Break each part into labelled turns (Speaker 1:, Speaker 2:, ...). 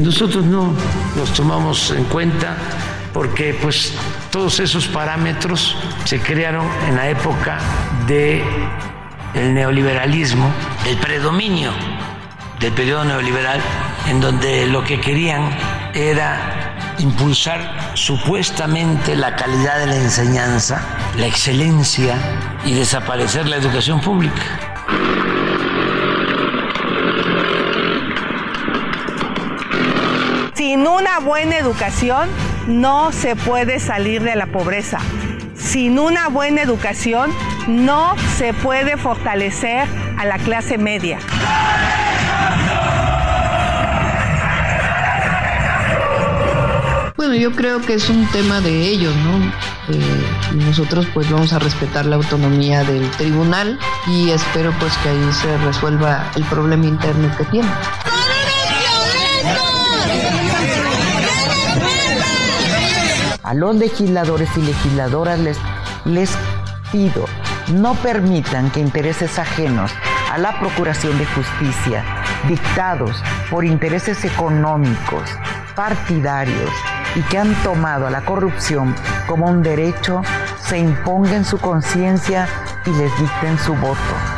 Speaker 1: Nosotros no los tomamos en cuenta porque pues todos esos parámetros se crearon en la época de el neoliberalismo, el predominio del periodo neoliberal, en donde lo que querían era impulsar supuestamente la calidad de la enseñanza, la excelencia y desaparecer la educación pública.
Speaker 2: Sin una buena educación no se puede salir de la pobreza. Sin una buena educación no se puede fortalecer a la clase media.
Speaker 3: Bueno, yo creo que es un tema de ellos, ¿no? Eh, nosotros pues vamos a respetar la autonomía del tribunal y espero pues que ahí se resuelva el problema interno que tiene.
Speaker 4: A los legisladores y legisladoras les, les pido, no permitan que intereses ajenos a la procuración de justicia, dictados por intereses económicos, partidarios y que han tomado a la corrupción como un derecho, se impongan su conciencia y les dicten su voto.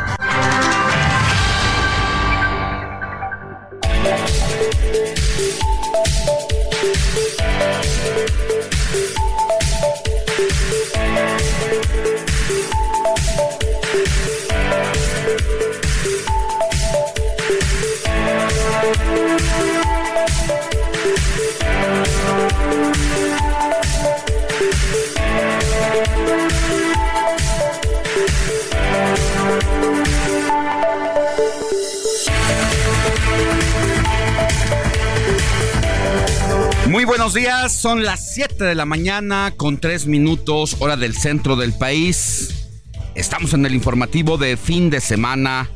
Speaker 5: Días, son las 7 de la mañana con 3 minutos hora del centro del país. Estamos en el informativo de fin de semana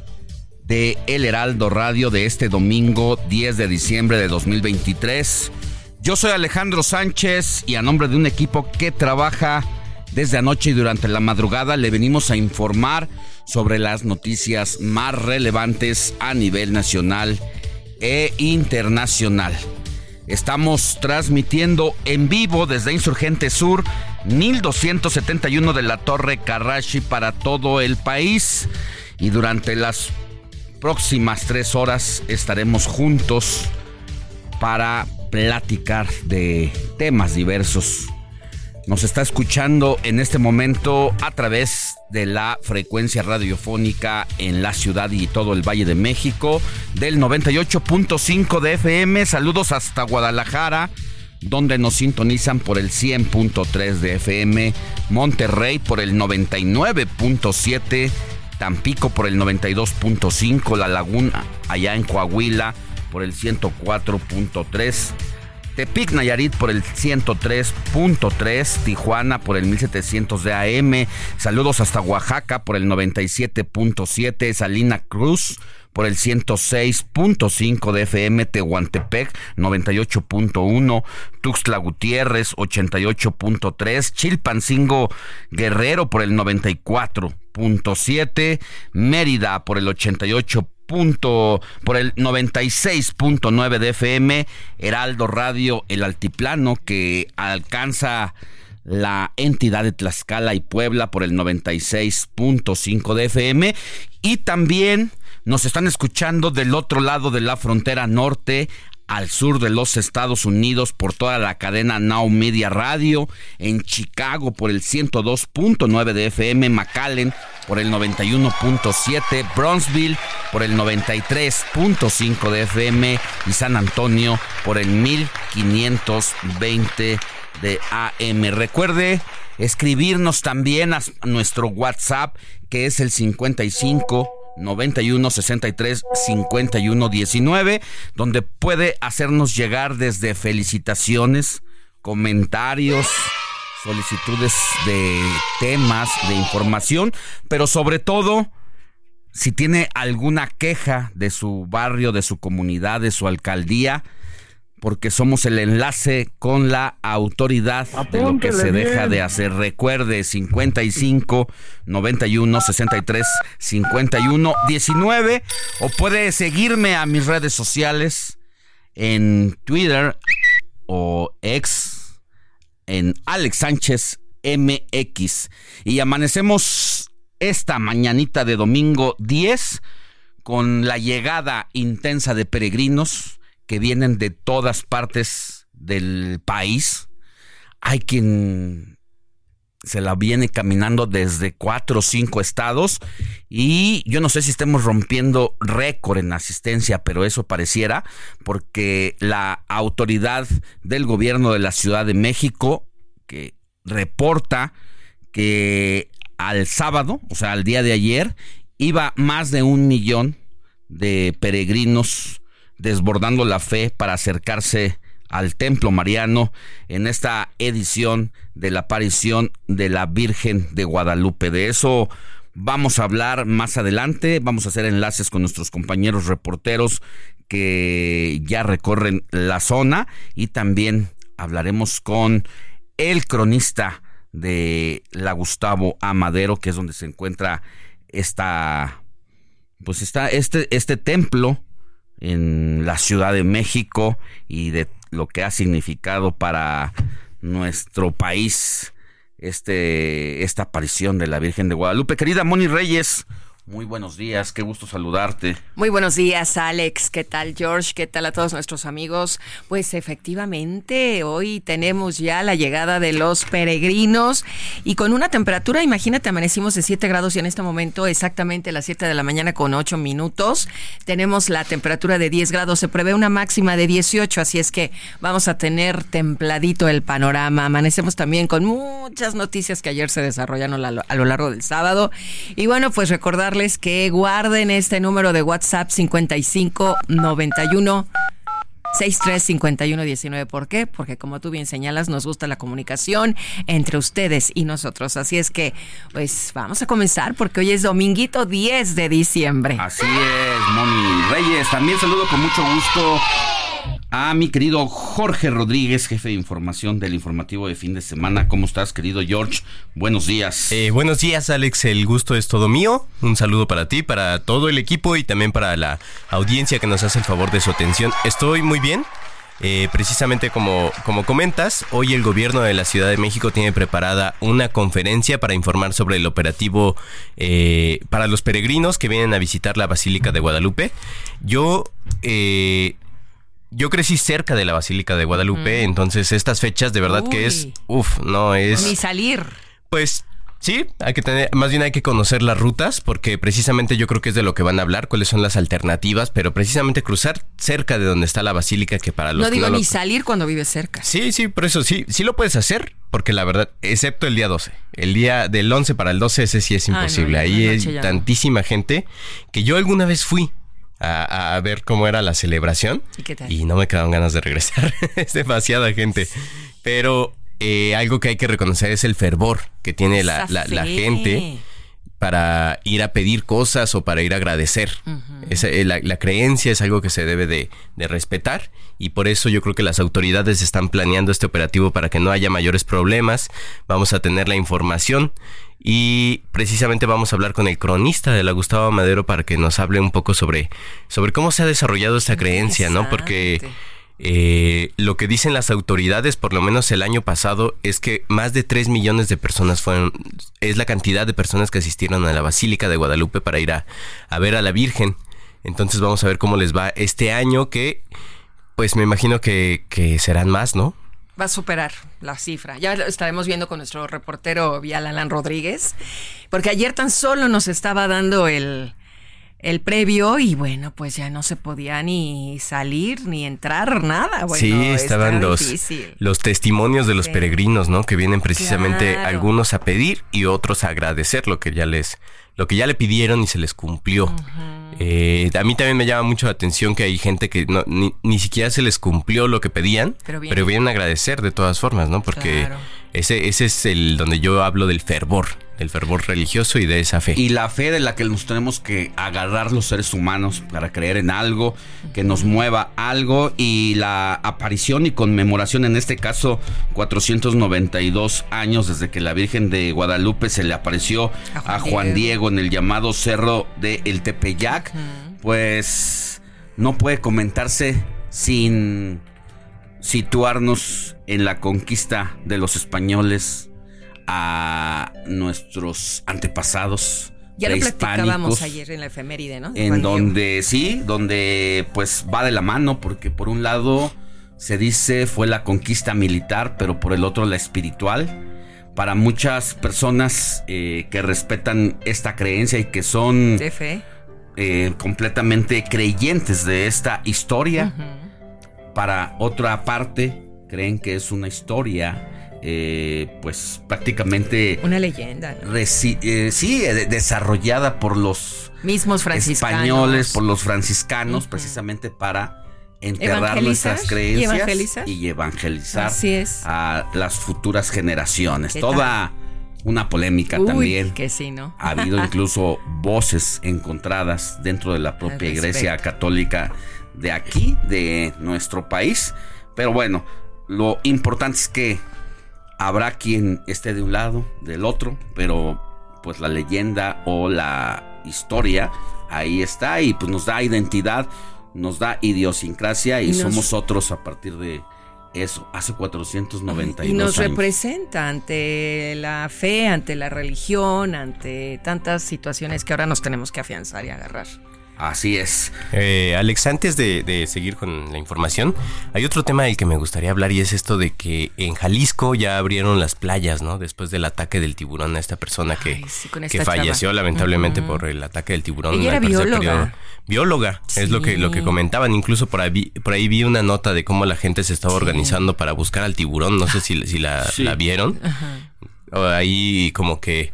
Speaker 5: de El Heraldo Radio de este domingo 10 de diciembre de 2023. Yo soy Alejandro Sánchez y a nombre de un equipo que trabaja desde anoche y durante la madrugada le venimos a informar sobre las noticias más relevantes a nivel nacional e internacional. Estamos transmitiendo en vivo desde Insurgente Sur, 1271 de la Torre Carrashi para todo el país. Y durante las próximas tres horas estaremos juntos para platicar de temas diversos. Nos está escuchando en este momento a través de la frecuencia radiofónica en la ciudad y todo el Valle de México del 98.5 de FM. Saludos hasta Guadalajara, donde nos sintonizan por el 100.3 de FM, Monterrey por el 99.7, Tampico por el 92.5, La Laguna allá en Coahuila por el 104.3 Tepic Nayarit por el 103.3, Tijuana por el 1700 de AM, saludos hasta Oaxaca por el 97.7, Salina Cruz por el 106.5 de FM, Tehuantepec 98.1, Tuxtla Gutiérrez 88.3, Chilpancingo Guerrero por el 94.7, Mérida por el 88 punto, por el 96.9 de FM, Heraldo Radio El Altiplano, que alcanza la entidad de Tlaxcala y Puebla por el 96.5 de FM, y también nos están escuchando del otro lado de la frontera norte, al sur de los Estados Unidos por toda la cadena Now Media Radio, en Chicago por el 102.9 de FM, McAllen por el 91.7, Bronzeville por el 93.5 de FM y San Antonio por el 1520 de AM. Recuerde escribirnos también a nuestro WhatsApp que es el 55 91 63 51 19, donde puede hacernos llegar desde felicitaciones, comentarios, solicitudes de temas, de información, pero sobre todo si tiene alguna queja de su barrio, de su comunidad, de su alcaldía, porque somos el enlace con la autoridad de lo que se deja de hacer. Recuerde 55 91 63 51 19 o puede seguirme a mis redes sociales en Twitter o ex en Alex Sánchez MX y amanecemos esta mañanita de domingo 10 con la llegada intensa de peregrinos que vienen de todas partes del país. Hay quien se la viene caminando desde cuatro o cinco estados y yo no sé si estemos rompiendo récord en asistencia, pero eso pareciera porque la autoridad del gobierno de la Ciudad de México que reporta que al sábado, o sea, al día de ayer, iba más de un millón de peregrinos desbordando la fe para acercarse al templo mariano en esta edición de la aparición de la Virgen de Guadalupe. De eso vamos a hablar más adelante, vamos a hacer enlaces con nuestros compañeros reporteros que ya recorren la zona y también hablaremos con el cronista de la Gustavo Amadero, que es donde se encuentra esta pues está este este templo en la Ciudad de México y de lo que ha significado para nuestro país este esta aparición de la Virgen de Guadalupe. Querida Moni Reyes, muy buenos días, qué gusto saludarte.
Speaker 6: Muy buenos días, Alex. ¿Qué tal, George? ¿Qué tal a todos nuestros amigos? Pues efectivamente, hoy tenemos ya la llegada de los peregrinos y con una temperatura, imagínate, amanecimos de 7 grados y en este momento exactamente a las 7 de la mañana con 8 minutos tenemos la temperatura de 10 grados. Se prevé una máxima de 18, así es que vamos a tener templadito el panorama. Amanecemos también con muchas noticias que ayer se desarrollaron a lo, largo del sábado. Y bueno, pues recordar que guarden este número de WhatsApp 5591 635119. ¿Por qué? Porque como tú bien señalas, nos gusta la comunicación entre ustedes y nosotros. Así es que, pues vamos a comenzar porque hoy es dominguito 10 de diciembre.
Speaker 5: Así es, Moni Reyes. También saludo con mucho gusto a mi querido Jorge Rodríguez, jefe de información del informativo de fin de semana. ¿Cómo estás, querido George? Buenos días.
Speaker 7: Eh, buenos días, Alex. El gusto es todo mío. Un saludo para ti, para todo el equipo y también para la audiencia que nos hace el favor de su atención. Estoy muy bien. Eh, precisamente como, como comentas, hoy el gobierno de la Ciudad de México tiene preparada una conferencia para informar sobre el operativo eh, para los peregrinos que vienen a visitar la Basílica de Guadalupe. Yo yo crecí cerca de la Basílica de Guadalupe, entonces estas fechas de verdad que es, uff, no es...
Speaker 6: Ni salir.
Speaker 7: Pues sí, hay que tener, más bien hay que conocer las rutas, porque precisamente yo creo que es de lo que van a hablar, cuáles son las alternativas, pero precisamente cruzar cerca de donde está la basílica, que para los...
Speaker 6: No digo
Speaker 7: no
Speaker 6: ni salir cuando vives cerca.
Speaker 7: Sí, sí, por eso sí, sí lo puedes hacer, porque la verdad, excepto el día 12, el día del 11 para el 12, ese sí es imposible. Ahí hay tantísima gente que yo alguna vez fui a, ver cómo era la celebración. ¿Y, no me quedaron ganas de regresar. es demasiada gente. Pero eh, algo que hay que reconocer es el fervor que tiene la, gente para ir a pedir cosas o para ir a agradecer. Eh, la, creencia es algo que se debe de, de, respetar y por eso yo creo que las autoridades están planeando este operativo para que no haya mayores problemas. Vamos a tener la información y precisamente vamos a hablar con el cronista de la Gustavo Madero para que nos hable un poco sobre, sobre cómo se ha desarrollado esta creencia, ¿no? Porque eh, lo que dicen las autoridades, por lo menos el año pasado, es que más de 3 millones de personas fueron, es la cantidad de personas que asistieron a la Basílica de Guadalupe para ir a, a ver a la Virgen. Entonces vamos a ver cómo les va este año, que pues me imagino que, que serán más, ¿no?
Speaker 6: Va a superar la cifra. Ya lo estaremos viendo con nuestro reportero Vial Alan Rodríguez, porque ayer tan solo nos estaba dando el, el previo y bueno, pues ya no se podía ni salir ni entrar, nada. Bueno,
Speaker 7: sí, estaban los, los testimonios de los peregrinos, ¿no? Que vienen precisamente algunos a pedir y otros a agradecer lo que ya les, lo que ya le pidieron y se les cumplió. Eh, a mí también me llama mucho la atención que hay gente que no, ni, siquiera se les cumplió lo que pedían, pero, vienen a agradecer de todas formas, ¿no? Porque ese, ese es el donde yo hablo del fervor el fervor religioso y de esa fe.
Speaker 5: Y la fe de la que nos tenemos que agarrar los seres humanos para creer en algo, que nos mueva algo y la aparición y conmemoración, en este caso 492 años desde que la Virgen de Guadalupe se le apareció a Juan, Diego. en el llamado Cerro de El Tepeyac, pues no puede comentarse sin situarnos en la conquista de los españoles a nuestros antepasados.
Speaker 6: Ya lo platicábamos ayer en la efeméride, ¿no?
Speaker 5: En donde sí, donde pues va de la mano, porque por un lado se dice fue la conquista militar, pero por el otro la espiritual. Para muchas personas eh, que respetan esta creencia y que son
Speaker 6: de fe.
Speaker 5: Eh, completamente creyentes de esta historia, para otra parte creen que es una historia eh, pues prácticamente...
Speaker 6: Una leyenda.
Speaker 5: Eh, sí, desarrollada por los
Speaker 6: mismos franciscanos.
Speaker 5: españoles, por los franciscanos, precisamente para enterrar nuestras creencias y evangelizar, a las futuras generaciones. Toda una polémica también.
Speaker 6: Que sí, ¿no?
Speaker 5: Ha habido incluso voces encontradas dentro de la propia iglesia católica de aquí, de nuestro país. Pero bueno, lo importante es que Habrá quien esté de un lado, del otro, pero pues la leyenda o la historia ahí está y pues nos da identidad, nos da idiosincrasia y, somos otros a partir de eso, hace 492
Speaker 6: Y
Speaker 5: nos
Speaker 6: representa ante la fe, ante la religión, ante tantas situaciones que ahora nos tenemos que afianzar y agarrar.
Speaker 5: Así es.
Speaker 7: Eh, Alex, antes de, seguir con la información, hay otro tema del que me gustaría hablar y es esto de que en Jalisco ya abrieron las playas, ¿no? Después del ataque del tiburón a esta persona que, que falleció lamentablemente por el ataque del tiburón.
Speaker 6: Ella era bióloga.
Speaker 7: Bióloga, es lo que, lo que comentaban. Incluso por ahí, por ahí vi una nota de cómo la gente se estaba organizando para buscar al tiburón. No sé si, si la, la vieron. Ahí como que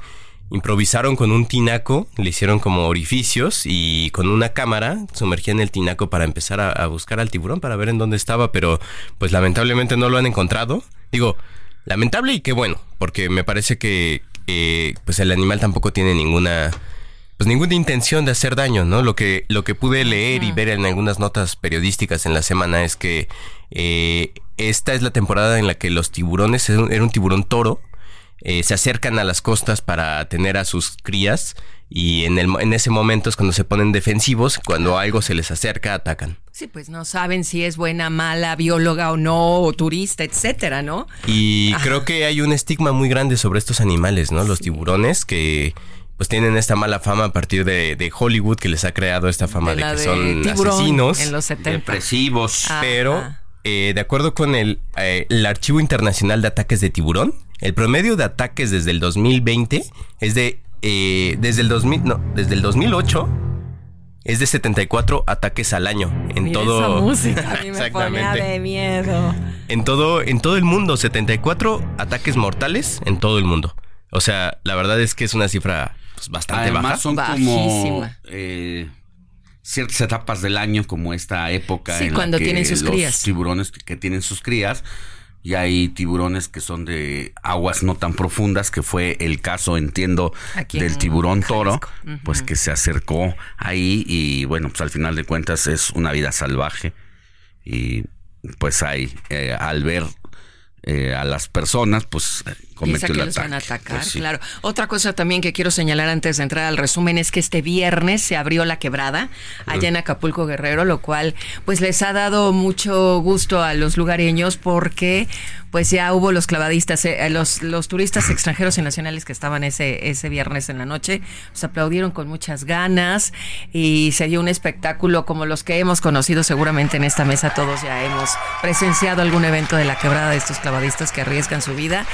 Speaker 7: improvisaron con un tinaco, le hicieron como orificios y con una cámara sumergían el tinaco para empezar a, buscar al tiburón para ver en dónde estaba, pero pues lamentablemente no lo han encontrado. Digo, lamentable y qué bueno, porque me parece que eh, pues el animal tampoco tiene ninguna pues ninguna intención de hacer daño, ¿no? Lo que lo que pude leer y ver en algunas notas periodísticas en la semana es que eh, esta es la temporada en la que los tiburones era un tiburón toro eh, se acercan a las costas para tener a sus crías y en, el, en ese momento es cuando se ponen defensivos, cuando algo se les acerca, atacan.
Speaker 6: Sí, pues no saben si es buena, mala, bióloga o no, o turista, etcétera, ¿no?
Speaker 7: Y creo que hay un estigma muy grande sobre estos animales, ¿no? Los tiburones que pues tienen esta mala fama a partir de, Hollywood que les ha creado esta fama de, que son asesinos,
Speaker 6: en los 70.
Speaker 5: depresivos,
Speaker 7: pero eh, de acuerdo con el, eh, el Archivo Internacional de Ataques de Tiburón, el promedio de ataques desde el 2020 es de. Eh, desde el 2000. No, desde el 2008 es de 74 ataques al año. En todo.
Speaker 6: música a mí me ponía de miedo.
Speaker 7: En todo, en todo el mundo, 74 ataques mortales en todo el mundo. O sea, la verdad es que es una cifra pues, bastante
Speaker 5: Además,
Speaker 7: baja.
Speaker 5: Son como. Eh, ciertas etapas del año, como esta época
Speaker 6: Sí,
Speaker 5: en
Speaker 6: cuando
Speaker 5: la que
Speaker 6: tienen sus
Speaker 5: los
Speaker 6: crías.
Speaker 5: tiburones que tienen sus crías, y hay tiburones que son de aguas no tan profundas, que fue el caso, entiendo, del tiburón toro, pues que se acercó ahí y bueno, pues al final de cuentas es una vida salvaje y pues ahí, eh, al ver eh, a las personas, pues eh, cometió
Speaker 6: que
Speaker 5: el
Speaker 6: los van a atacar,
Speaker 5: Pues sí.
Speaker 6: claro. Otra cosa también que quiero señalar antes de entrar al resumen es que este viernes se abrió la quebrada allá en Acapulco Guerrero, lo cual pues les ha dado mucho gusto a los lugareños porque pues ya hubo los clavadistas, eh, los, los turistas extranjeros y nacionales que estaban ese, ese viernes en la noche, se aplaudieron con muchas ganas y se dio un espectáculo como los que hemos conocido seguramente en esta mesa, todos ya hemos presenciado algún evento de la quebrada de estos clavadistas que arriesgan su vida.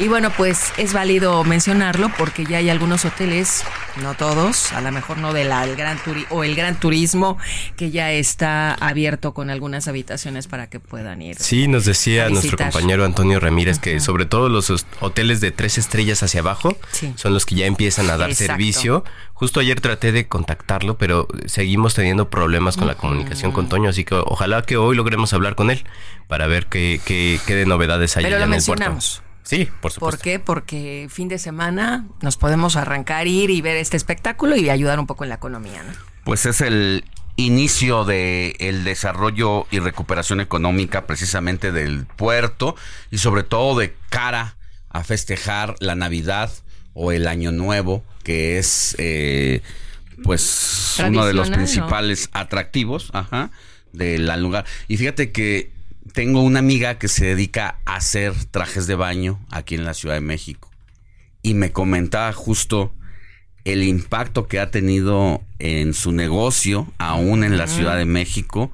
Speaker 6: Y bueno, pues es válido mencionarlo porque ya hay algunos hoteles, no todos, a lo mejor no del el gran turi o el gran turismo, que ya está abierto con algunas habitaciones para que puedan ir.
Speaker 7: Sí, nos decía nuestro
Speaker 6: visitar.
Speaker 7: Antonio Ramírez que sobre todo los hoteles de tres estrellas hacia abajo
Speaker 6: Sí.
Speaker 7: son los que ya empiezan a dar
Speaker 6: Exacto.
Speaker 7: servicio. Justo ayer traté de contactarlo, pero seguimos teniendo problemas con la comunicación con Toño, así que ojalá que hoy logremos hablar con él para ver qué, qué, qué de novedades hay
Speaker 6: Pero
Speaker 7: allá
Speaker 6: lo
Speaker 7: en el puerto.
Speaker 6: mencionamos.
Speaker 7: Sí, por supuesto.
Speaker 6: ¿Por qué? Porque fin de semana nos podemos arrancar, ir y ver este espectáculo y ayudar un poco en la economía, ¿no?
Speaker 5: Pues es el inicio de el desarrollo y recuperación económica precisamente del puerto y sobre todo de cara a festejar la Navidad o el Año Nuevo, que es eh, pues uno de los principales atractivos ajá, de la lugar. Y fíjate que tengo una amiga que se dedica a hacer trajes de baño aquí en la Ciudad de México y me comentaba justo el impacto que ha tenido en su negocio, aún en la Ciudad de México,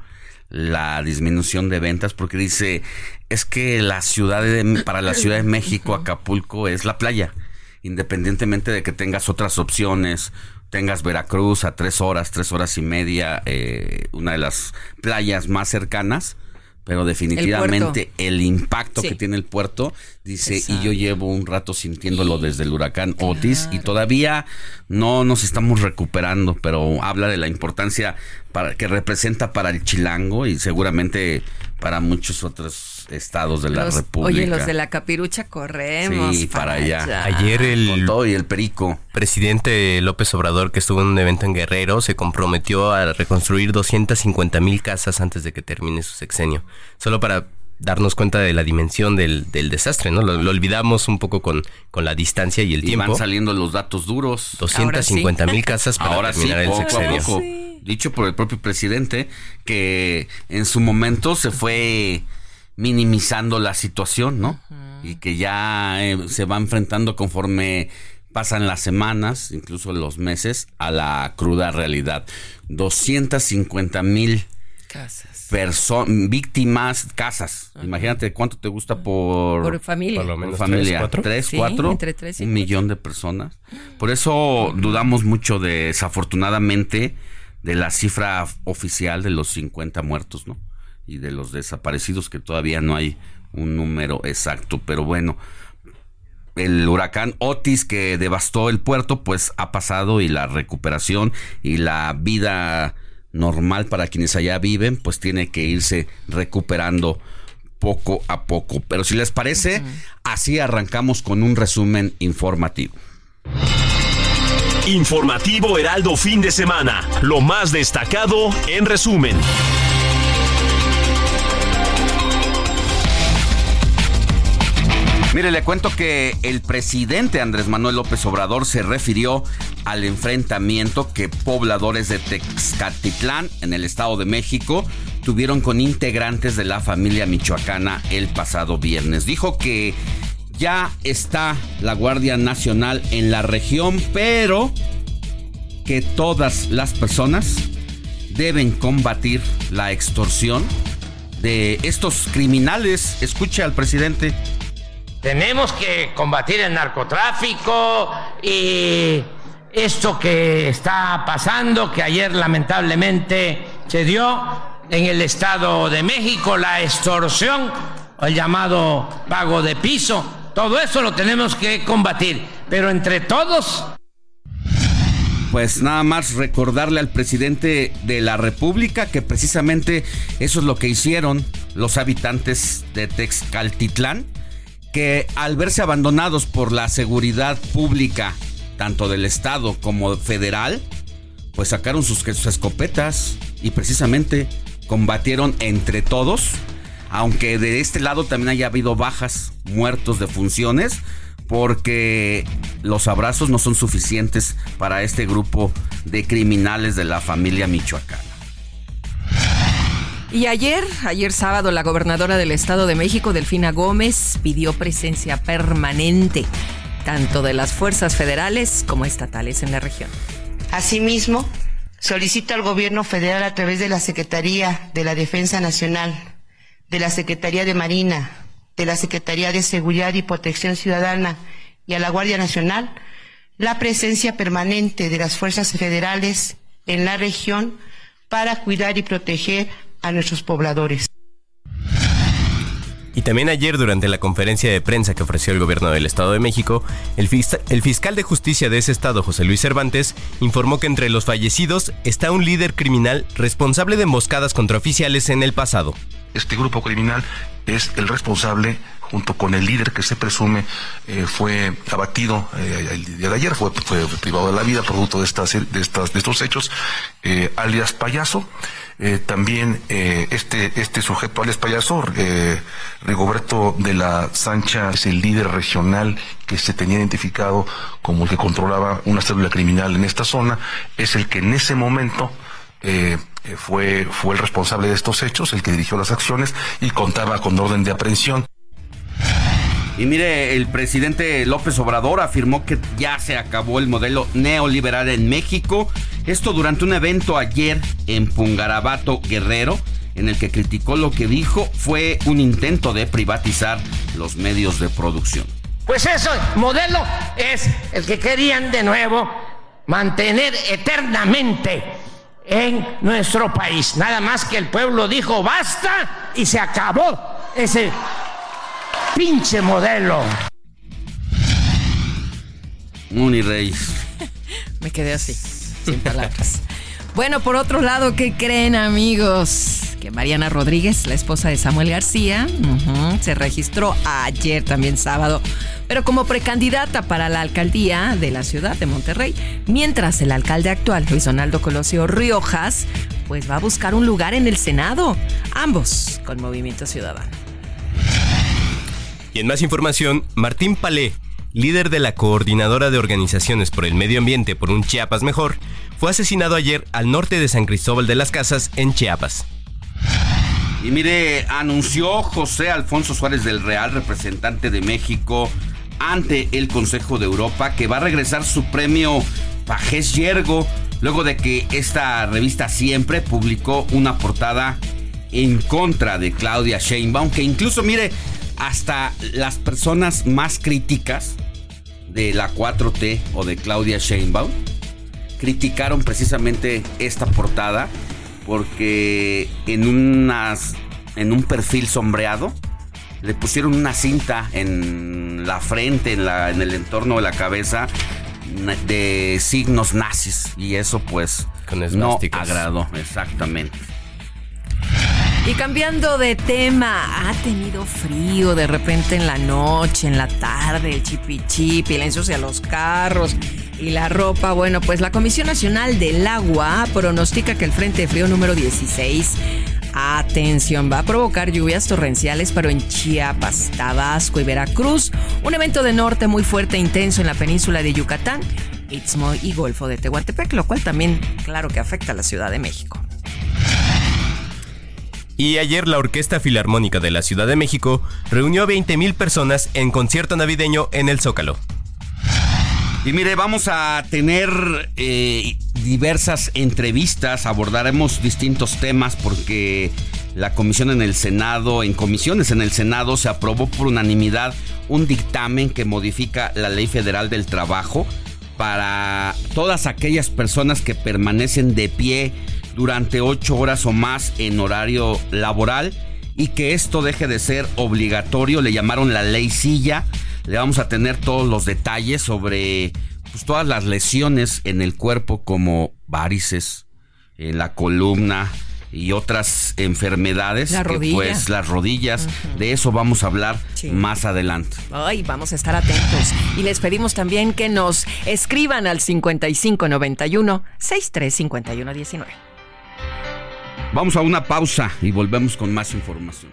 Speaker 5: la disminución de ventas, porque dice, es que la ciudad de, para la Ciudad de México, Acapulco, es la playa, independientemente de que tengas otras opciones, tengas Veracruz a tres horas, tres horas y media, eh, una de las playas más cercanas. Pero definitivamente el, impacto
Speaker 6: Sí.
Speaker 5: que tiene el puerto, dice,
Speaker 6: Exacto.
Speaker 5: y yo llevo un rato sintiéndolo desde el huracán Otis y todavía no nos estamos recuperando, pero habla de la importancia para, que representa para el chilango y seguramente para muchos otros estados de la
Speaker 6: Los-
Speaker 5: República.
Speaker 6: Oye, los de la capirucha corremos.
Speaker 5: Sí, para allá.
Speaker 7: Ayer
Speaker 5: Con
Speaker 7: el
Speaker 5: todo y el perico.
Speaker 7: presidente López Obrador, que estuvo en un evento en Guerrero, se comprometió a reconstruir 250 mil casas antes de que termine su sexenio. Solo para darnos cuenta de la dimensión del, del desastre, ¿no? Lo, lo olvidamos un poco con, con la distancia y el
Speaker 5: Y
Speaker 7: tiempo.
Speaker 5: van saliendo los datos duros.
Speaker 7: 250 mil casas para
Speaker 5: Ahora sí,
Speaker 7: terminar el
Speaker 5: poco a
Speaker 7: sexenio.
Speaker 5: poco. Dicho por el propio presidente, que en su momento se fue minimizando la situación, ¿no? Y que ya eh, se va enfrentando conforme pasan las semanas, incluso los meses, a la cruda realidad. 250 mil
Speaker 6: Casas.
Speaker 5: víctimas, casas. Imagínate cuánto te gusta por,
Speaker 6: Por familia.
Speaker 7: Por lo
Speaker 5: por
Speaker 7: menos
Speaker 5: familia.
Speaker 7: tres, cuatro.
Speaker 5: ¿Tres,
Speaker 6: Sí,
Speaker 5: cuatro?
Speaker 6: entre tres y
Speaker 5: un
Speaker 6: cuatro.
Speaker 5: millón de personas. Por eso dudamos mucho de, desafortunadamente, de la cifra oficial de los 50 muertos, ¿no? Y de los desaparecidos, que todavía no hay un número exacto. Pero bueno, el huracán Otis que devastó el puerto, pues ha pasado y la recuperación y la vida normal para quienes allá viven, pues tiene que irse recuperando poco a poco. Pero si les parece, así arrancamos con un resumen informativo.
Speaker 8: Informativo Heraldo fin de semana. Lo más destacado en resumen.
Speaker 5: Mire, le cuento que el presidente Andrés Manuel López Obrador se refirió al enfrentamiento que pobladores de Texcatitlán, en el Estado de México, tuvieron con integrantes de la familia michoacana el pasado viernes. Dijo que ya está la Guardia Nacional en la región, pero que todas las personas deben combatir la extorsión de estos criminales. Escuche al presidente.
Speaker 9: Tenemos que combatir el narcotráfico y esto que está pasando, que ayer lamentablemente se dio en el Estado de México, la extorsión, el llamado pago de piso, todo eso lo tenemos que combatir, pero entre todos
Speaker 5: pues nada más recordarle al presidente de la República que precisamente eso es lo que hicieron los habitantes de Texcaltitlán, que al verse abandonados por la seguridad pública, tanto del Estado como federal, pues sacaron sus, escopetas y precisamente combatieron entre todos, aunque de este lado también haya habido bajas, muertos de funciones, porque los abrazos no son suficientes para este grupo de criminales de la familia michoacana.
Speaker 6: Y ayer, ayer sábado, la gobernadora del Estado de México, Delfina Gómez, pidió presencia permanente, tanto de las fuerzas federales como estatales en la región.
Speaker 10: Asimismo, solicito al gobierno federal a través de la Secretaría de la Defensa Nacional, de la Secretaría de Marina, de la Secretaría de Seguridad y Protección Ciudadana y a la Guardia Nacional la presencia permanente de las fuerzas federales en la región para cuidar y proteger a nuestros pobladores.
Speaker 7: Y también ayer durante la conferencia de prensa que ofreció el gobierno del Estado de México, el, el, fiscal de justicia de ese estado, José Luis Cervantes, informó que entre los fallecidos está un líder criminal responsable de emboscadas contra oficiales en el pasado.
Speaker 11: Este grupo criminal es el responsable junto con el líder que se presume eh, fue abatido eh, el día de ayer, fue, fue, privado de la vida producto de estas de estas de estos hechos, eh, alias payaso. También este este sujeto alias payaso, Rigoberto de la Sancha, es el líder regional que se tenía identificado como el que controlaba una célula criminal en esta zona, es el que en ese momento fue, fue el responsable de estos hechos, el que dirigió las acciones y contaba con orden de aprehensión.
Speaker 5: Y mire, el presidente López Obrador afirmó que ya se acabó el modelo neoliberal en México. Esto durante un evento ayer en Pungarabato Guerrero, en el que criticó lo que dijo fue un intento de privatizar los medios de producción.
Speaker 9: Pues ese modelo es el que querían de nuevo mantener eternamente en nuestro país. Nada más que el pueblo dijo basta y se acabó ese pinche modelo.
Speaker 5: Muni Reyes.
Speaker 6: Me quedé así, sin palabras. Bueno, por otro lado, ¿qué creen amigos? Que Mariana Rodríguez, la esposa de Samuel García, se registró ayer también sábado, pero como precandidata para la alcaldía de la ciudad de Monterrey, mientras el alcalde actual, Luis Donaldo Colosio Riojas, pues va a buscar un lugar en el Senado, ambos con Movimiento Ciudadano.
Speaker 7: Y en más información, Martín Palé, líder de la Coordinadora de Organizaciones por el Medio Ambiente por un Chiapas Mejor, fue asesinado ayer al norte de San Cristóbal de las Casas, en Chiapas.
Speaker 5: Y mire, anunció José Alfonso Suárez del Real, representante de México, ante el Consejo de Europa, que va a regresar su premio Pajés Yergo, luego de que esta revista siempre publicó una portada en contra de Claudia Sheinbaum, que incluso, mire, hasta las personas más críticas de la 4T o de Claudia Sheinbaum criticaron precisamente esta portada porque en unas en un perfil sombreado le pusieron una cinta en la frente, en, la, en el entorno de la cabeza de signos nazis y eso pues no agradó exactamente.
Speaker 6: Y cambiando de tema, ha tenido frío de repente en la noche, en la tarde, el chipichipi, le ensucia los carros y la ropa. Bueno, pues la Comisión Nacional del Agua pronostica que el Frente Frío número 16 Atención, va a provocar lluvias torrenciales, pero en Chiapas, Tabasco y Veracruz. Un evento de norte muy fuerte e intenso en la península de Yucatán, Istmo y Golfo de Tehuantepec, lo cual también, claro que afecta a la Ciudad de México.
Speaker 7: Y ayer la Orquesta Filarmónica de la Ciudad de México reunió a 20.000 personas en concierto navideño en el Zócalo.
Speaker 5: Y mire, vamos a tener eh, diversas entrevistas, abordaremos distintos temas porque la comisión en el Senado, en comisiones en el Senado, se aprobó por unanimidad un dictamen que modifica la ley federal del trabajo para todas aquellas personas que permanecen de pie durante ocho horas o más en horario laboral y que esto deje de ser obligatorio. Le llamaron la ley silla. Le vamos a tener todos los detalles sobre pues, todas las lesiones en el cuerpo como varices, en la columna y otras enfermedades,
Speaker 6: La
Speaker 5: que, pues las rodillas, de eso vamos a habhablar
Speaker 6: Sí.
Speaker 5: más adelante.
Speaker 6: Ay, vamos a estar atentos. Y les pedimos también que nos escriban al 5591 635119.
Speaker 5: Vamos a una pausa y volvemos con más información.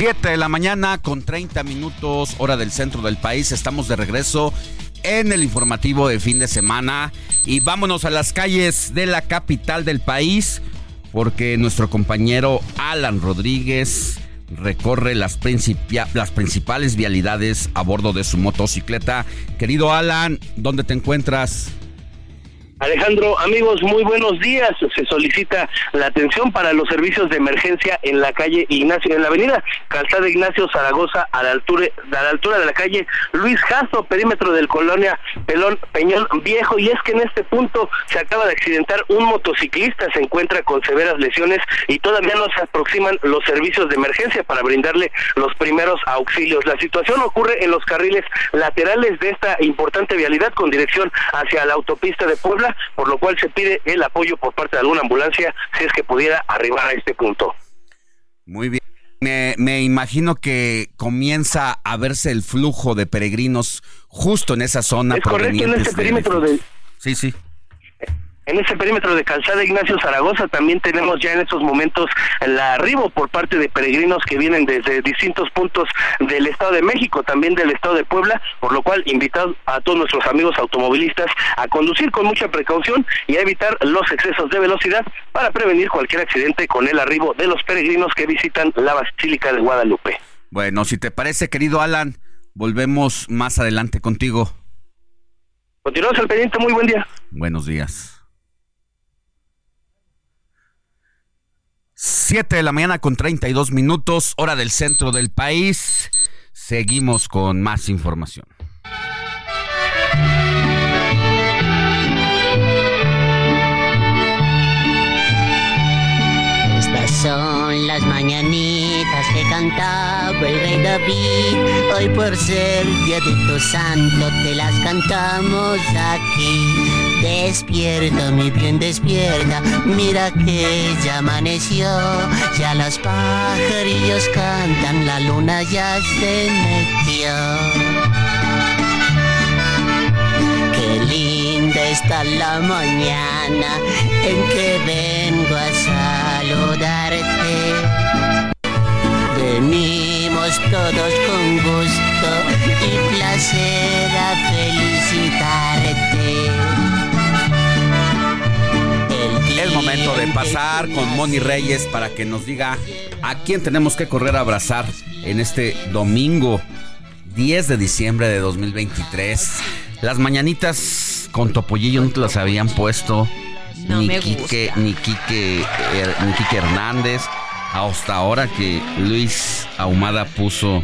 Speaker 5: Siete de la mañana con 30 minutos, hora del centro del país. Estamos de regreso en el informativo de fin de semana y vámonos a las calles de la capital del país porque nuestro compañero Alan Rodríguez recorre las, las principales vialidades a bordo de su motocicleta. Querido Alan, ¿dónde te encuentras?
Speaker 12: Alejandro, amigos, muy buenos días. Se solicita la atención para los servicios de emergencia en la calle Ignacio, en la avenida Calzada Ignacio Zaragoza, a la altura, a la altura de la calle Luis Jasso, perímetro del colonia Pelón Peñón Viejo. Y es que en este punto se acaba de accidentar un motociclista, se encuentra con severas lesiones y todavía no se aproximan los servicios de emergencia para brindarle los primeros auxilios. La situación ocurre en los carriles laterales de esta importante vialidad con dirección hacia la autopista de Puebla, por lo cual se pide el apoyo por parte de alguna ambulancia si es que pudiera arribar a este punto.
Speaker 5: Muy bien. Me, me imagino que comienza a verse el flujo de peregrinos justo en esa zona.
Speaker 12: Es correcto, en este perímetro de,
Speaker 5: Sí, sí.
Speaker 12: En ese perímetro de Calzada Ignacio Zaragoza también tenemos ya en estos momentos el arribo por parte de peregrinos que vienen desde distintos puntos del Estado de México, también del Estado de Puebla, por lo cual invitamos a todos nuestros amigos automovilistas a conducir con mucha precaución y a evitar los excesos de velocidad para prevenir cualquier accidente con el arribo de los peregrinos que visitan la Basílica de Guadalupe.
Speaker 5: Bueno, si te parece, querido Alan, volvemos más adelante contigo.
Speaker 12: Continuamos al pendiente, muy buen día.
Speaker 5: Buenos días. 7 de la mañana con 32 minutos, hora del centro del país. Seguimos con más información.
Speaker 13: Estas son las mañanitas que cantaba el rey David. Hoy por ser día de tu santo te las cantamos aquí. Despierta, mi bien, despierta. Mira que ya amaneció. Ya los pajarillos cantan, la luna ya se metió. Qué linda está la mañana en que vengo a saludarte. Venimos todos con gusto y placer a felicitarte.
Speaker 5: Es momento de pasar con Moni Reyes para que nos diga a quién tenemos que correr a abrazar en este domingo 10 de diciembre de 2023. Las mañanitas con Topollillo no te las habían puesto.
Speaker 6: No
Speaker 5: ni,
Speaker 6: me
Speaker 5: Quique,
Speaker 6: gusta.
Speaker 5: ni, Quique, eh, ni Quique Hernández. Hasta ahora que Luis Ahumada puso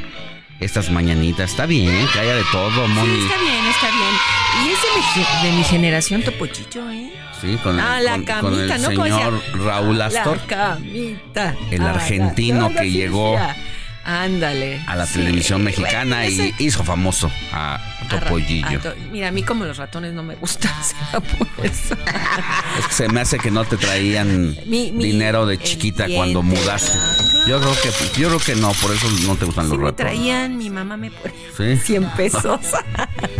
Speaker 5: estas mañanitas. Está bien, que haya de todo, Moni.
Speaker 6: Sí, está bien, está bien. Y es de mi, generación Topochicho, ¿eh?
Speaker 5: Sí, con,
Speaker 6: ah, la
Speaker 5: con-
Speaker 6: camita,
Speaker 5: con el señor Raúl Astor.
Speaker 6: La camita.
Speaker 5: El
Speaker 6: Ah,
Speaker 5: argentino
Speaker 6: la-
Speaker 5: que llegó.
Speaker 6: Ándale.
Speaker 5: a la
Speaker 6: Sí,
Speaker 5: televisión mexicana
Speaker 6: bueno,
Speaker 5: y
Speaker 6: ese-
Speaker 5: hizo famoso a
Speaker 6: a ra-
Speaker 5: Topollillo.
Speaker 6: a to- Mira, a mí como los ratones no me gustan, eso.
Speaker 5: Es que se me hace que no te traían
Speaker 6: Mi- mi-
Speaker 5: dinero de chiquita cuando mudaste. Yo creo que yo creo que no, por eso no te gustan
Speaker 6: Si
Speaker 5: los
Speaker 6: me
Speaker 5: ratones.
Speaker 6: traían, mi mamá me ponía
Speaker 5: ¿Sí?
Speaker 6: 100 pesos.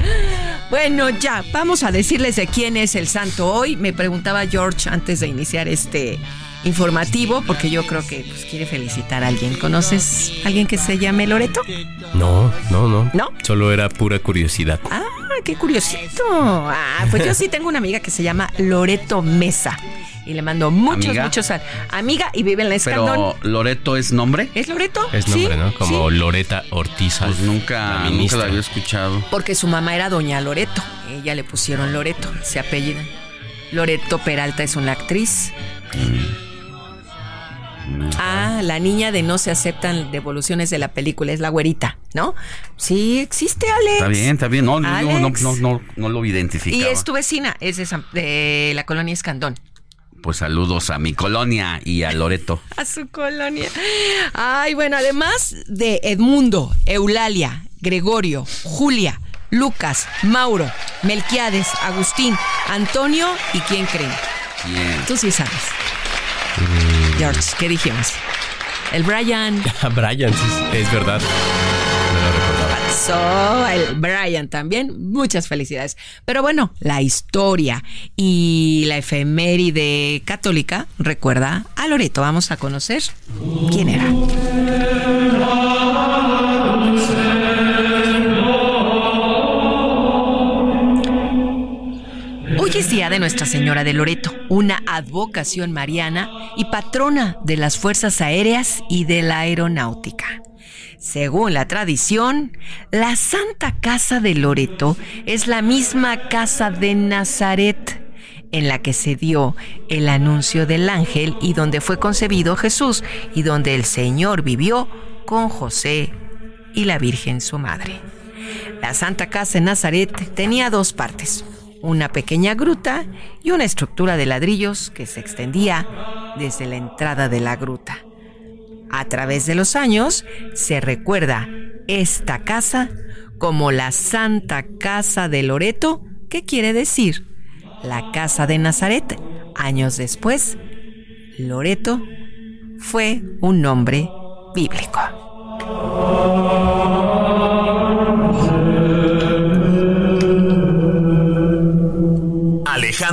Speaker 6: bueno, ya, vamos a decirles de quién es el santo hoy. Me preguntaba George antes de iniciar este informativo, porque yo creo que pues, quiere felicitar a alguien. ¿Conoces a alguien que se llame Loreto?
Speaker 7: No, no, no.
Speaker 6: ¿No?
Speaker 7: Solo era pura curiosidad.
Speaker 6: Ah, qué curiosito. Ah, pues yo sí tengo una amiga que se llama Loreto Mesa. Y le mando muchos,
Speaker 5: ¿Amiga?
Speaker 6: muchos sal- Amiga y vive en la Escandón.
Speaker 5: Pero Loreto es nombre?
Speaker 6: ¿Es Loreto?
Speaker 7: Es
Speaker 6: Sí,
Speaker 7: nombre, ¿no? Como
Speaker 6: sí.
Speaker 7: Loreta Ortiz.
Speaker 5: Pues nunca,
Speaker 7: la
Speaker 5: nunca la había escuchado.
Speaker 6: Porque su mamá era Doña Loreto. Ella le pusieron Loreto, se apellida. Loreto Peralta es una actriz. Ah, la niña de no se aceptan devoluciones de la película, es la güerita, ¿no? Sí, existe Alex.
Speaker 5: Está bien, está bien. No, no, no, no,
Speaker 6: Alex.
Speaker 5: no, no, no lo
Speaker 6: Y
Speaker 5: identificaba.
Speaker 6: es tu vecina, es de, San- de la colonia Escandón.
Speaker 5: Pues saludos a mi colonia y a Loreto.
Speaker 6: A su colonia. Ay, bueno, además de Edmundo, Eulalia, Gregorio, Julia, Lucas, Mauro, Melquiades, Agustín, Antonio y quién creen. Tú sí sabes. George, ¿qué dijimos? El Brian.
Speaker 7: Brian, sí, es verdad.
Speaker 6: So, el Brian también. Muchas felicidades. Pero bueno, la historia y la efeméride católica recuerda a Loreto. Vamos a conocer quién era. Hoy es día de Nuestra Señora de Loreto, una advocación mariana y patrona de las fuerzas aéreas y de la aeronáutica. Según la tradición, la Santa Casa de Loreto es la misma casa de Nazaret en la que se dio el anuncio del ángel y donde fue concebido Jesús y donde el Señor vivió con José y la Virgen su madre. La Santa Casa de Nazaret tenía dos partes, una pequeña gruta y una estructura de ladrillos que se extendía desde la entrada de la gruta. A través de los años se recuerda esta casa como la Santa Casa de Loreto, que quiere decir la Casa de Nazaret. Años después, Loreto fue un nombre bíblico.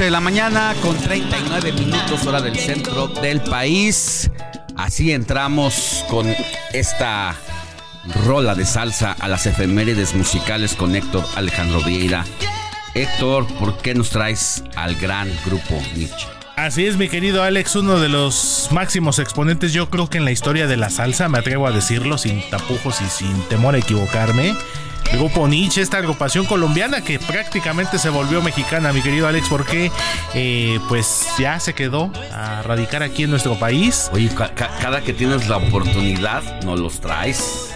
Speaker 5: 7 de la mañana con 39 minutos hora del centro del país. Así entramos con esta rola de salsa a las efemérides musicales con Héctor Alejandro Vieira. Héctor, ¿por qué nos traes al gran grupo Nietzsche?
Speaker 14: Así es, mi querido Alex, uno de los máximos exponentes, yo creo que en la historia de la salsa, me atrevo a decirlo sin tapujos y sin temor a equivocarme. El grupo Nietzsche, esta agrupación colombiana que prácticamente se volvió mexicana, mi querido Alex, porque eh, pues ya se quedó a radicar aquí en nuestro país.
Speaker 5: Oye, ca- ca- cada que tienes la oportunidad, nos los traes.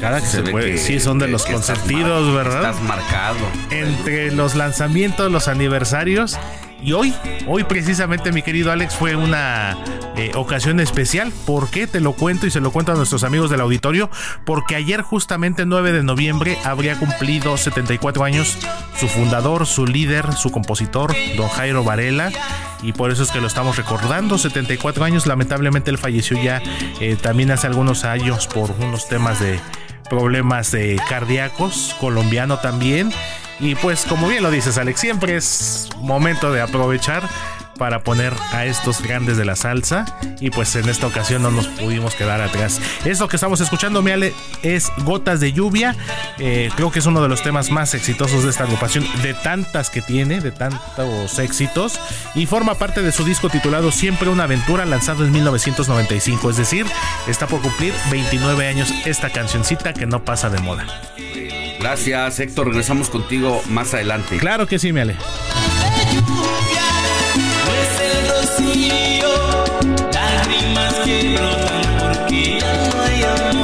Speaker 14: Cada que se,
Speaker 5: ve
Speaker 14: puede, sí, son de
Speaker 5: que-
Speaker 14: los
Speaker 5: que
Speaker 14: consentidos, ¿verdad?
Speaker 5: Estás marcado.
Speaker 14: entre los lanzamientos, los aniversarios. Y hoy, hoy precisamente, mi querido Alex, fue una eh, ocasión especial. ¿Por qué? Te lo cuento y se lo cuento a nuestros amigos del auditorio. Porque ayer, justamente 9 de noviembre, habría cumplido 74 años su fundador, su líder, su compositor, don Jairo Varela. Y por eso es que lo estamos recordando. 74 años, lamentablemente él falleció ya eh, también hace algunos años por unos temas de problemas eh, cardíacos, colombiano también. Y pues como bien lo dices Alex, siempre es momento de aprovechar para poner a estos grandes de la salsa y pues en esta ocasión no nos pudimos quedar atrás. Esto que estamos escuchando, mi Ale, es Gotas de Lluvia. Eh, creo que es uno de los temas más exitosos de esta agrupación, de tantas que tiene, de tantos éxitos, y forma parte de su disco titulado Siempre una aventura, lanzado en 1995. Es decir, está por cumplir 29 años esta cancioncita que no pasa de moda.
Speaker 5: Gracias, Héctor. Regresamos contigo más adelante.
Speaker 14: Claro que sí, mi Ale.
Speaker 15: es el rocío, lágrimas que brotan porque ya no hay amor.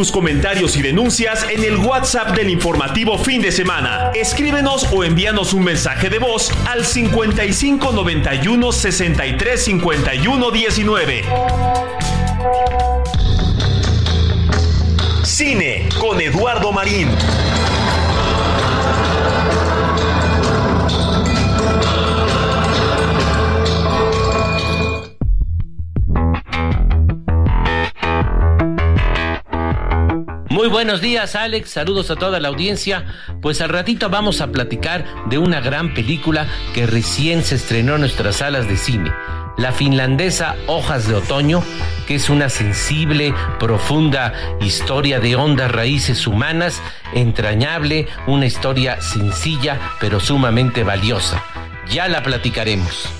Speaker 8: Tus comentarios y denuncias en el WhatsApp del informativo fin de semana. Escríbenos o envíanos un mensaje de voz al 55 91 63 51 19. Cine con Eduardo Marín.
Speaker 9: Muy buenos días, Alex. Saludos a toda la audiencia. Pues al ratito vamos a platicar de una gran película que recién se estrenó en nuestras salas de cine. La finlandesa Hojas de Otoño, que es una sensible, profunda historia de hondas raíces humanas, entrañable, una historia sencilla pero sumamente valiosa. Ya la platicaremos.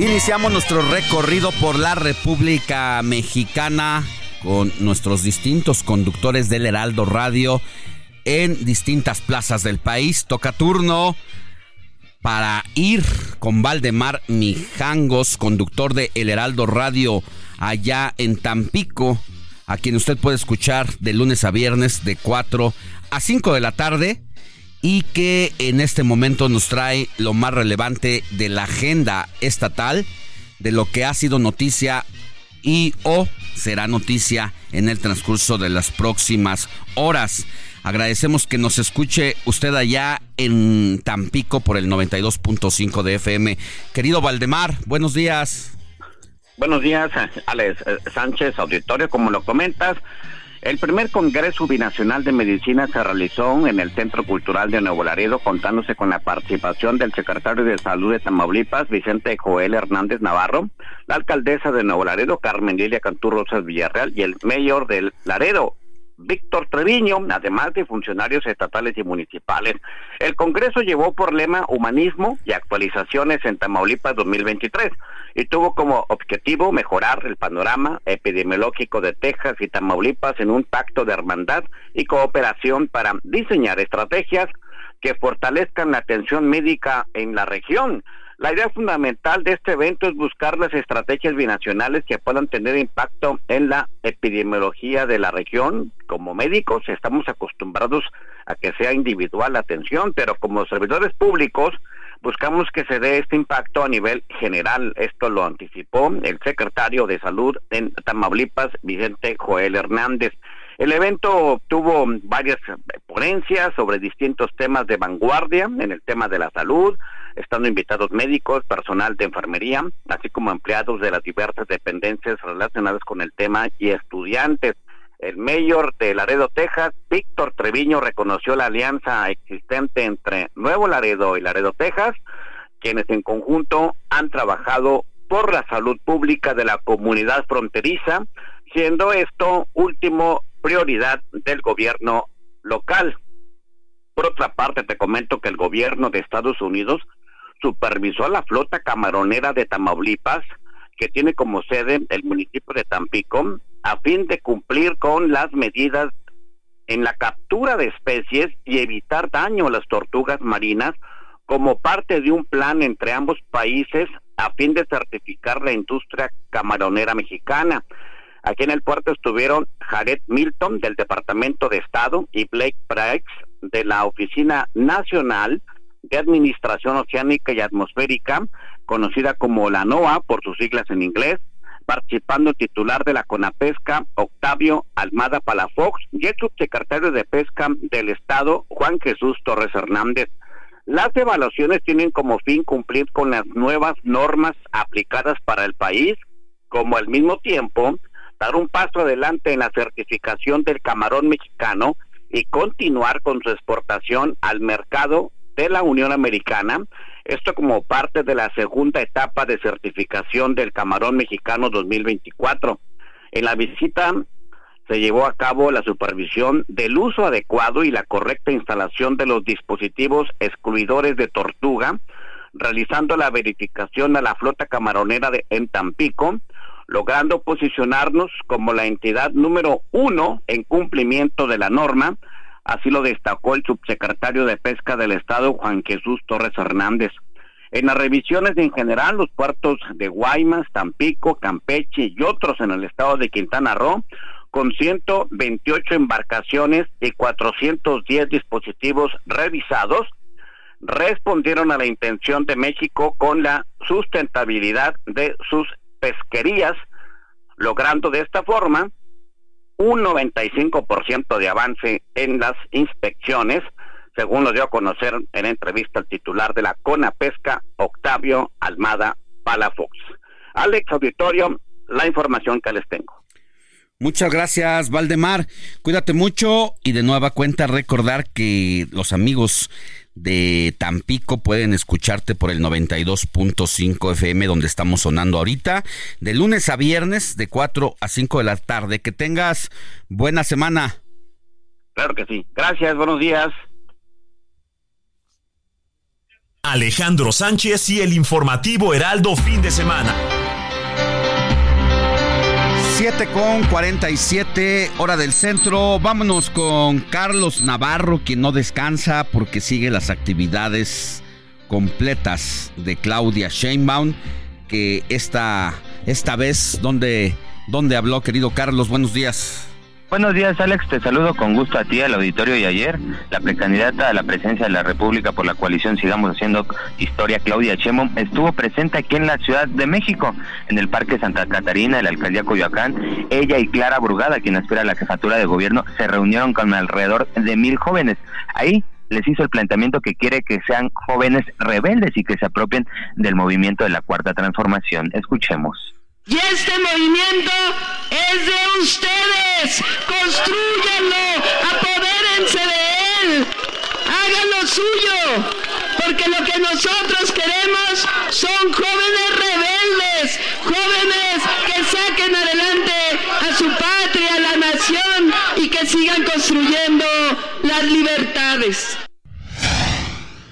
Speaker 5: Iniciamos nuestro recorrido por la República Mexicana con nuestros distintos conductores del Heraldo Radio en distintas plazas del país. Toca turno para ir con Valdemar Mijangos, conductor de El Heraldo Radio allá en Tampico, a quien usted puede escuchar de lunes a viernes de 4 a 5 de la tarde y que en este momento nos trae lo más relevante de la agenda estatal, de lo que ha sido noticia y o será noticia en el transcurso de las próximas horas. Agradecemos que nos escuche usted allá en Tampico por el 92.5 de FM. Querido Valdemar, buenos días.
Speaker 16: Buenos días, Alex eh, Sánchez, auditorio, como lo comentas. El primer Congreso Binacional de Medicina se realizó en el Centro Cultural de Nuevo Laredo, contándose con la participación del secretario de Salud de Tamaulipas, Vicente Joel Hernández Navarro, la alcaldesa de Nuevo Laredo, Carmen Lilia Cantú Rosas Villarreal, y el mayor del Laredo, Víctor Treviño, además de funcionarios estatales y municipales. El Congreso llevó por lema Humanismo y Actualizaciones en Tamaulipas 2023 y tuvo como objetivo mejorar el panorama epidemiológico de Texas y Tamaulipas en un pacto de hermandad y cooperación para diseñar estrategias que fortalezcan la atención médica en la región. La idea fundamental de este evento es buscar las estrategias binacionales que puedan tener impacto en la epidemiología de la región. Como médicos estamos acostumbrados a que sea individual la atención, pero como servidores públicos buscamos que se dé este impacto a nivel general. Esto lo anticipó el secretario de Salud en Tamaulipas, Vicente Joel Hernández. El evento tuvo varias ponencias sobre distintos temas de vanguardia en el tema de la salud, estando invitados médicos, personal de enfermería, así como empleados de las diversas dependencias relacionadas con el tema y estudiantes. El mayor de Laredo, Texas, Víctor Treviño, reconoció la alianza existente entre Nuevo Laredo y Laredo, Texas, quienes en conjunto han trabajado por la salud pública de la comunidad fronteriza, siendo esto último prioridad del gobierno local. Por otra parte, te comento que el gobierno de Estados Unidos supervisó la flota camaronera de Tamaulipas, que tiene como sede el municipio de Tampico, a fin de cumplir con las medidas en la captura de especies y evitar daño a las tortugas marinas como parte de un plan entre ambos países a fin de certificar la industria camaronera mexicana. Aquí en el puerto estuvieron Jared Milton del Departamento de Estado y Blake Price de la Oficina Nacional de Administración Oceánica y Atmosférica, conocida como la NOAA por sus siglas en inglés, participando el titular de la CONAPESCA, Octavio Almada Palafox, y el subsecretario de Pesca del Estado, Juan Jesús Torres Hernández. Las evaluaciones tienen como fin cumplir con las nuevas normas aplicadas para el país, como al mismo tiempo dar un paso adelante en la certificación del camarón mexicano y continuar con su exportación al mercado de la Unión Americana, esto como parte de la segunda etapa de certificación del camarón mexicano 2024. En la visita se llevó a cabo la supervisión del uso adecuado y la correcta instalación de los dispositivos excluidores de tortuga, realizando la verificación a la flota camaronera de en Tampico, logrando posicionarnos como la entidad número uno en cumplimiento de la norma, así lo destacó el subsecretario de Pesca del Estado, Juan Jesús Torres Hernández. En las revisiones en general, los puertos de Guaymas, Tampico, Campeche y otros en el estado de Quintana Roo, con 128 embarcaciones y 410 dispositivos revisados, respondieron a la intención de México con la sustentabilidad de sus pesquerías, logrando de esta forma un 95% de avance en las inspecciones, según lo dio a conocer en entrevista el titular de la CONA Pesca, Octavio Almada Palafox. Alex Auditorio, la información que les tengo.
Speaker 5: Muchas gracias, Valdemar. Cuídate mucho y de nueva cuenta recordar que los amigos de Tampico pueden escucharte por el 92.5 FM donde estamos sonando ahorita, de lunes a viernes de 4 a 5 de la tarde. Que tengas buena semana.
Speaker 16: Claro que sí. Gracias, buenos días.
Speaker 8: Alejandro Sánchez y el informativo Heraldo fin de semana.
Speaker 5: 7 con 47 hora del centro. Vámonos con Carlos Navarro, quien no descansa porque sigue las actividades completas de Claudia Sheinbaum, que esta, esta vez, donde, donde habló, querido Carlos? Buenos días.
Speaker 17: Buenos días, Alex. Te saludo con gusto a ti, al auditorio y ayer. La precandidata a la presidencia de la República por la coalición Sigamos Haciendo Historia, Claudia Chemo, estuvo presente aquí en la Ciudad de México, en el Parque Santa Catarina, en la alcaldía Coyoacán. Ella y Clara Brugada, quien aspira a la jefatura de gobierno, se reunieron con alrededor de mil jóvenes. Ahí les hizo el planteamiento que quiere que sean jóvenes rebeldes y que se apropien del movimiento de la Cuarta Transformación. Escuchemos.
Speaker 18: Y este movimiento es de ustedes. Construyanlo, apodérense de él. Hagan lo suyo. Porque lo que nosotros queremos son jóvenes rebeldes, jóvenes que saquen adelante a su patria, a la nación y que sigan construyendo las libertades.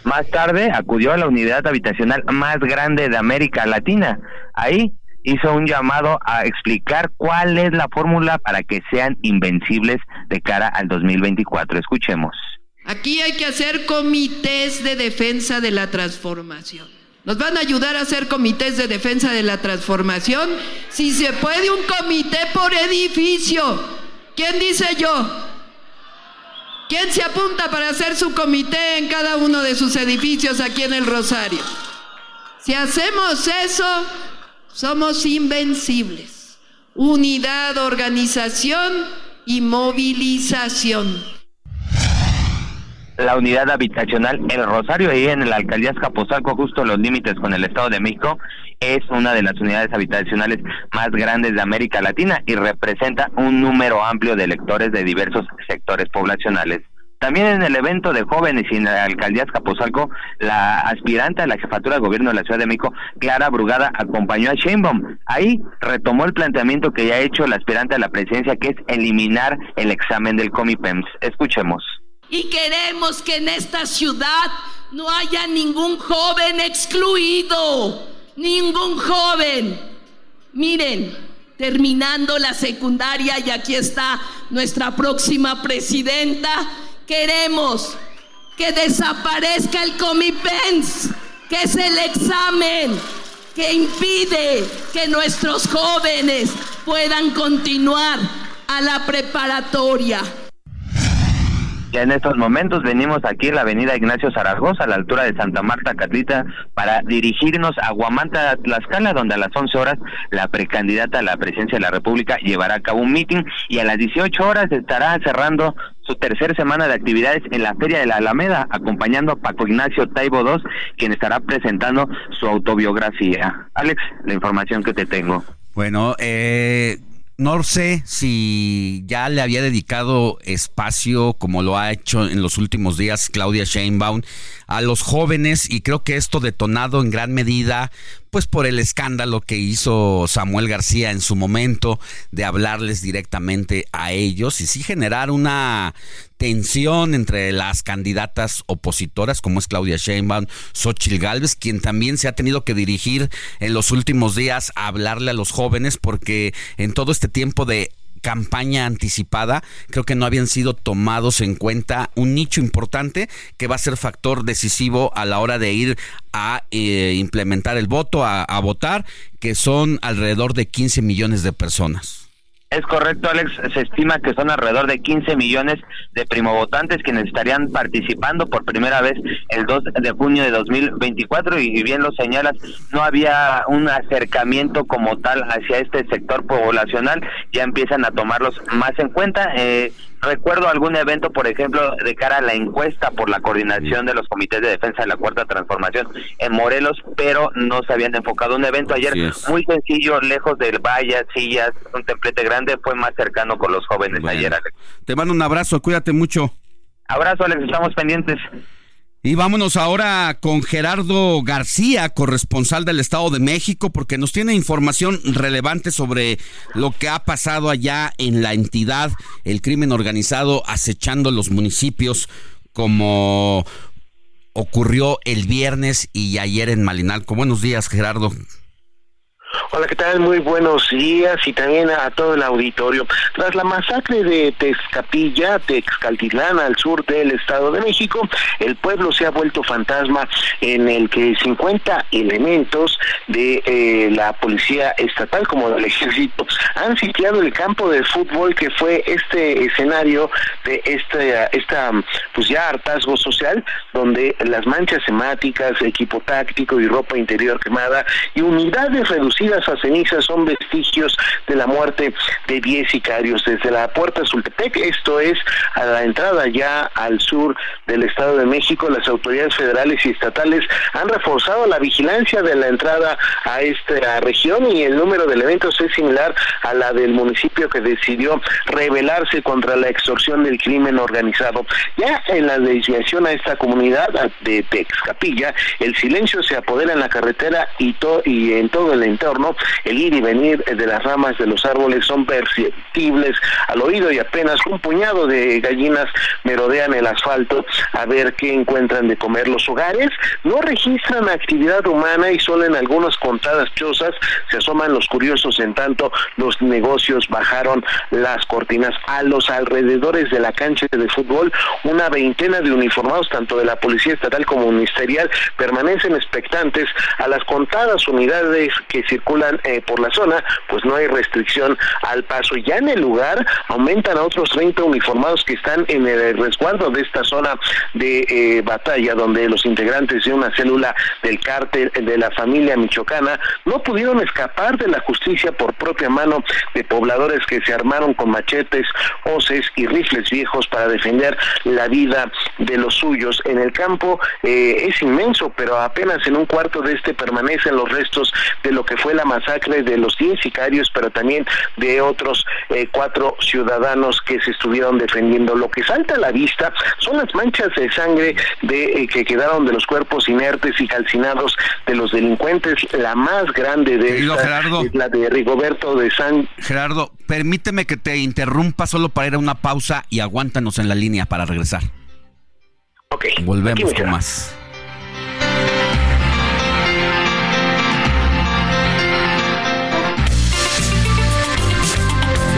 Speaker 17: Más tarde acudió a la unidad habitacional más grande de América Latina. Ahí hizo un llamado a explicar cuál es la fórmula para que sean invencibles de cara al 2024. Escuchemos.
Speaker 18: Aquí hay que hacer comités de defensa de la transformación.
Speaker 19: ¿Nos van a ayudar a hacer comités de defensa de la transformación? Si se puede un comité por edificio. ¿Quién dice yo? ¿Quién se apunta para hacer su comité en cada uno de sus edificios aquí en el Rosario? Si hacemos eso, somos invencibles. Unidad, organización y movilización.
Speaker 17: La unidad habitacional El Rosario, ahí en la alcaldía Escaposalco, justo los límites con el Estado de México, es una de las unidades habitacionales más grandes de América Latina y representa un número amplio de electores de diversos sectores poblacionales. También en el evento de jóvenes y en la alcaldía Escaposalco, la aspirante a la jefatura de gobierno de la Ciudad de México, Clara Brugada, acompañó a Sheinbaum. Ahí retomó el planteamiento que ya ha hecho la aspirante a la presidencia, que es eliminar el examen del Comipems. Escuchemos.
Speaker 20: Y queremos que en esta ciudad no haya ningún joven excluido, ningún joven. Miren, terminando la secundaria, y aquí está nuestra próxima presidenta, queremos que desaparezca el Comipens, que es el examen que impide que nuestros jóvenes puedan continuar a la preparatoria.
Speaker 17: Ya en estos momentos venimos aquí en la avenida Ignacio Zaragoza, a la altura de Santa Marta Catlita, para dirigirnos a Guamanta, Tlaxcala, donde a las 11 horas la precandidata a la presidencia de la República llevará a cabo un meeting y a las 18 horas estará cerrando su tercera semana de actividades en la Feria de la Alameda, acompañando a Paco Ignacio Taibo II, quien estará presentando su autobiografía. Alex, la información que te tengo.
Speaker 5: Bueno, eh, no sé si ya le había dedicado espacio, como lo ha hecho en los últimos días Claudia Sheinbaum, a los jóvenes y creo que esto detonado en gran medida pues por el escándalo que hizo Samuel García en su momento de hablarles directamente a ellos y sí generar una tensión entre las candidatas opositoras como es Claudia Sheinbaum, Xochitl Gálvez, quien también se ha tenido que dirigir en los últimos días a hablarle a los jóvenes porque en todo este tiempo de campaña anticipada, creo que no habían sido tomados en cuenta un nicho importante que va a ser factor decisivo a la hora de ir a eh, implementar el voto, a, a votar, que son alrededor de 15 millones de personas.
Speaker 17: Es correcto, Alex. Se estima que son alrededor de 15 millones de primovotantes quienes estarían participando por primera vez el 2 de junio de 2024 y bien lo señalas, no había un acercamiento como tal hacia este sector poblacional, ya empiezan a tomarlos más en cuenta. Eh, recuerdo algún evento, por ejemplo, de cara a la encuesta por la coordinación de los comités de defensa de la Cuarta Transformación en Morelos, pero no se habían enfocado. Un evento ayer muy sencillo, lejos del vallas, sillas, un templete grande, fue más cercano con los jóvenes ayer, Alex.
Speaker 5: Te mando un abrazo, cuídate mucho.
Speaker 17: Abrazo, Alex, estamos pendientes.
Speaker 5: Y vámonos ahora con Gerardo García, corresponsal del Estado de México, porque nos tiene información relevante sobre lo que ha pasado allá en la entidad, el crimen organizado acechando los municipios como ocurrió el viernes y ayer en Malinalco. Buenos días, Gerardo.
Speaker 21: Hola, ¿qué tal? Muy buenos días y también a todo el auditorio. Tras la masacre de Texcapilla, Texcaltitlán, al sur del Estado de México, el pueblo se ha vuelto fantasma en el que 50 elementos de eh, la policía estatal como del ejército han sitiado el campo de fútbol que fue este escenario de este esta pues ya hartazgo social donde las manchas semáticas, equipo táctico y ropa interior quemada y unidades reducidas a cenizas son vestigios de la muerte de 10 sicarios desde la puerta Zultepec, esto es a la entrada ya al sur del Estado de México. Las autoridades federales y estatales han reforzado la vigilancia de la entrada a esta región y el número de eventos es similar a la del municipio que decidió rebelarse contra la extorsión del crimen organizado. Ya en la desviación a esta comunidad de Texcapilla, el silencio se apodera en la carretera y, to y en todo el entorno el ir y venir de las ramas de los árboles son perceptibles al oído y apenas un puñado de gallinas merodean el asfalto a ver qué encuentran de comer. Los hogares no registran actividad humana y solo en algunas contadas chozas se asoman los curiosos, en tanto los negocios bajaron las cortinas. A los alrededores de la cancha de fútbol, una veintena de uniformados, tanto de la Policía Estatal como Ministerial, permanecen expectantes a las contadas unidades que circulan eh, por la zona, pues no hay restricción al paso. Ya en el lugar aumentan a otros 30 uniformados que están en el resguardo de esta zona de eh, batalla, donde los integrantes de una célula del cártel de la familia michoacana no pudieron escapar de la justicia por propia mano de pobladores que se armaron con machetes, hoces y rifles viejos para defender la vida de los suyos. En el campo eh, es inmenso, pero apenas en un cuarto de este permanecen los restos de lo que fue la masacre de los 10 sicarios, pero también de otros eh, cuatro ciudadanos que se estuvieron defendiendo. Lo que salta a la vista son las manchas de sangre de eh, que quedaron de los cuerpos inertes y calcinados de los delincuentes. La más grande de estas
Speaker 5: Gerardo.
Speaker 21: es la de Rigoberto de San
Speaker 5: Gerardo, permíteme que te interrumpa solo para ir a una pausa y aguántanos en la línea para regresar.
Speaker 21: Ok.
Speaker 5: Volvemos con más.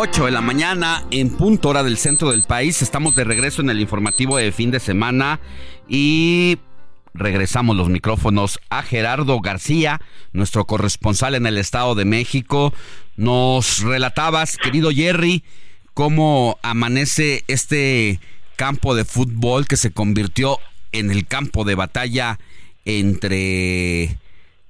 Speaker 5: Ocho de la mañana en punto hora del centro del país. Estamos de regreso en el informativo de fin de semana y regresamos los micrófonos a Gerardo García, nuestro corresponsal en el Estado de México. Nos relatabas, querido Jerry, cómo amanece este campo de fútbol que se convirtió en el campo de batalla entre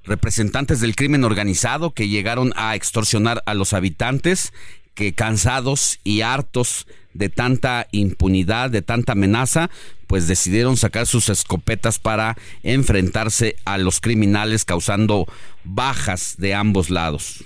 Speaker 5: representantes del crimen organizado que llegaron a extorsionar a los habitantes que cansados y hartos de tanta impunidad, de tanta amenaza, pues decidieron sacar sus escopetas para enfrentarse a los criminales causando bajas de ambos lados.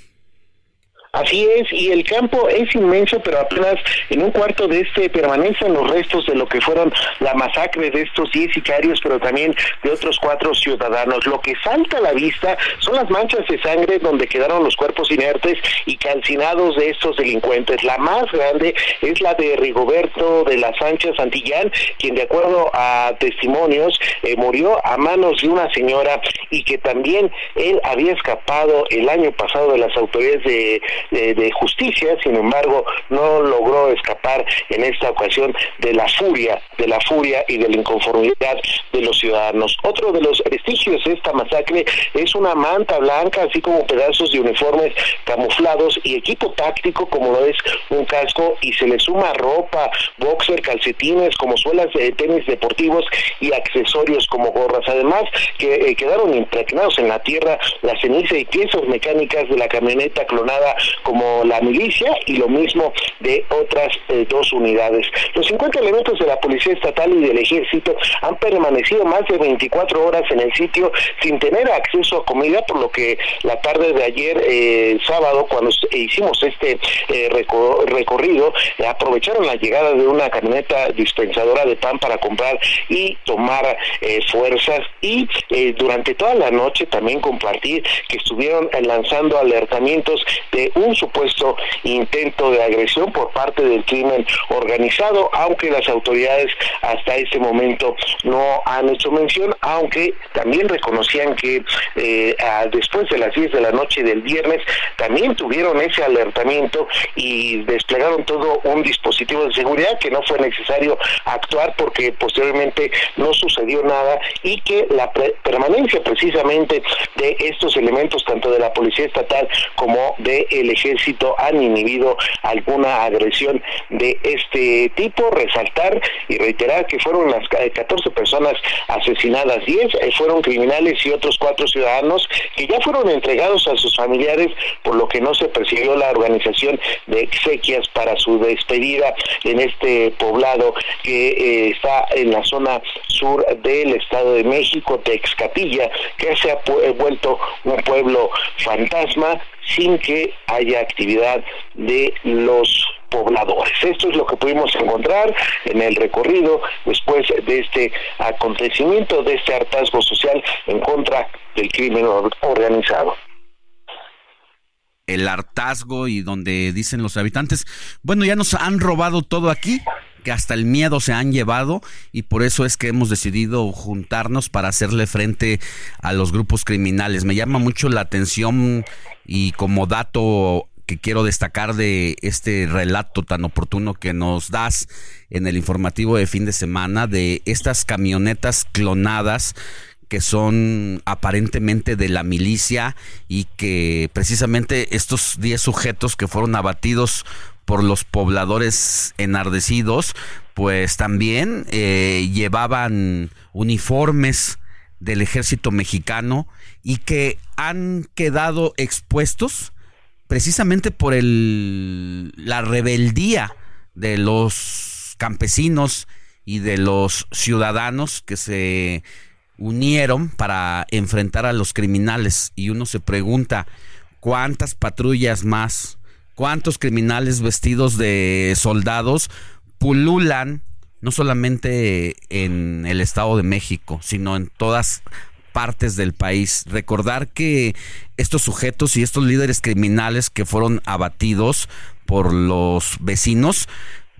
Speaker 21: Así es, y el campo es inmenso, pero apenas en un cuarto de este permanecen los restos de lo que fueron la masacre de estos 10 sicarios, pero también de otros cuatro ciudadanos. Lo que salta a la vista son las manchas de sangre donde quedaron los cuerpos inertes y calcinados de estos delincuentes. La más grande es la de Rigoberto de la Sánchez Santillán, quien de acuerdo a testimonios eh, murió a manos de una señora y que también él había escapado el año pasado de las autoridades de de, de justicia, sin embargo, no logró escapar en esta ocasión de la furia, de la furia y de la inconformidad de los ciudadanos. Otro de los vestigios de esta masacre es una manta blanca, así como pedazos de uniformes camuflados y equipo táctico, como lo es un casco, y se le suma ropa, boxer, calcetines, como suelas de tenis deportivos y accesorios como gorras. Además, que eh, quedaron impregnados en la tierra la ceniza y piezas mecánicas de la camioneta clonada como la milicia y lo mismo de otras eh, dos unidades. Los 50 elementos de la Policía Estatal y del Ejército han permanecido más de 24 horas en el sitio sin tener acceso a comida, por lo que la tarde de ayer, eh, sábado, cuando hicimos este eh, reco- recorrido, eh, aprovecharon la llegada de una camioneta dispensadora de pan para comprar y tomar eh, fuerzas y eh, durante toda la noche también compartir que estuvieron eh, lanzando alertamientos de un supuesto intento de agresión por parte del crimen organizado, aunque las autoridades hasta este momento no han hecho mención, aunque también reconocían que eh, después de las 10 de la noche del viernes también tuvieron ese alertamiento y desplegaron todo un dispositivo de seguridad que no fue necesario actuar porque posteriormente no sucedió nada y que la permanencia precisamente de estos elementos tanto de la policía estatal como del ejército han inhibido alguna agresión de este tipo. Resaltar y reiterar que fueron las 14 personas asesinadas, 10 fueron criminales y otros cuatro ciudadanos que ya fueron entregados a sus familiares, por lo que no se persiguió la organización de exequias para su despedida en este poblado que eh, está en la zona sur del Estado de México, Texcatilla, que se ha vuelto un pueblo fantasma sin que haya actividad de los pobladores. Esto es lo que pudimos encontrar en el recorrido después de este acontecimiento, de este hartazgo social en contra del crimen organizado
Speaker 5: el hartazgo y donde dicen los habitantes, bueno, ya nos han robado todo aquí, que hasta el miedo se han llevado y por eso es que hemos decidido juntarnos para hacerle frente a los grupos criminales. Me llama mucho la atención y como dato que quiero destacar de este relato tan oportuno que nos das en el informativo de fin de semana de estas camionetas clonadas que son aparentemente de la milicia y que precisamente estos 10 sujetos que fueron abatidos por los pobladores enardecidos, pues también eh, llevaban uniformes del ejército mexicano y que han quedado expuestos precisamente por el, la rebeldía de los campesinos y de los ciudadanos que se unieron para enfrentar a los criminales. Y uno se pregunta cuántas patrullas más, cuántos criminales vestidos de soldados pululan no solamente en el Estado de México, sino en todas partes del país. Recordar que estos sujetos y estos líderes criminales que fueron abatidos por los vecinos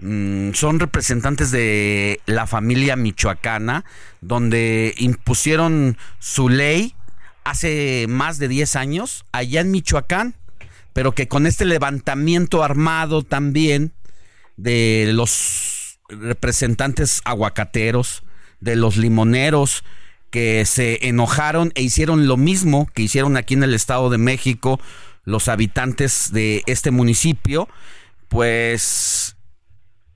Speaker 5: Mm, son representantes de la familia michoacana, donde impusieron su ley hace más de 10 años allá en Michoacán, pero que con este levantamiento armado también de los representantes aguacateros, de los limoneros, que se enojaron e hicieron lo mismo que hicieron aquí en el Estado de México los habitantes de este municipio, pues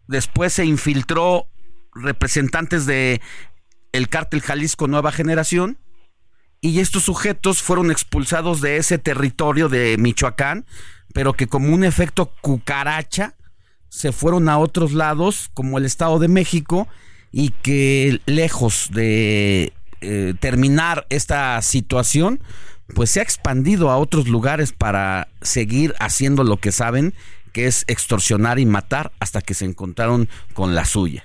Speaker 5: Después se infiltró representantes de el cártel Jalisco Nueva Generación y estos sujetos fueron expulsados de ese territorio de Michoacán, pero que como un efecto cucaracha se fueron a otros lados como el Estado de México y que lejos de eh, terminar esta situación, pues se ha expandido a otros lugares para seguir haciendo lo que saben que es extorsionar y matar hasta que se encontraron con la suya.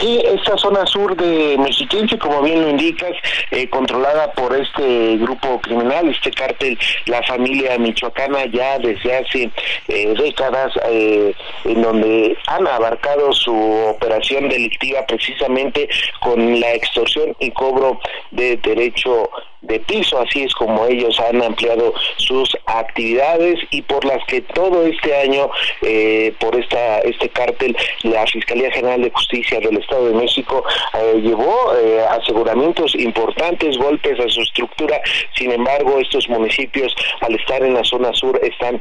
Speaker 21: Sí, esta zona sur de Mexiquense, como bien lo indicas, eh, controlada por este grupo criminal, este cártel, la familia michoacana, ya desde hace eh, décadas, eh, en donde han abarcado su operación delictiva precisamente con la extorsión y cobro de derecho de piso, así es como ellos han ampliado sus actividades y por las que todo este año, eh, por esta este cártel, la Fiscalía General de Justicia del Estado de México eh, llevó eh, aseguramientos importantes, golpes a su estructura, sin embargo estos municipios al estar en la zona sur están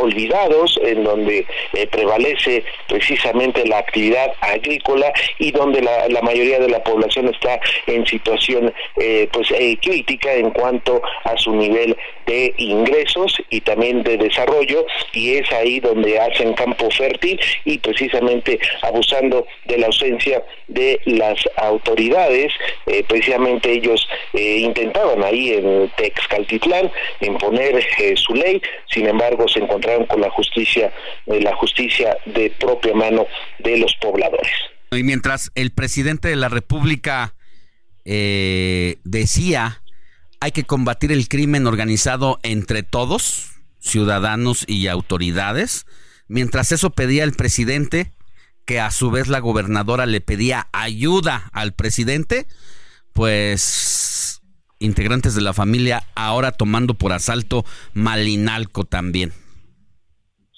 Speaker 21: olvidados, en donde prevalece precisamente la actividad agrícola y donde la, la, mayoría de la población está en situación pues crítica en cuanto a su nivel de ingresos y también de desarrollo y es ahí donde hacen campo fértil y precisamente abusando de la ausencia de las autoridades, eh, precisamente ellos eh, intentaban ahí en Texcaltitlán imponer eh, su ley, sin embargo se encontraron con la justicia, la justicia de propia mano de los pobladores.
Speaker 5: Y mientras el presidente de la República decía hay que combatir el crimen organizado entre todos, ciudadanos y autoridades. Mientras eso pedía el presidente, que a su vez la gobernadora le pedía ayuda al presidente, pues integrantes de la familia ahora tomando por asalto Malinalco también.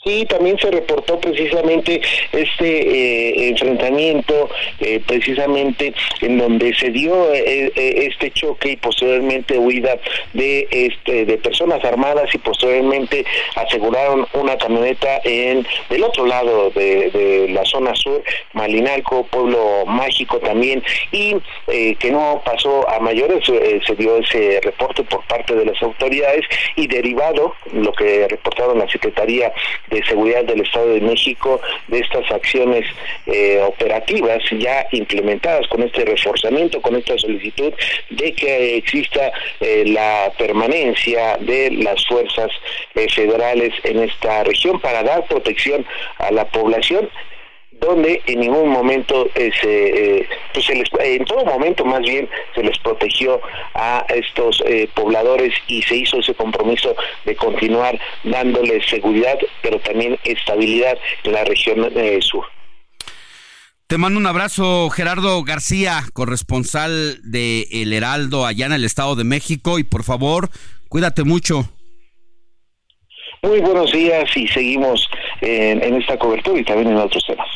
Speaker 21: Sí, también se reportó precisamente este eh, enfrentamiento, eh, precisamente en donde se dio eh, eh, este choque y posteriormente huida de este de personas armadas y posteriormente aseguraron una camioneta en del otro lado de, la zona sur, Malinalco, pueblo mágico también y que no pasó a mayores, se dio ese reporte por parte de las autoridades y derivado lo que reportaron la Secretaría de Seguridad del Estado de México de estas acciones eh, operativas ya implementadas con este reforzamiento, con esta solicitud de que exista eh, la permanencia de las fuerzas eh, federales en esta región para dar protección a la población donde en ningún momento eh, se, eh, pues se les, en todo momento más bien se les protegió a estos eh, pobladores y se hizo ese compromiso de continuar dándoles seguridad, pero también estabilidad en la región eh, sur.
Speaker 5: Te mando un abrazo, Gerardo García, corresponsal de El Heraldo allá en el Estado de México. Y por favor, cuídate mucho.
Speaker 21: Muy buenos días y seguimos en, en esta cobertura y también en otros temas.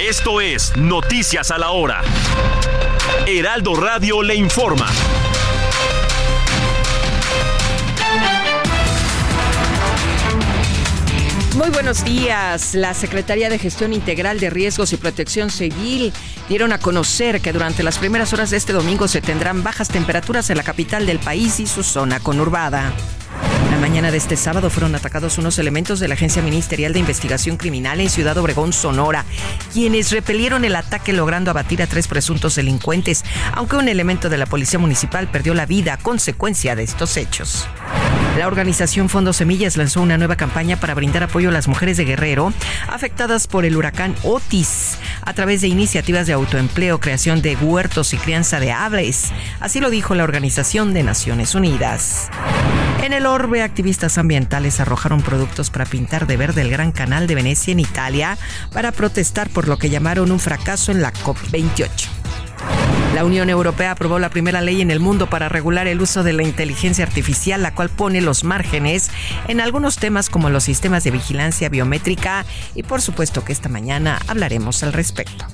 Speaker 8: Esto es Noticias a la Hora. Heraldo Radio le informa.
Speaker 6: Muy buenos días. La Secretaría de Gestión Integral de Riesgos y Protección Civil dieron a conocer que durante las primeras horas de este domingo se tendrán bajas temperaturas en la capital del país y su zona conurbada. La mañana de este sábado fueron atacados unos elementos de la Agencia Ministerial de Investigación Criminal en Ciudad Obregón, Sonora, quienes repelieron el ataque logrando abatir a tres presuntos delincuentes, aunque un elemento de la Policía Municipal perdió la vida a consecuencia de estos hechos. La organización Fondo Semillas lanzó una nueva campaña para brindar apoyo a las mujeres de Guerrero afectadas por el huracán Otis a través de iniciativas de autoempleo, creación de huertos y crianza de aves. Así lo dijo la Organización de Naciones Unidas. Orbe, activistas ambientales arrojaron productos para pintar de verde el Gran Canal de Venecia en Italia para protestar por lo que llamaron un fracaso en la COP28. La Unión Europea aprobó la primera ley en el mundo para regular el uso de la inteligencia artificial, la cual pone los márgenes en algunos temas como los sistemas de vigilancia biométrica y por supuesto que esta mañana hablaremos al respecto.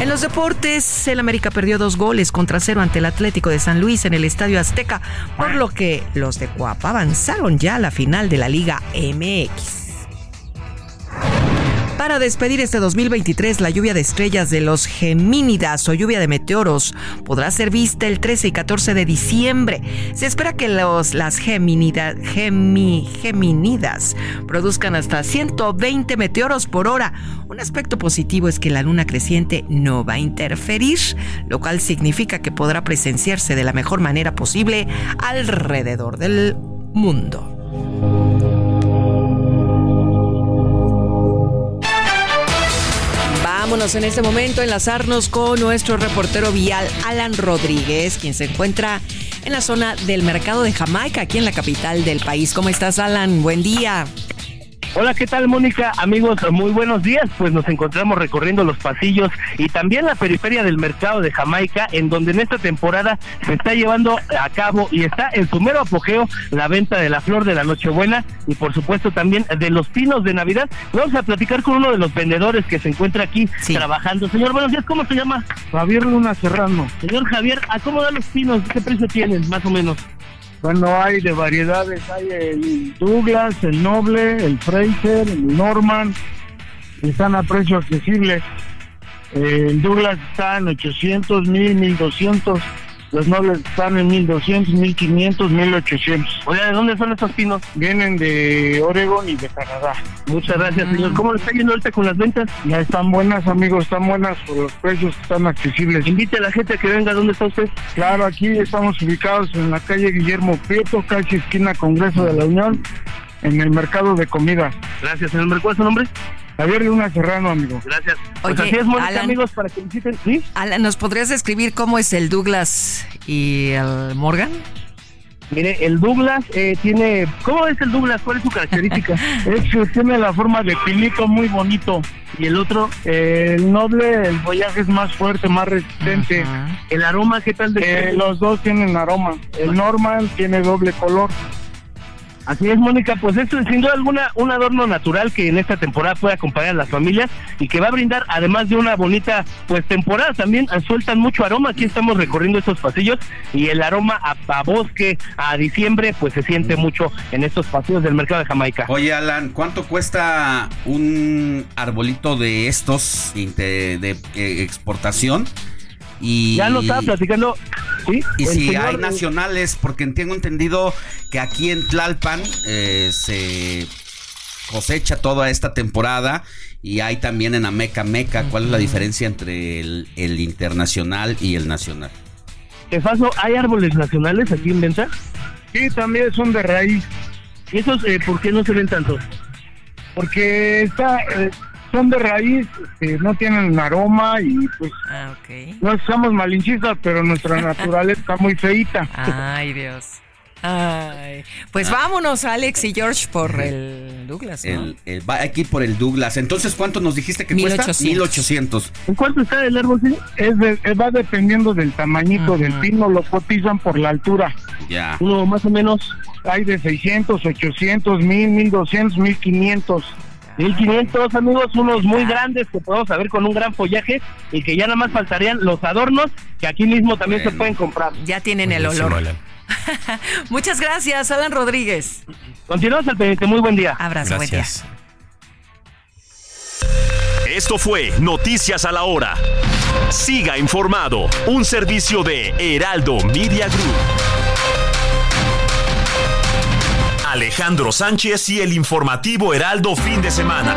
Speaker 6: En los deportes, el América perdió dos goles contra cero ante el Atlético de San Luis en el Estadio Azteca, por lo que los de Coapa avanzaron ya a la final de la Liga MX. Para despedir este 2023, la lluvia de estrellas de los Gemínidas o lluvia de meteoros podrá ser vista el 13 y 14 de diciembre. Se espera que los, las Gemínida- Gemi- Gemínidas produzcan hasta 120 meteoros por hora. Un aspecto positivo es que la luna creciente no va a interferir, lo cual significa que podrá presenciarse de la mejor manera posible alrededor del mundo. En este momento enlazarnos con nuestro reportero vial Alan Rodríguez, quien se encuentra en la zona del mercado de Jamaica, aquí en la capital del país. ¿Cómo estás, Alan? Buen día.
Speaker 22: Hola, ¿qué tal, Mónica? Amigos, muy buenos días. Pues nos encontramos recorriendo los pasillos y también la periferia del mercado de Jamaica, en donde en esta temporada se está llevando a cabo y está en su mero apogeo la venta de la flor de la Nochebuena y, por supuesto, también de los pinos de Navidad. Vamos a platicar con uno de los vendedores que se encuentra aquí trabajando. Señor, buenos días, ¿cómo se llama?
Speaker 23: Javier Luna Serrano.
Speaker 22: Señor Javier, ¿a cómo dan los pinos? ¿Qué precio tienen, más o menos?
Speaker 23: Bueno, hay de variedades, hay el Douglas, el Noble, el Fraser, el Norman, están a precio accesible. Eh, El Douglas está en 800, 1000, 1200, los Nobles están en 1200, 1500, 1800.
Speaker 22: Oye, ¿de dónde son estos pinos?
Speaker 23: Vienen de Oregon y de Canadá.
Speaker 22: Muchas gracias, señor. ¿Cómo le está yendo ahorita con las ventas?
Speaker 23: Ya están buenas, amigos, están buenas por los precios están accesibles.
Speaker 22: Invite a la gente a que venga. ¿Dónde está usted?
Speaker 23: Claro, aquí estamos ubicados en la calle Guillermo Prieto, casi esquina Congreso de la Unión, en el mercado de comida.
Speaker 22: Gracias, señor. ¿Cuál es su nombre?
Speaker 23: Javier Luna Serrano, amigo.
Speaker 22: Gracias.
Speaker 6: Oye,
Speaker 22: Pues así es, Mónica,
Speaker 6: Alan.
Speaker 22: amigos, para que visiten. ¿Sí?
Speaker 6: Alan, ¿nos podrías describir cómo es el Douglas y el Morgan?
Speaker 22: Mire, el Douglas eh, tiene... ¿Cómo es el Douglas? ¿Cuál es su característica?
Speaker 23: Es que tiene la forma de pilito muy bonito.
Speaker 22: ¿Y el otro?
Speaker 23: el noble, el follaje es más fuerte, más resistente.
Speaker 22: ¿El aroma qué tal de
Speaker 23: Eh, los dos tienen aroma. El normal tiene doble color.
Speaker 22: Así es, Mónica, pues esto es sin duda alguna un adorno natural que en esta temporada puede acompañar a las familias y que va a brindar, además de una bonita pues temporada, también sueltan mucho aroma. Aquí estamos recorriendo estos pasillos y el aroma a, a bosque, a diciembre, pues se siente mucho en estos pasillos del mercado de Jamaica.
Speaker 5: Oye, Alan, ¿cuánto cuesta un arbolito de estos de, de, eh, exportación? Y,
Speaker 22: Ya lo estaba platicando. Sí,
Speaker 5: Y
Speaker 22: el
Speaker 5: si
Speaker 22: señor,
Speaker 5: hay nacionales, porque tengo entendido que aquí en Tlalpan eh, se cosecha toda esta temporada y hay también en Ameca Meca. ¿Cuál es la diferencia entre el, el internacional y el nacional?
Speaker 22: Te paso, ¿hay árboles nacionales aquí en venta?
Speaker 23: Sí, también son de raíz.
Speaker 22: ¿Y esos eh, por qué no se ven tanto?
Speaker 23: Porque está, eh, son de raíz, eh, no tienen aroma y pues
Speaker 6: Ah, ok.
Speaker 23: no somos malinchistas, pero nuestra naturaleza está muy feita.
Speaker 6: Ay, Dios. Ay. Pues vámonos, Alex y George, por el Douglas, ¿no?
Speaker 5: El, el- va aquí por el Douglas. Entonces, ¿cuánto nos dijiste que cuesta?
Speaker 6: 1800.
Speaker 5: 1800.
Speaker 22: ¿En cuánto está el árbol? sí?
Speaker 23: Es de- eh, va dependiendo del tamañito del pino, lo cotizan por la altura.
Speaker 5: Ya.
Speaker 22: Uno más o menos.
Speaker 23: Hay de 600, 800, 1000, 1200, 1500.
Speaker 22: 1500 amigos, unos muy grandes que podemos ver con un gran follaje y que ya nada más faltarían los adornos que aquí mismo también se pueden comprar.
Speaker 6: Ya tienen el olor.
Speaker 7: Alan.
Speaker 6: Muchas gracias, Alan Rodríguez.
Speaker 22: Continuamos al pendiente, muy buen día.
Speaker 6: Abrazo, buen día.
Speaker 7: Gracias.
Speaker 8: Esto fue Noticias a la Hora. Siga informado, un servicio de Heraldo Media Group. Alejandro Sánchez y el informativo Heraldo fin de semana.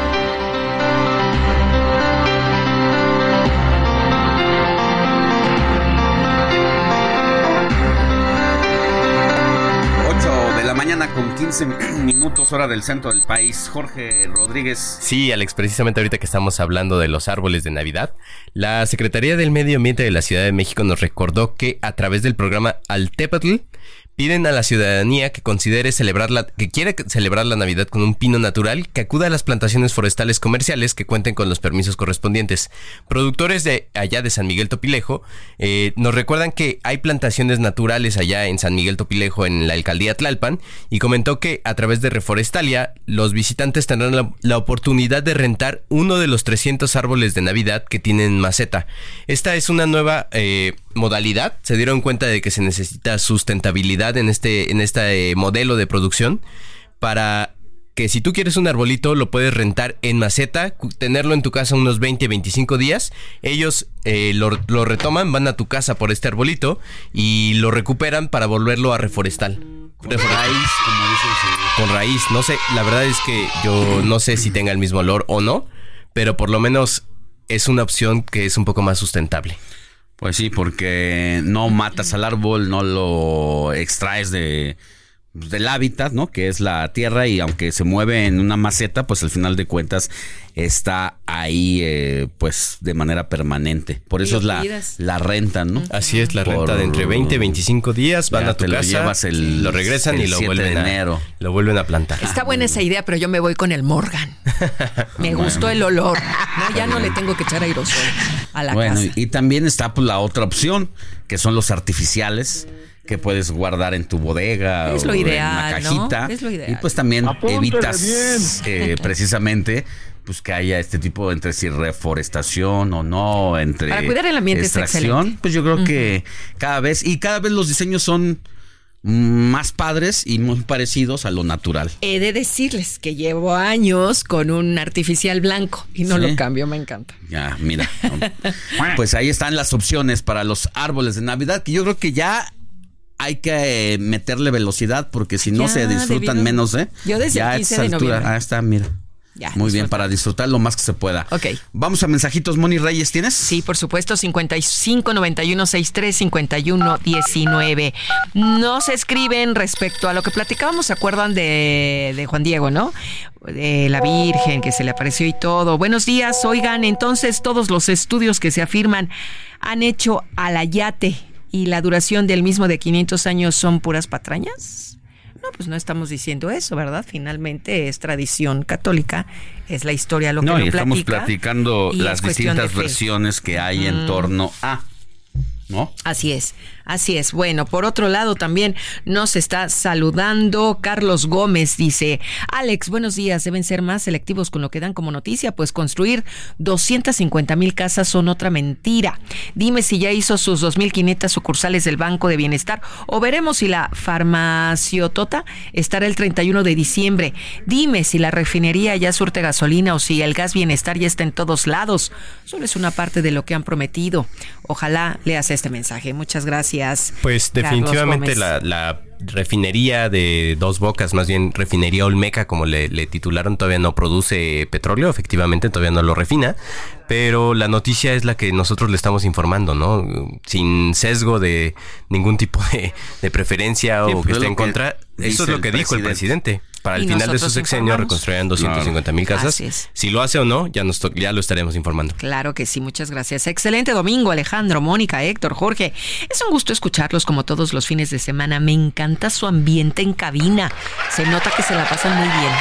Speaker 5: 8 de la mañana con 15 minutos hora del centro del país. Jorge Rodríguez.
Speaker 7: Sí, Alex, precisamente ahorita que estamos hablando de los árboles de Navidad, la Secretaría del Medio Ambiente de la Ciudad de México nos recordó que a través del programa Altepatl piden a la ciudadanía que considere celebrar la, que quiere celebrar la Navidad con un pino natural, que acuda a las plantaciones forestales comerciales que cuenten con los permisos correspondientes. Productores de allá de San Miguel Topilejo eh, nos recuerdan que hay plantaciones naturales allá en San Miguel Topilejo en la alcaldía Tlalpan y comentó que a través de Reforestalia los visitantes tendrán la, oportunidad de rentar uno de los 300 árboles de Navidad que tienen maceta. Esta es una nueva eh, modalidad. Se dieron cuenta de que se necesita sustentabilidad en este, en este modelo de producción para que si tú quieres un arbolito lo puedes rentar en maceta, tenerlo en tu casa unos 20, 25 días. Ellos eh, lo, lo retoman, van a tu casa por este arbolito y lo recuperan para volverlo a reforestal. Reforestal.
Speaker 5: como dice el.
Speaker 7: Con raíz, no sé, la verdad es que yo no sé si tenga el mismo olor o no, pero por lo menos es una opción que es un poco más sustentable.
Speaker 5: Pues sí, porque no matas al árbol, no lo extraes de pues, del hábitat, ¿no? Que es la tierra y aunque se mueve en una maceta, pues al final de cuentas está ahí, eh, pues de manera permanente. Por eso
Speaker 6: lo
Speaker 5: es la, la renta, ¿no?
Speaker 7: Así es, la
Speaker 5: Por-
Speaker 7: renta de entre 20 y 25 días, van a tu
Speaker 5: te lo
Speaker 7: casa,
Speaker 5: llevas el-
Speaker 7: lo regresan y lo
Speaker 5: 7 de
Speaker 7: vuelven, a,
Speaker 5: enero.
Speaker 7: lo vuelven a plantar.
Speaker 6: Está buena esa idea, pero yo me voy con el Morgan. Me gustó el olor. No, ya no le tengo que echar aerosol a la
Speaker 5: Bueno,
Speaker 6: casa.
Speaker 5: y, y también está pues, la otra opción, que son los artificiales que puedes guardar en tu bodega
Speaker 6: Es lo
Speaker 5: o
Speaker 6: ideal,
Speaker 5: en una cajita.
Speaker 6: Es lo ideal.
Speaker 5: Y pues también
Speaker 23: Apúntele
Speaker 5: evitas eh, precisamente pues que haya este tipo entre si reforestación o no, entre
Speaker 6: Para cuidar el ambiente
Speaker 5: extracción,
Speaker 6: excelente.
Speaker 5: pues yo creo que cada vez y cada vez los diseños son más padres y muy parecidos a lo natural.
Speaker 6: He de decirles que llevo años con un artificial blanco y no
Speaker 5: Sí.
Speaker 6: lo cambio, me encanta.
Speaker 5: Ya, mira. pues ahí están las opciones para los árboles de Navidad, que yo creo que ya hay que meterle velocidad porque si no
Speaker 6: Ya,
Speaker 5: se disfrutan
Speaker 6: debido-
Speaker 5: menos, ¿eh?
Speaker 6: Yo desde
Speaker 5: ya
Speaker 6: el
Speaker 5: a
Speaker 6: 15
Speaker 5: esta
Speaker 6: de
Speaker 5: altura,
Speaker 6: noviembre.
Speaker 5: ah, está, mira.
Speaker 6: Ya,
Speaker 5: Muy bien, para disfrutar lo más que se pueda.
Speaker 6: Ok.
Speaker 5: Vamos a mensajitos, Moni Reyes, ¿tienes?
Speaker 6: Sí, por supuesto, 55 91 63 51 19. Nos escriben respecto a lo que platicábamos, ¿se acuerdan de, de Juan Diego, no? De la Virgen que se le apareció y todo. Buenos días, oigan, entonces todos los estudios que se afirman han hecho al ayate y la duración del mismo de 500 años son puras patrañas. No, pues no estamos diciendo eso, ¿verdad? Finalmente es tradición católica, es la historia lo que
Speaker 5: No,
Speaker 6: lo
Speaker 5: y estamos
Speaker 6: platica,
Speaker 5: platicando
Speaker 6: y
Speaker 5: las distintas versiones que hay en
Speaker 6: Ujú.
Speaker 5: torno a.
Speaker 6: Así es, así es. Bueno, por otro lado también nos está saludando Carlos Gómez, dice, Alex, buenos días, deben ser más selectivos con lo que dan como noticia, pues construir 250 mil casas son otra mentira. Dime si ya hizo sus 2.500 sucursales del Banco de Bienestar o veremos si la farmaciotota estará el 31 de diciembre. Dime si la refinería ya surte gasolina o si el gas bienestar ya está en todos lados. Solo es una parte de lo que han prometido. Ojalá leas este mensaje. Muchas gracias.
Speaker 7: Pues definitivamente la, la refinería de Dos Bocas, más bien refinería Olmeca, como le, le titularon, todavía no produce petróleo, efectivamente, todavía no lo refina, pero la noticia es la que nosotros le estamos informando, ¿no? Sin sesgo de ningún tipo de, de preferencia
Speaker 5: Sí,
Speaker 7: o
Speaker 5: pues
Speaker 7: que
Speaker 5: es
Speaker 7: esté en contra. Eso es lo
Speaker 5: el
Speaker 7: que dijo el
Speaker 5: presidente.
Speaker 7: Para el
Speaker 6: Y
Speaker 7: final de su sexenio
Speaker 6: informamos.
Speaker 7: reconstruirán 250 mil casas. Si lo hace o no, ya, nos ya lo estaremos informando.
Speaker 6: Claro que sí, muchas gracias. Excelente domingo, Alejandro, Mónica, Héctor, Jorge. Es un gusto escucharlos como todos los fines de semana. Me encanta su ambiente en cabina. Se nota que se la pasan muy bien.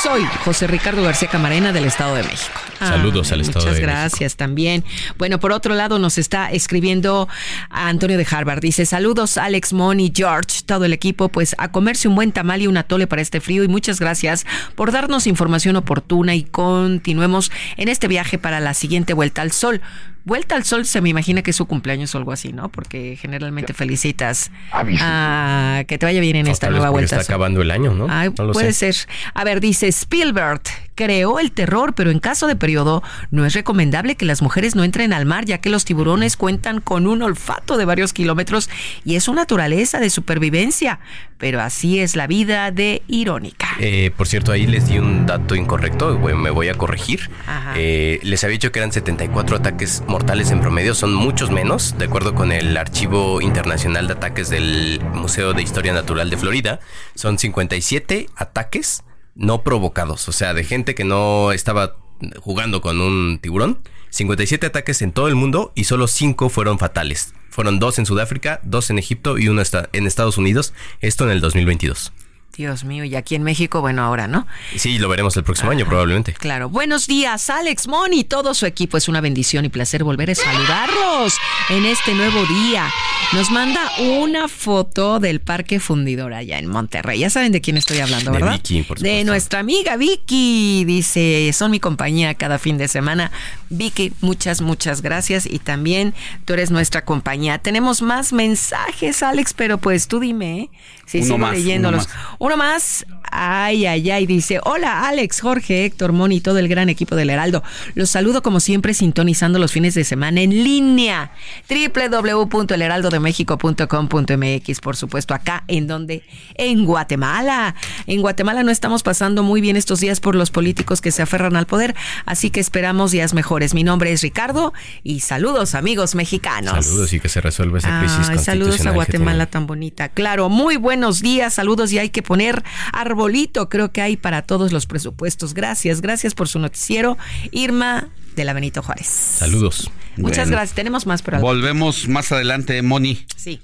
Speaker 6: Soy José Ricardo García Camarena del Estado de México.
Speaker 7: Saludos al Estado
Speaker 6: Muchas
Speaker 7: de
Speaker 6: gracias también. Bueno, por otro lado nos está escribiendo a Antonio de Harvard. Dice, saludos Alex, Moni, George, todo el equipo, pues a comerse un buen tamal y un atole para este frío y muchas gracias por darnos información oportuna y continuemos en este viaje para la siguiente vuelta al sol. Vuelta al sol se me imagina que es su cumpleaños o algo así, ¿no? Porque generalmente felicitas a que te vaya bien en esta nueva vuelta
Speaker 7: está
Speaker 6: al sol.
Speaker 7: acabando el año, ¿no?
Speaker 6: Ay,
Speaker 7: No lo
Speaker 6: puede
Speaker 7: sé.
Speaker 6: ser. A ver, dice Spielberg creó el terror, pero en caso de periodo no es recomendable que las mujeres no entren al mar, ya que los tiburones cuentan con un olfato de varios kilómetros y es su naturaleza de supervivencia. Pero así es la vida de irónica.
Speaker 7: Eh, por cierto, ahí les di un dato incorrecto, me voy a corregir. Eh, les había dicho que eran 74 ataques mortales en promedio, son muchos menos, de acuerdo con el Archivo Internacional de Ataques del Museo de Historia Natural de Florida. Son 57 ataques no provocados, o sea, de gente que no estaba jugando con un tiburón. 57 ataques en todo el mundo y solo 5 fueron fatales. Fueron dos en Sudáfrica, dos en Egipto y uno en Estados Unidos, esto en el 2022.
Speaker 6: Dios mío, y aquí en México, bueno, ahora, ¿no?
Speaker 7: Sí, lo veremos el próximo año probablemente.
Speaker 6: Claro. Buenos días, Alex Moni, todo su equipo. Es una bendición y placer volver a saludarlos en este nuevo día. Nos manda una foto del Parque Fundidor allá en Monterrey. Ya saben de quién estoy hablando,
Speaker 7: De
Speaker 6: ¿verdad?
Speaker 7: Vicky, por
Speaker 6: de nuestra amiga Vicky. Dice, son mi compañía cada fin de semana. Vicky, muchas, muchas gracias. Y también tú eres nuestra compañía. Tenemos más mensajes, Alex, pero pues tú dime, ¿eh? Si
Speaker 5: Uno
Speaker 6: sigo
Speaker 5: más,
Speaker 6: leyéndolos.
Speaker 5: uno más.
Speaker 6: Uno más. Ay, ay, ay. Dice: Hola, Alex, Jorge, Héctor, Moni, todo el gran equipo del Heraldo. Los saludo como siempre, sintonizando los fines de semana en línea. www.elheraldodemexico.com.mx, por supuesto, acá en donde? En Guatemala. En Guatemala no estamos pasando muy bien estos días por los políticos que se aferran al poder, así que esperamos días mejores. Mi nombre es Ricardo y saludos, amigos mexicanos.
Speaker 7: Saludos y que se resuelva esa crisis
Speaker 6: Ay, saludos a Guatemala tan bonita. Claro, muy buenos días, saludos y hay que poner arbolito, creo que hay para todos los presupuestos. Gracias, gracias por su noticiero. Irma de la Benito Juárez.
Speaker 7: Saludos.
Speaker 6: Muchas
Speaker 5: Bueno.
Speaker 6: gracias, tenemos más por.
Speaker 5: Volvemos más adelante, Moni.
Speaker 6: Sí.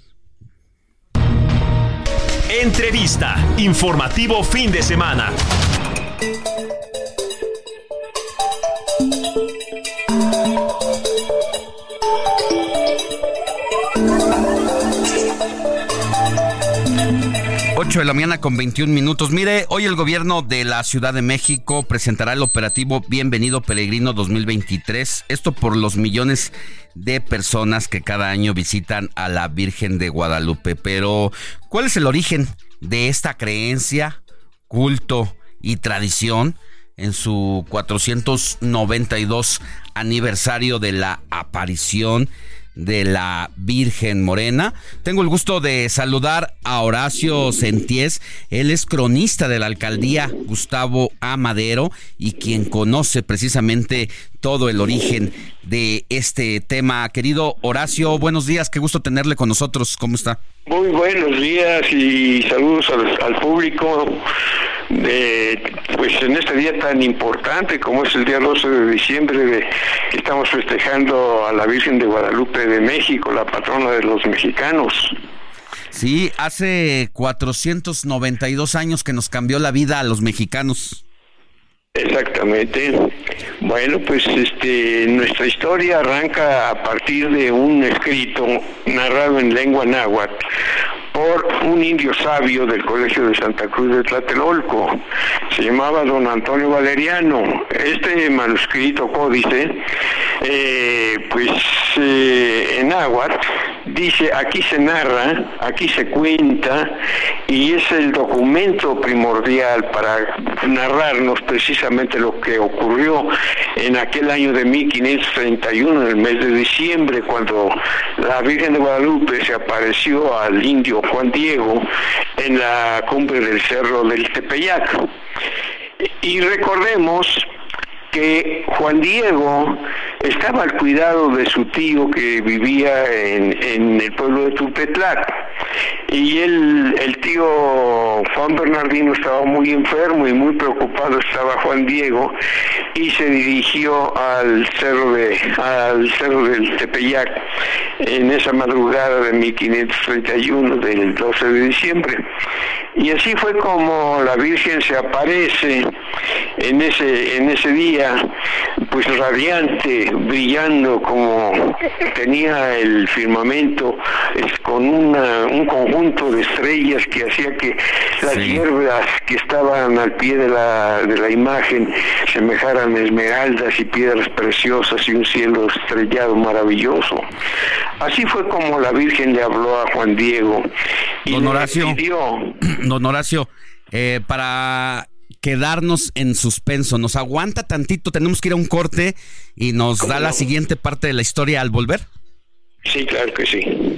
Speaker 8: Entrevista. Informativo fin de semana.
Speaker 5: Ocho de la mañana con 21 minutos. Mire, hoy el gobierno de la Ciudad de México presentará el operativo Bienvenido Peregrino 2023. Esto por los millones de personas que cada año visitan a la Virgen de Guadalupe. Pero, ¿cuál es el origen de esta creencia, culto y tradición en su 492 aniversario de la aparición? De la Virgen Morena. Tengo el gusto de saludar a Horacio Senties. Él es cronista de la alcaldía Gustavo A. Madero y quien conoce precisamente todo el origen de este tema. Querido Horacio, buenos días, qué gusto tenerle con nosotros. ¿Cómo está?
Speaker 24: Muy buenos días y saludos al, al público de pues en este día tan importante como es el día 12 de diciembre de estamos festejando a la Virgen de Guadalupe de México, la patrona de los mexicanos.
Speaker 5: Sí, hace 492 años que nos cambió la vida a los mexicanos.
Speaker 24: Exactamente. Bueno, pues este, nuestra historia arranca a partir de un escrito narrado en lengua náhuatl por un indio sabio del Colegio de Santa Cruz de Tlatelolco. Se llamaba don Antonio Valeriano. Este manuscrito códice, eh, pues eh, en náhuatl, dice, aquí se narra, aquí se cuenta, y es el documento primordial para narrarnos precisamente lo que ocurrió en aquel año de 1531, en el mes de diciembre, cuando la Virgen de Guadalupe se apareció al indio Juan Diego en la cumbre del cerro del Tepeyac. Y recordemos Juan Diego estaba al cuidado de su tío que vivía en, el pueblo de Tupetlac y el tío Juan Bernardino estaba muy enfermo y muy preocupado estaba Juan Diego y se dirigió al cerro de al cerro del Tepeyac en esa madrugada de 1531 del 12 de diciembre. Y así fue como la Virgen se aparece en ese día pues radiante brillando como tenía el firmamento es, con una, un conjunto de estrellas que hacía que las hierbas que estaban al pie de la, de la imagen semejaran esmeraldas y piedras preciosas y un cielo estrellado maravilloso. Así fue como la Virgen le habló a Juan Diego. Y
Speaker 5: Don
Speaker 24: le pidió-
Speaker 5: don Horacio, eh, para quedarnos en suspenso, nos aguanta tantito, tenemos que ir a un corte y nos da la siguiente parte de la historia al volver.
Speaker 24: Sí, claro que sí.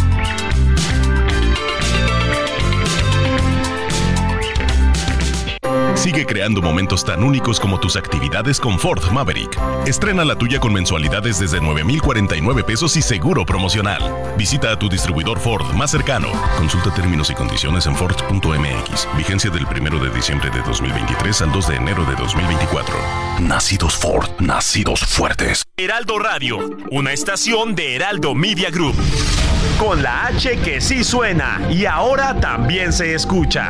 Speaker 25: Sigue creando momentos tan únicos como tus actividades con Ford Maverick. Estrena la tuya con mensualidades desde 9,049 pesos y seguro promocional. Visita a tu distribuidor Ford más cercano. Consulta términos y condiciones en Ford.mx. Vigencia del 1 de diciembre de 2023 al 2 de enero de 2024. Nacidos Ford, nacidos fuertes.
Speaker 8: Heraldo Radio, una estación de Heraldo Media Group. Con la H que sí suena y ahora también se escucha.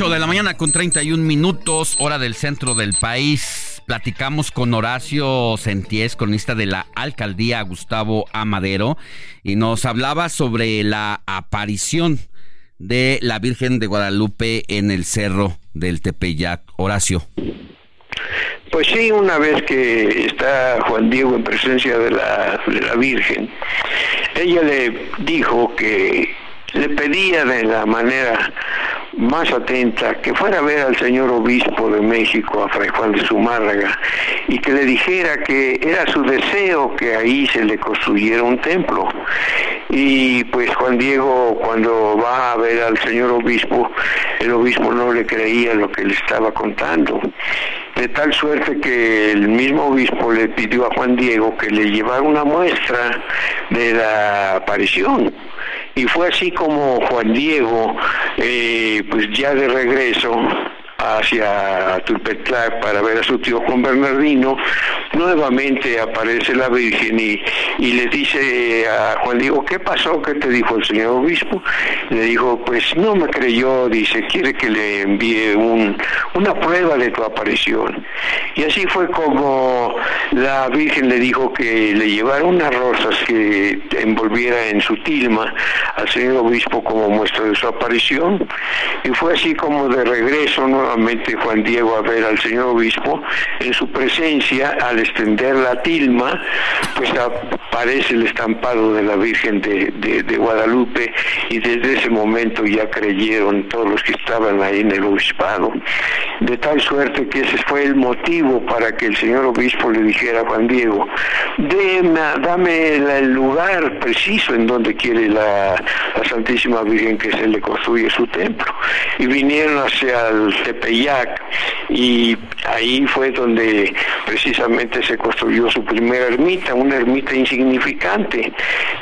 Speaker 5: Ocho de la mañana con 31 minutos, hora del centro del país. Platicamos con Horacio Senties, cronista de la alcaldía Gustavo Amadero, y nos hablaba sobre la aparición de la Virgen de Guadalupe en el cerro del Tepeyac. Horacio.
Speaker 24: Pues sí, una vez que está Juan Diego en presencia de la Virgen, ella le dijo que le pedía de la manera más atenta que fuera a ver al señor obispo de México, a Fray Juan de Zumárraga, y que le dijera que era su deseo que ahí se le construyera un templo. Y pues Juan Diego cuando va a ver al señor obispo, el obispo no le creía lo que le estaba contando. De tal suerte que el mismo obispo le pidió a Juan Diego que le llevara una muestra de la aparición. Y fue así como Juan Diego, eh, pues ya de regreso hacia Tulpetlac para ver a su tío Juan Bernardino, nuevamente aparece la Virgen y, y le dice a Juan Diego, ¿qué pasó? ¿Qué te dijo el señor obispo? Le dijo, pues no me creyó, dice, quiere que le envíe un, una prueba de tu aparición. Y así fue como la Virgen le dijo que le llevara unas rosas que envolviera en su tilma al señor obispo como muestra de su aparición. Y fue así como de regreso nuevamente Juan Diego a ver al señor obispo en su presencia al extender la tilma, pues aparece el estampado de la Virgen de, de- Guadalupe y desde ese momento ya creyeron todos los que estaban ahí en el obispado. De tal suerte que ese fue el motivo para que el señor obispo le dijera a Juan Diego, "Deme- dame el lugar preciso en donde quiere la, la Santísima Virgen que se le construye su templo. Y vinieron hacia el Tepeyac y ahí fue donde precisamente se construyó su primera ermita, una ermita insignificante.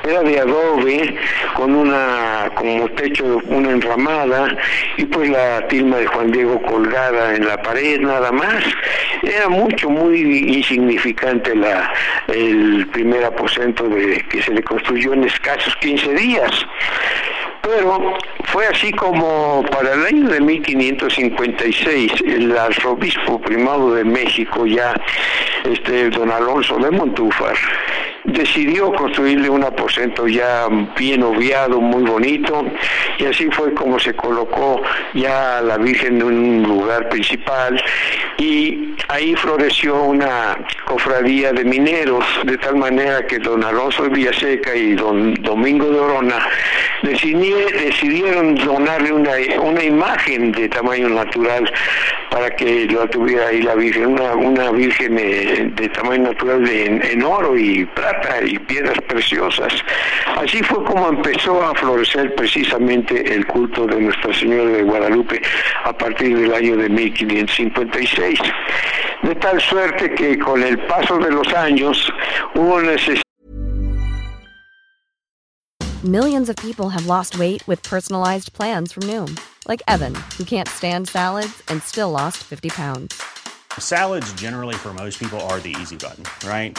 Speaker 24: Era de adobe con una como techo, una enramada y pues la tilma de Juan Diego colgada en la pared nada más. Era mucho, muy insignificante la, el primer aposento de, que se le construyó en escasos 15 días. Pero fue así como para el año de 1556 el arzobispo primado de México ya, este don Alonso de Montúfar, decidió construirle un aposento ya bien obviado, muy bonito, y así fue como se colocó ya la Virgen en un lugar principal, y ahí floreció una cofradía de mineros, de tal manera que don Alonso de Villaseca y don Domingo de Orona decidie- decidieron donarle una, una imagen de tamaño natural para que lo tuviera ahí la Virgen, una, una Virgen eh, de tamaño natural en, en oro y plata y piedras preciosas. Así fue como empezó a florecer precisamente el culto de Nuestra Señora de Guadalupe a partir del año de 1556. De tal suerte que con el paso de los años hubo necesidad
Speaker 26: Millions of people have lost weight with personalized plans from Noom, like Evan, who can't stand salads and still lost 50 pounds.
Speaker 27: Salads, generally, for most people, are the easy button, right?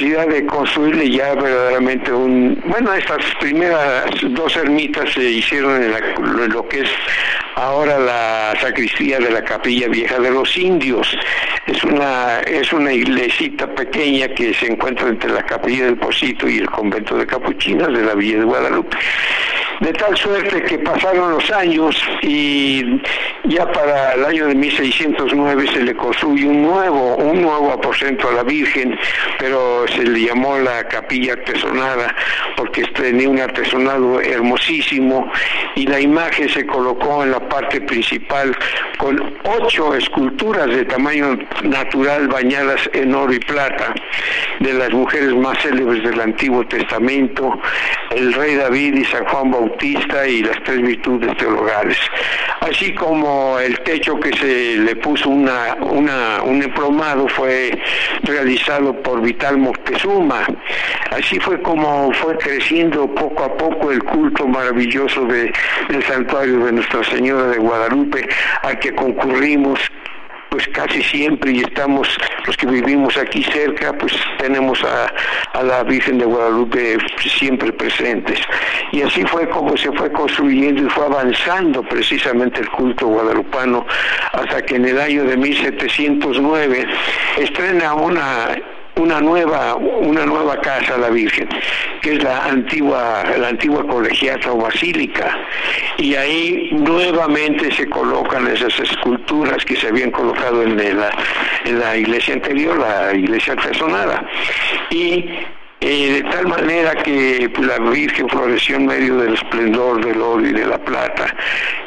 Speaker 24: Necesidad de construirle ya verdaderamente un... Bueno, estas primeras dos ermitas se hicieron en, la- lo que es ahora la sacristía de la capilla vieja de los indios. Es una, es una iglesita pequeña que se encuentra entre la capilla del Pocito y el convento de capuchinas de la Villa de Guadalupe. De tal suerte que pasaron los años y ya para el año de 1609 se le construye un nuevo, un nuevo aposento a la Virgen, pero se le llamó la capilla artesonada porque tenía un artesonado hermosísimo y la imagen se colocó en la parte principal con ocho esculturas de tamaño natural bañadas en oro y plata de las mujeres más célebres del Antiguo Testamento, el rey David y San Juan Bautista y las tres virtudes teologales, así como el techo que se le puso una, una, un emplomado fue realizado por Vital Moctezuma. Así fue como fue creciendo poco a poco el culto maravilloso de, del santuario de Nuestra Señora de Guadalupe, al que concurrimos pues casi siempre y estamos los que vivimos aquí cerca pues tenemos a, a la Virgen de Guadalupe siempre presentes. Y así fue como se fue construyendo y fue avanzando precisamente el culto guadalupano hasta que en el año de 1709 estrena una una nueva una nueva casa a la Virgen que es la antigua la antigua colegiata o basílica. Y ahí nuevamente se colocan esas esculturas que se habían colocado en la, en la iglesia anterior la iglesia artesonada. Y eh, de tal manera que pues, la Virgen floreció en medio del esplendor del oro y de la plata.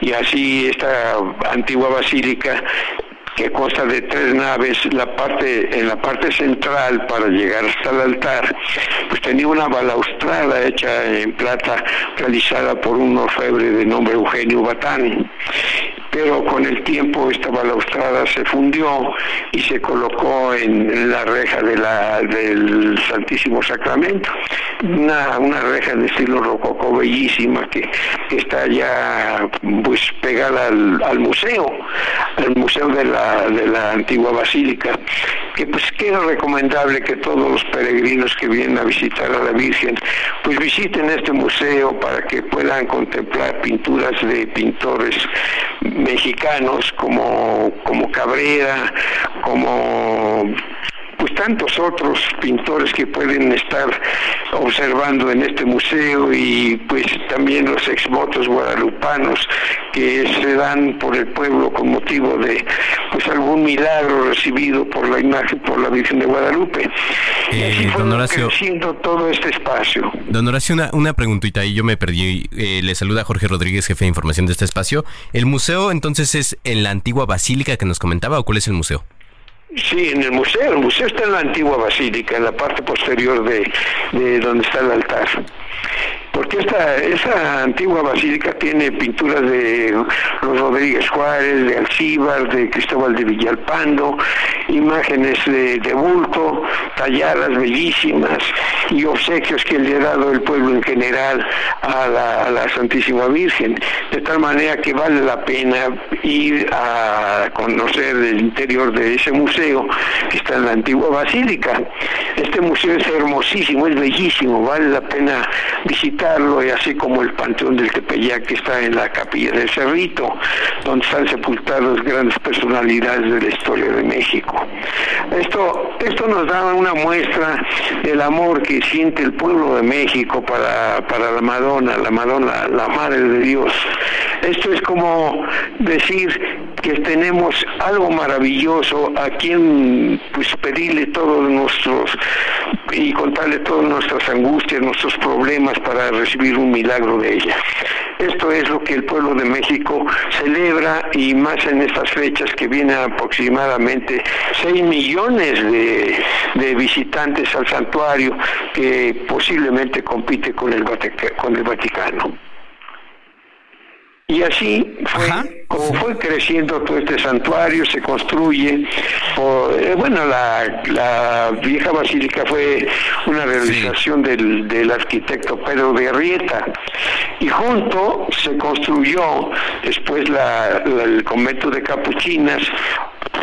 Speaker 24: Y así esta antigua basílica que consta de tres naves, la parte, en la parte central para llegar hasta el altar, pues tenía una balaustrada hecha en plata realizada por un orfebre de nombre Eugenio Batán pero con el tiempo esta balaustrada se fundió y se colocó en la reja del Santísimo Sacramento, una, una reja de estilo rococó bellísima que, que está ya pues pegada al, al museo, al museo de la, de la antigua basílica, que pues queda recomendable que todos los peregrinos que vienen a visitar a la Virgen pues visiten este museo para que puedan contemplar pinturas de pintores mexicanos como, como Cabrera, como tantos otros pintores que pueden estar observando en este museo y pues también los exvotos guadalupanos que se dan por el pueblo con motivo de pues algún milagro recibido por la imagen por la Virgen de Guadalupe.
Speaker 7: Eh, don Horacio,
Speaker 24: creciendo todo este espacio.
Speaker 7: don Horacio, una, una preguntita y yo me perdí. Eh, le saluda Jorge Rodríguez, jefe de información de este espacio. ¿El museo entonces es en la antigua basílica que nos comentaba o cuál es el museo?
Speaker 24: Sí, en el museo. El museo está en la antigua basílica, en la parte posterior de, de donde está el altar. Porque esta, esa antigua basílica tiene pinturas de los Rodríguez Juárez, de Alcíbar, de Cristóbal de Villalpando, imágenes de, de bulto, talladas bellísimas y obsequios que le ha dado el pueblo en general a la, a la Santísima Virgen. De tal manera que vale la pena ir a conocer el interior de ese museo que está en la antigua basílica. Este museo es hermosísimo, es bellísimo, vale la pena visitarlo, y así como el Panteón del Tepeyac que está en la capilla del Cerrito, donde están sepultados grandes personalidades de la historia de México. Esto, esto nos da una muestra del amor que siente el pueblo de México para, para la Madonna, la Madonna, la Madre de Dios. Esto es como decir que tenemos algo maravilloso a quien pues pedirle todos nuestros y contarle todas nuestras angustias, nuestros problemas para recibir un milagro de ella. Esto es lo que el pueblo de México celebra y más en estas fechas que vienen aproximadamente 6 millones de, de visitantes al santuario que posiblemente compite con el, con el Vaticano. Y así fue como fue creciendo todo este santuario, se construye. por- eh, bueno, la, la vieja basílica fue una realización del, del arquitecto Pedro de Arrieta. Y junto se construyó después la- la- el convento de Capuchinas,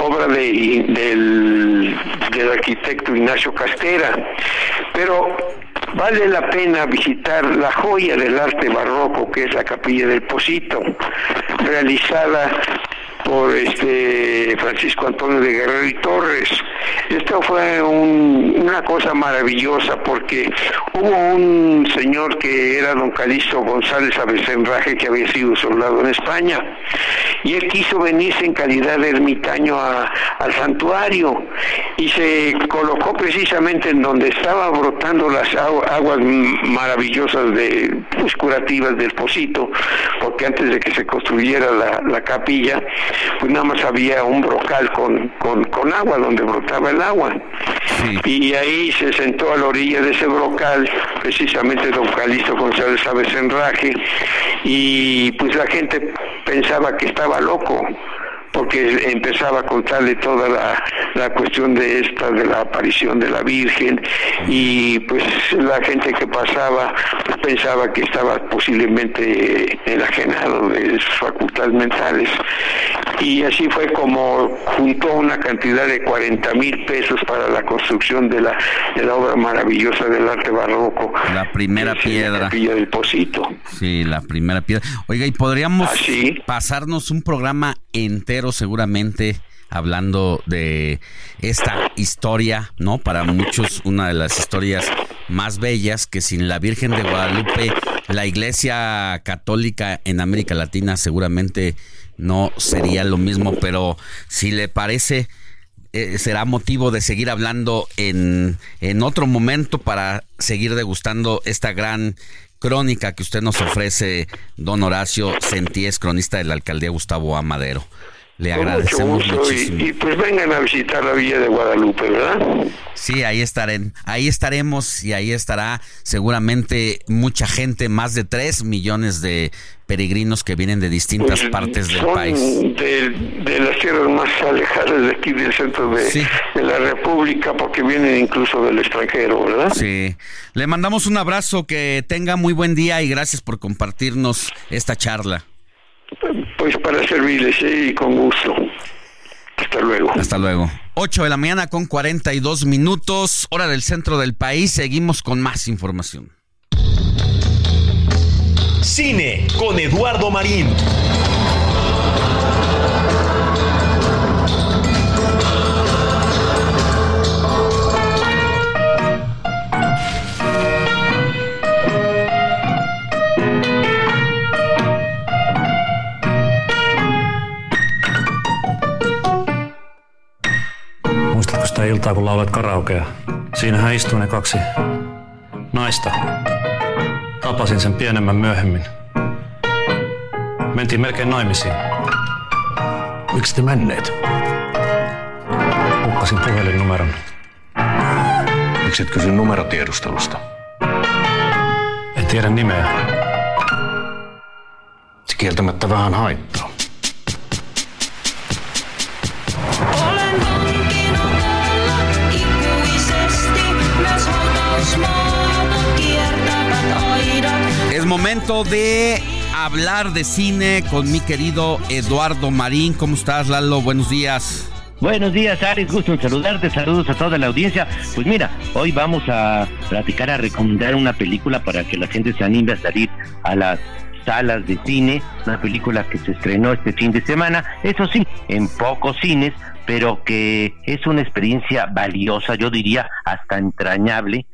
Speaker 24: obra de- del, del arquitecto Ignacio Castera. Pero vale la pena visitar la joya del arte barroco que es la capilla del Posito, realizada por este Francisco Antonio de Guerrero y Torres. Esto fue un- una cosa maravillosa porque hubo un señor que era don Calixto González Abecenraje que había sido soldado en España y él quiso venirse en calidad de ermitaño a- al santuario y se colocó precisamente en donde estaba brotando las agu- aguas maravillosas de pues, curativas del Posito, porque antes de que se construyera la capilla, pues nada más había un brocal con, con, con agua donde brotaba el agua. Y ahí se sentó a la orilla de ese brocal, precisamente don Calixto González Abecenraje, y pues la gente pensaba que estaba loco porque empezaba a contarle toda la, la cuestión de esta, de la aparición de la Virgen, y pues la gente que pasaba pues, pensaba que estaba posiblemente enajenado de sus facultades mentales. Y así fue como juntó una cantidad de 40 mil pesos para la construcción de la, de la obra maravillosa del arte barroco.
Speaker 5: La primera piedra.
Speaker 24: Capilla del Posito.
Speaker 5: Sí, la primera piedra. Oiga, y podríamos
Speaker 24: ¿Ah,
Speaker 5: pasarnos un programa entero seguramente hablando de esta historia, ¿no? Para muchos una de las historias más bellas que sin la Virgen de Guadalupe la Iglesia Católica en América Latina seguramente no sería lo mismo, pero si le parece eh, será motivo de seguir hablando en, en otro momento para seguir degustando esta gran crónica que usted nos ofrece, don Horacio Sentíes, cronista de la alcaldía Gustavo Amadero. Le
Speaker 24: Con mucho
Speaker 5: agradecemos
Speaker 24: gusto
Speaker 5: muchísimo.
Speaker 24: y, y pues vengan a visitar la Villa de Guadalupe, ¿verdad?
Speaker 5: Sí, ahí estaré, ahí estaremos y ahí estará seguramente mucha gente, más de 3 millones de peregrinos que vienen de distintas
Speaker 24: Pues,
Speaker 5: partes del
Speaker 24: son
Speaker 5: país.
Speaker 24: De, de las tierras más alejadas de aquí del centro de, de la República, porque vienen incluso del extranjero, ¿verdad?
Speaker 5: Sí. Le mandamos un abrazo, que tenga muy buen día y gracias por compartirnos esta charla.
Speaker 24: Pues para servirles ¿sí? y con gusto. Hasta luego.
Speaker 5: Hasta luego. 8 de la mañana con 42 minutos, hora del centro del país. Seguimos con más información.
Speaker 8: Cine con Eduardo Marín.
Speaker 28: Sitä iltaa, kun laulat karaokea? Siinähän istuu ne kaksi naista. Tapasin sen pienemmän myöhemmin. Mentiin melkein naimisiin. Miksi te menneet? Hukkasin puhelinnumeron. Miksi et kysy numerotiedustelusta? En tiedä nimeä. Se kieltämättä vähän haittaa.
Speaker 5: De hablar de cine con mi querido Eduardo Marín. ¿Cómo estás, Lalo? Buenos días.
Speaker 29: Buenos días, Alex. Gusto en saludarte. Saludos a toda la audiencia. Pues mira, hoy vamos a platicar, a recomendar una película para que la gente se anime a salir a las salas de cine. Una película que se estrenó este fin de semana. Eso sí, en pocos cines, pero que es una experiencia valiosa, yo diría hasta entrañable.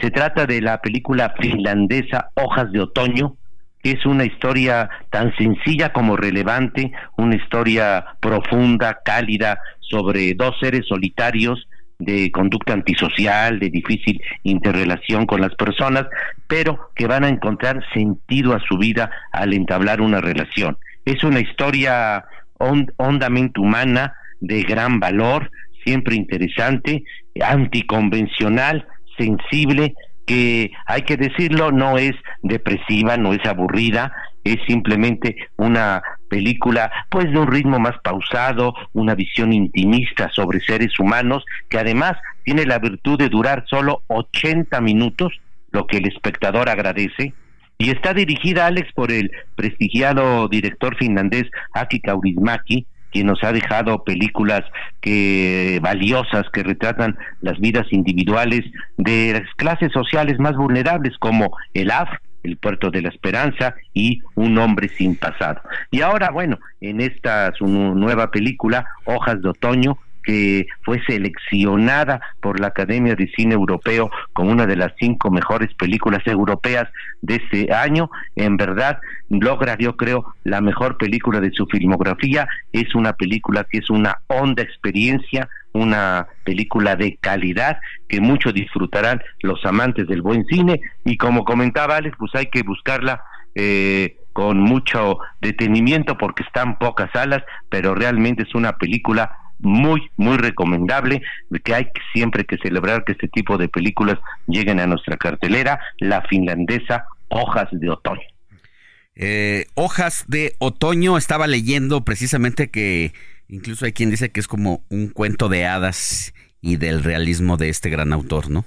Speaker 29: Se trata de la película finlandesa Hojas de Otoño, es una historia tan sencilla como relevante, una historia profunda, cálida, sobre dos seres solitarios de conducta antisocial, de difícil interrelación con las personas, pero que van a encontrar sentido a su vida al entablar una relación. Es una historia hon- hondamente humana, de gran valor, siempre interesante, anticonvencional, sensible, que hay que decirlo, no es depresiva, no es aburrida, es simplemente una película pues de un ritmo más pausado, una visión intimista sobre seres humanos, que además tiene la virtud de durar solo 80 minutos, lo que el espectador agradece, y está dirigida, Alex, por el prestigiado director finlandés Aki Kaurismäki, quien nos ha dejado películas que valiosas que retratan las vidas individuales de las clases sociales más vulnerables como el AF, el Puerto de la Esperanza y Un hombre sin pasado. Y ahora, bueno, en esta su nu- nueva película, Hojas de Otoño, que fue seleccionada por la Academia de Cine Europeo como una de las cinco mejores películas europeas de este año. En verdad, logra, yo creo, la mejor película de su filmografía. Es una película que es una honda experiencia, una película de calidad que mucho disfrutarán los amantes del buen cine. Y como comentaba Alex, pues hay que buscarla. eh, con mucho detenimiento porque están pocas salas, pero realmente es una película muy, muy recomendable, que hay siempre que celebrar que este tipo de películas lleguen a nuestra cartelera, la finlandesa Hojas de Otoño.
Speaker 5: Eh, hojas de otoño, estaba leyendo precisamente que incluso hay quien dice que es como un cuento de hadas y del realismo de este gran autor, ¿no?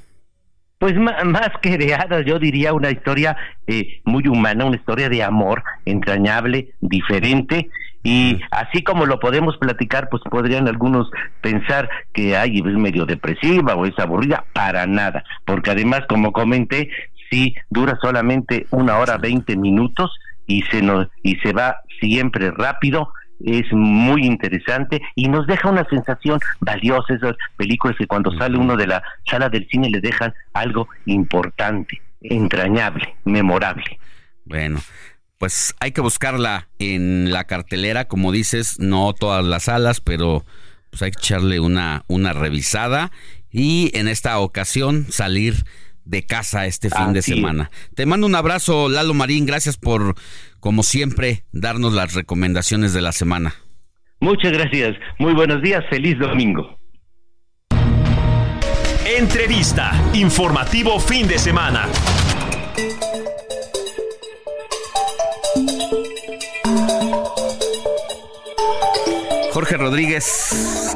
Speaker 29: Pues más que de hadas, yo diría una historia eh, muy humana, una historia de amor entrañable, diferente. Y así como lo podemos platicar, pues podrían algunos pensar que ay, es medio depresiva o es aburrida. Para nada, porque además, como comenté, sí dura solamente una hora veinte minutos y se nos y se va siempre rápido es muy interesante y nos deja una sensación valiosa esas películas que cuando sale uno de la sala del cine le dejan algo importante, entrañable, memorable.
Speaker 5: Bueno, pues hay que buscarla en la cartelera, como dices, no todas las salas, pero pues hay que echarle una, una revisada y en esta ocasión salir de casa este fin de
Speaker 29: es.
Speaker 5: semana. Te mando un abrazo, Lalo Marín, gracias por, como siempre, darnos las recomendaciones de la semana.
Speaker 22: Muchas gracias. Muy buenos días. Feliz domingo.
Speaker 8: Entrevista. Informativo fin de semana.
Speaker 5: Jorge Rodríguez.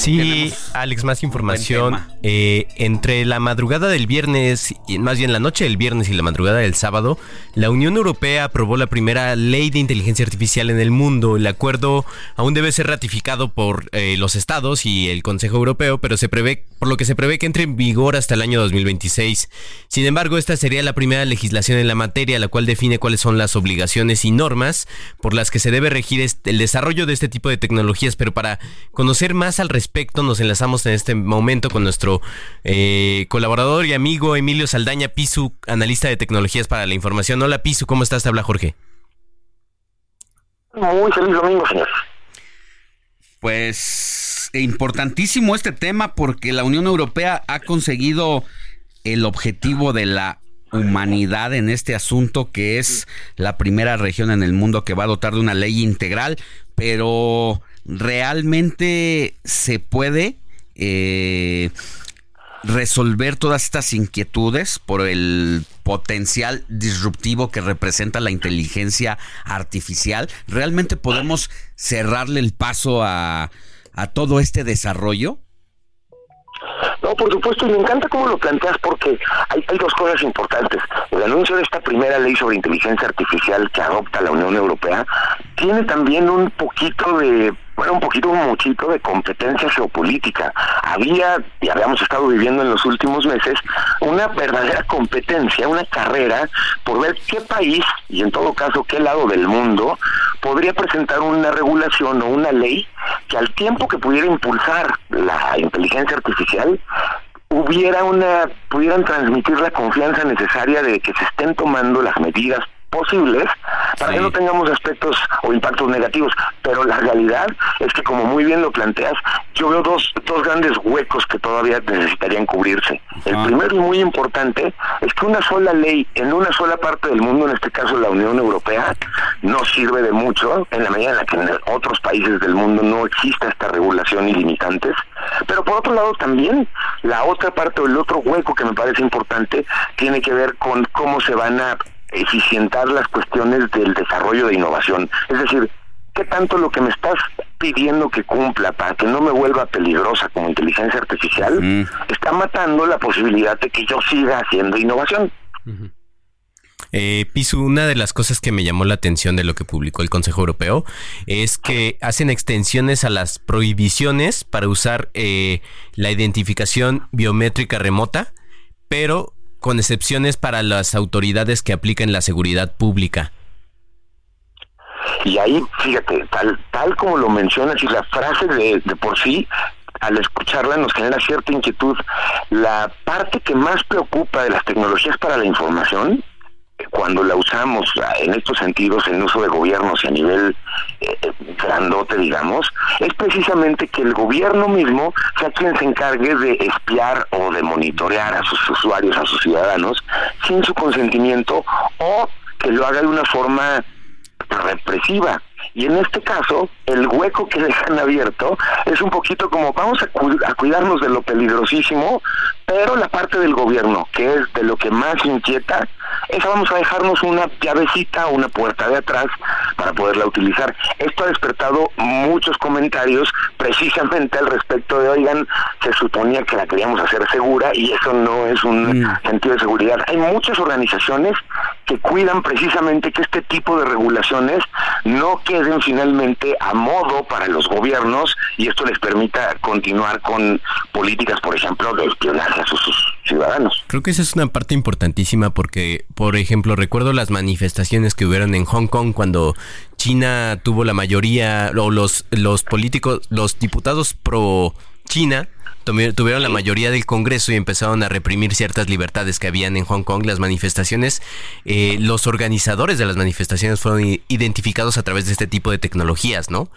Speaker 7: Sí, Alex, más información. Eh, entre la madrugada del viernes, y más bien la noche del viernes y la madrugada del sábado, la Unión Europea aprobó la primera ley de inteligencia artificial en el mundo. El acuerdo aún debe ser ratificado por eh, los estados y el Consejo Europeo, pero se prevé, por lo que se prevé que entre en vigor hasta el año 2026. Sin embargo, esta sería la primera legislación en la materia, la cual define cuáles son las obligaciones y normas por las que se debe regir este- el desarrollo de este tipo de tecnologías. Pero para conocer más al respecto, nos enlazamos en este momento con nuestro eh, colaborador y amigo Emilio Saldaña Pisu, analista de tecnologías para la información. Hola Pisu, ¿cómo estás? Te habla Jorge.
Speaker 21: Muy feliz domingo, señor.
Speaker 5: Pues importantísimo este tema porque la Unión Europea ha conseguido el objetivo de la humanidad en este asunto que es la primera región en el mundo que va a dotar de una ley integral, pero realmente se puede eh, resolver todas estas inquietudes por el potencial disruptivo que representa la inteligencia artificial. ¿Realmente podemos cerrarle el paso a, a todo este desarrollo?
Speaker 21: No, por supuesto, y me encanta cómo lo planteas porque hay, hay dos cosas importantes. El anuncio de esta primera ley sobre inteligencia artificial que adopta la Unión Europea tiene también un poquito de, bueno, un poquito, un muchito de competencia geopolítica. Había, y habíamos estado viviendo en los últimos meses, una verdadera competencia, una carrera por ver qué país, y en todo caso qué lado del mundo, podría presentar una regulación o una ley que al tiempo que pudiera impulsar la inteligencia artificial, hubiera una, pudieran transmitir la confianza necesaria de que se estén tomando las medidas posibles para que no tengamos aspectos o impactos negativos. Pero la realidad es que, como muy bien lo planteas, yo veo dos, dos grandes huecos que todavía necesitarían cubrirse. El primero y muy importante es que una sola ley en una sola parte del mundo, en este caso la Unión Europea, no sirve de mucho en la medida en la que en otros países del mundo no exista esta regulación y limitantes. Pero por otro lado también la otra parte o el otro hueco que me parece importante tiene que ver con cómo se van a eficientar las cuestiones del desarrollo de innovación. Es decir, ¿qué tanto lo que me estás pidiendo que cumpla para que no me vuelva peligrosa como inteligencia artificial está matando la posibilidad de que yo siga haciendo innovación?
Speaker 7: Eh, Pisu, una de las cosas que me llamó la atención de lo que publicó el Consejo Europeo es que hacen extensiones a las prohibiciones para usar eh, la identificación biométrica remota, pero con excepciones para las autoridades que aplican la seguridad pública.
Speaker 21: Y ahí, fíjate, tal, tal como lo mencionas y la frase de, por sí, al escucharla nos genera cierta inquietud. La parte que más preocupa de las tecnologías para la información, cuando la usamos en estos sentidos, en uso de gobiernos y a nivel eh, eh, grandote, digamos, es precisamente que el gobierno mismo sea quien se encargue de espiar o de monitorear a sus usuarios, a sus ciudadanos, sin su consentimiento o que lo haga de una forma represiva. Y en este caso, el hueco que dejan abierto es un poquito como vamos a, cu- a cuidarnos de lo peligrosísimo, pero la parte del gobierno, que es de lo que más inquieta, esa vamos a dejarnos una llavecita una puerta de atrás para poderla utilizar. Esto ha despertado muchos comentarios precisamente al respecto de, oigan, se suponía que la queríamos hacer segura y eso no es un sentido de seguridad. Hay muchas organizaciones que cuidan precisamente que este tipo de regulaciones no queden finalmente a modo para los gobiernos y esto les permita continuar con políticas, por ejemplo, de espionaje a sus, sus ciudadanos.
Speaker 7: Creo que esa es una parte importantísima porque, por ejemplo, recuerdo las manifestaciones que hubieron en Hong Kong cuando China tuvo la mayoría, o los, los políticos, los diputados pro China tuvieron la mayoría del Congreso y empezaron a reprimir ciertas libertades que habían en Hong Kong. Las manifestaciones, eh, los organizadores de las manifestaciones fueron identificados a través de este tipo de tecnologías, ¿no?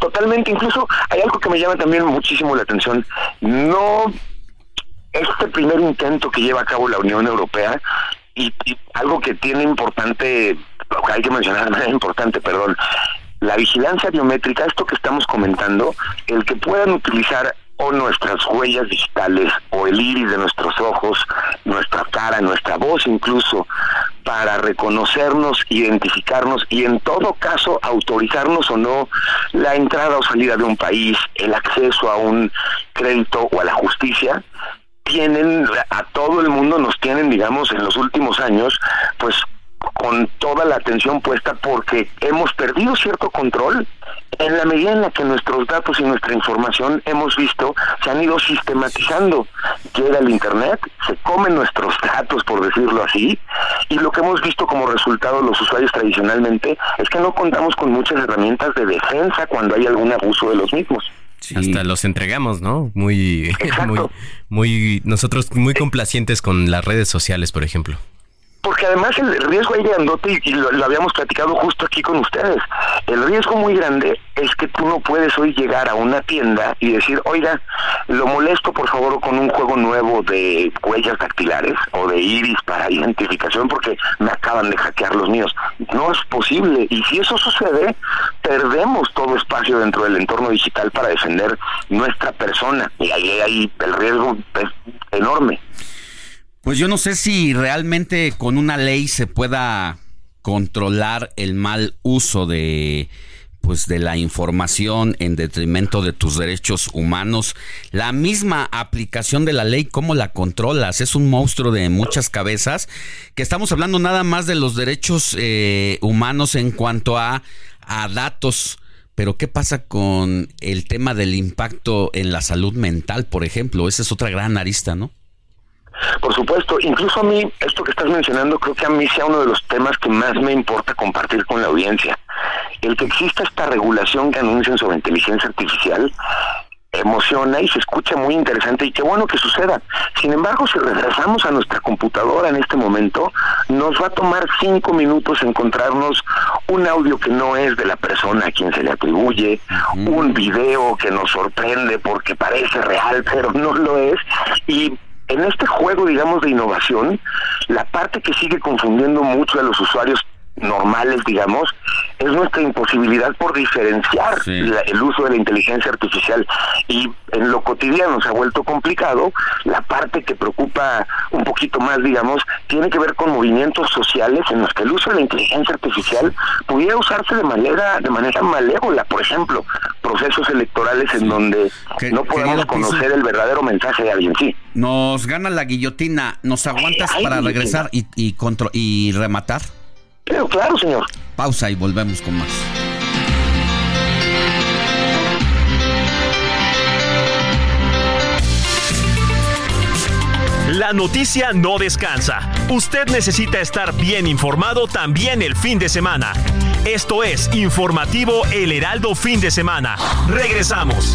Speaker 21: Totalmente, incluso hay algo que me llama también muchísimo la atención. No este primer intento que lleva a cabo la Unión Europea y, y algo que tiene importante, hay que mencionar importante, perdón, la vigilancia biométrica, esto que estamos comentando, el que puedan utilizar o nuestras huellas digitales o el iris de nuestros ojos, nuestra cara, nuestra voz incluso, para reconocernos, identificarnos y en todo caso autorizarnos o no la entrada o salida de un país, el acceso a un crédito o a la justicia, tienen a todo el mundo nos tienen digamos en los últimos años pues con toda la atención puesta porque hemos perdido cierto control en la medida en la que nuestros datos y nuestra información hemos visto se han ido sistematizando. Llega el Internet, se comen nuestros datos, por decirlo así, y lo que hemos visto como resultado los usuarios tradicionalmente es que no contamos con muchas herramientas de defensa cuando hay algún abuso de los mismos.
Speaker 7: Hasta los entregamos, ¿no? Muy, muy, muy, nosotros muy complacientes con las redes sociales, por ejemplo.
Speaker 21: Porque además el riesgo ahí grandote, y lo, habíamos platicado justo aquí con ustedes, el riesgo muy grande es que tú no puedes hoy llegar a una tienda y decir, oiga, lo molesto por favor con un juego nuevo de huellas dactilares o de iris para identificación porque me acaban de hackear los míos. No es posible. Y si eso sucede, perdemos todo espacio dentro del entorno digital para defender nuestra persona. Y ahí, ahí el riesgo es enorme.
Speaker 5: Pues yo no sé si realmente con una ley se pueda controlar el mal uso de pues de la información en detrimento de tus derechos humanos. La misma aplicación de la ley, ¿cómo la controlas? Es un monstruo de muchas cabezas, que estamos hablando nada más de los derechos eh, humanos en cuanto a, a datos. Pero ¿qué pasa con el tema del impacto en la salud mental, por ejemplo? Esa es otra gran arista, ¿no?
Speaker 21: Por supuesto, incluso a mí, esto que estás mencionando, creo que a mí sea uno de los temas que más me importa compartir con la audiencia. El que exista esta regulación que anuncian sobre inteligencia artificial emociona y se escucha muy interesante y qué bueno que suceda. Sin embargo, si regresamos a nuestra computadora en este momento, nos va a tomar cinco minutos encontrarnos un audio que no es de la persona a quien se le atribuye, un video que nos sorprende porque parece real pero no lo es y en este juego, digamos, de innovación, la parte que sigue confundiendo mucho a los usuarios normales, digamos, es nuestra imposibilidad por diferenciar la- el uso de la inteligencia artificial y en lo cotidiano se ha vuelto complicado. La parte que preocupa un poquito más, digamos, tiene que ver con movimientos sociales en los que el uso de la inteligencia artificial pudiera usarse de manera de manera malévola, por ejemplo, procesos electorales en donde no
Speaker 5: Piso.
Speaker 21: conocer el verdadero mensaje de alguien, sí.
Speaker 5: Nos gana la guillotina. ¿Nos aguantas
Speaker 21: Ay,
Speaker 5: para
Speaker 21: guillotina.
Speaker 5: regresar y, y, y rematar?
Speaker 21: Claro, claro, señor.
Speaker 5: Pausa y volvemos con más.
Speaker 8: La noticia no descansa. Usted necesita estar bien informado también el fin de semana. Esto es Informativo El Heraldo Fin de Semana. Regresamos.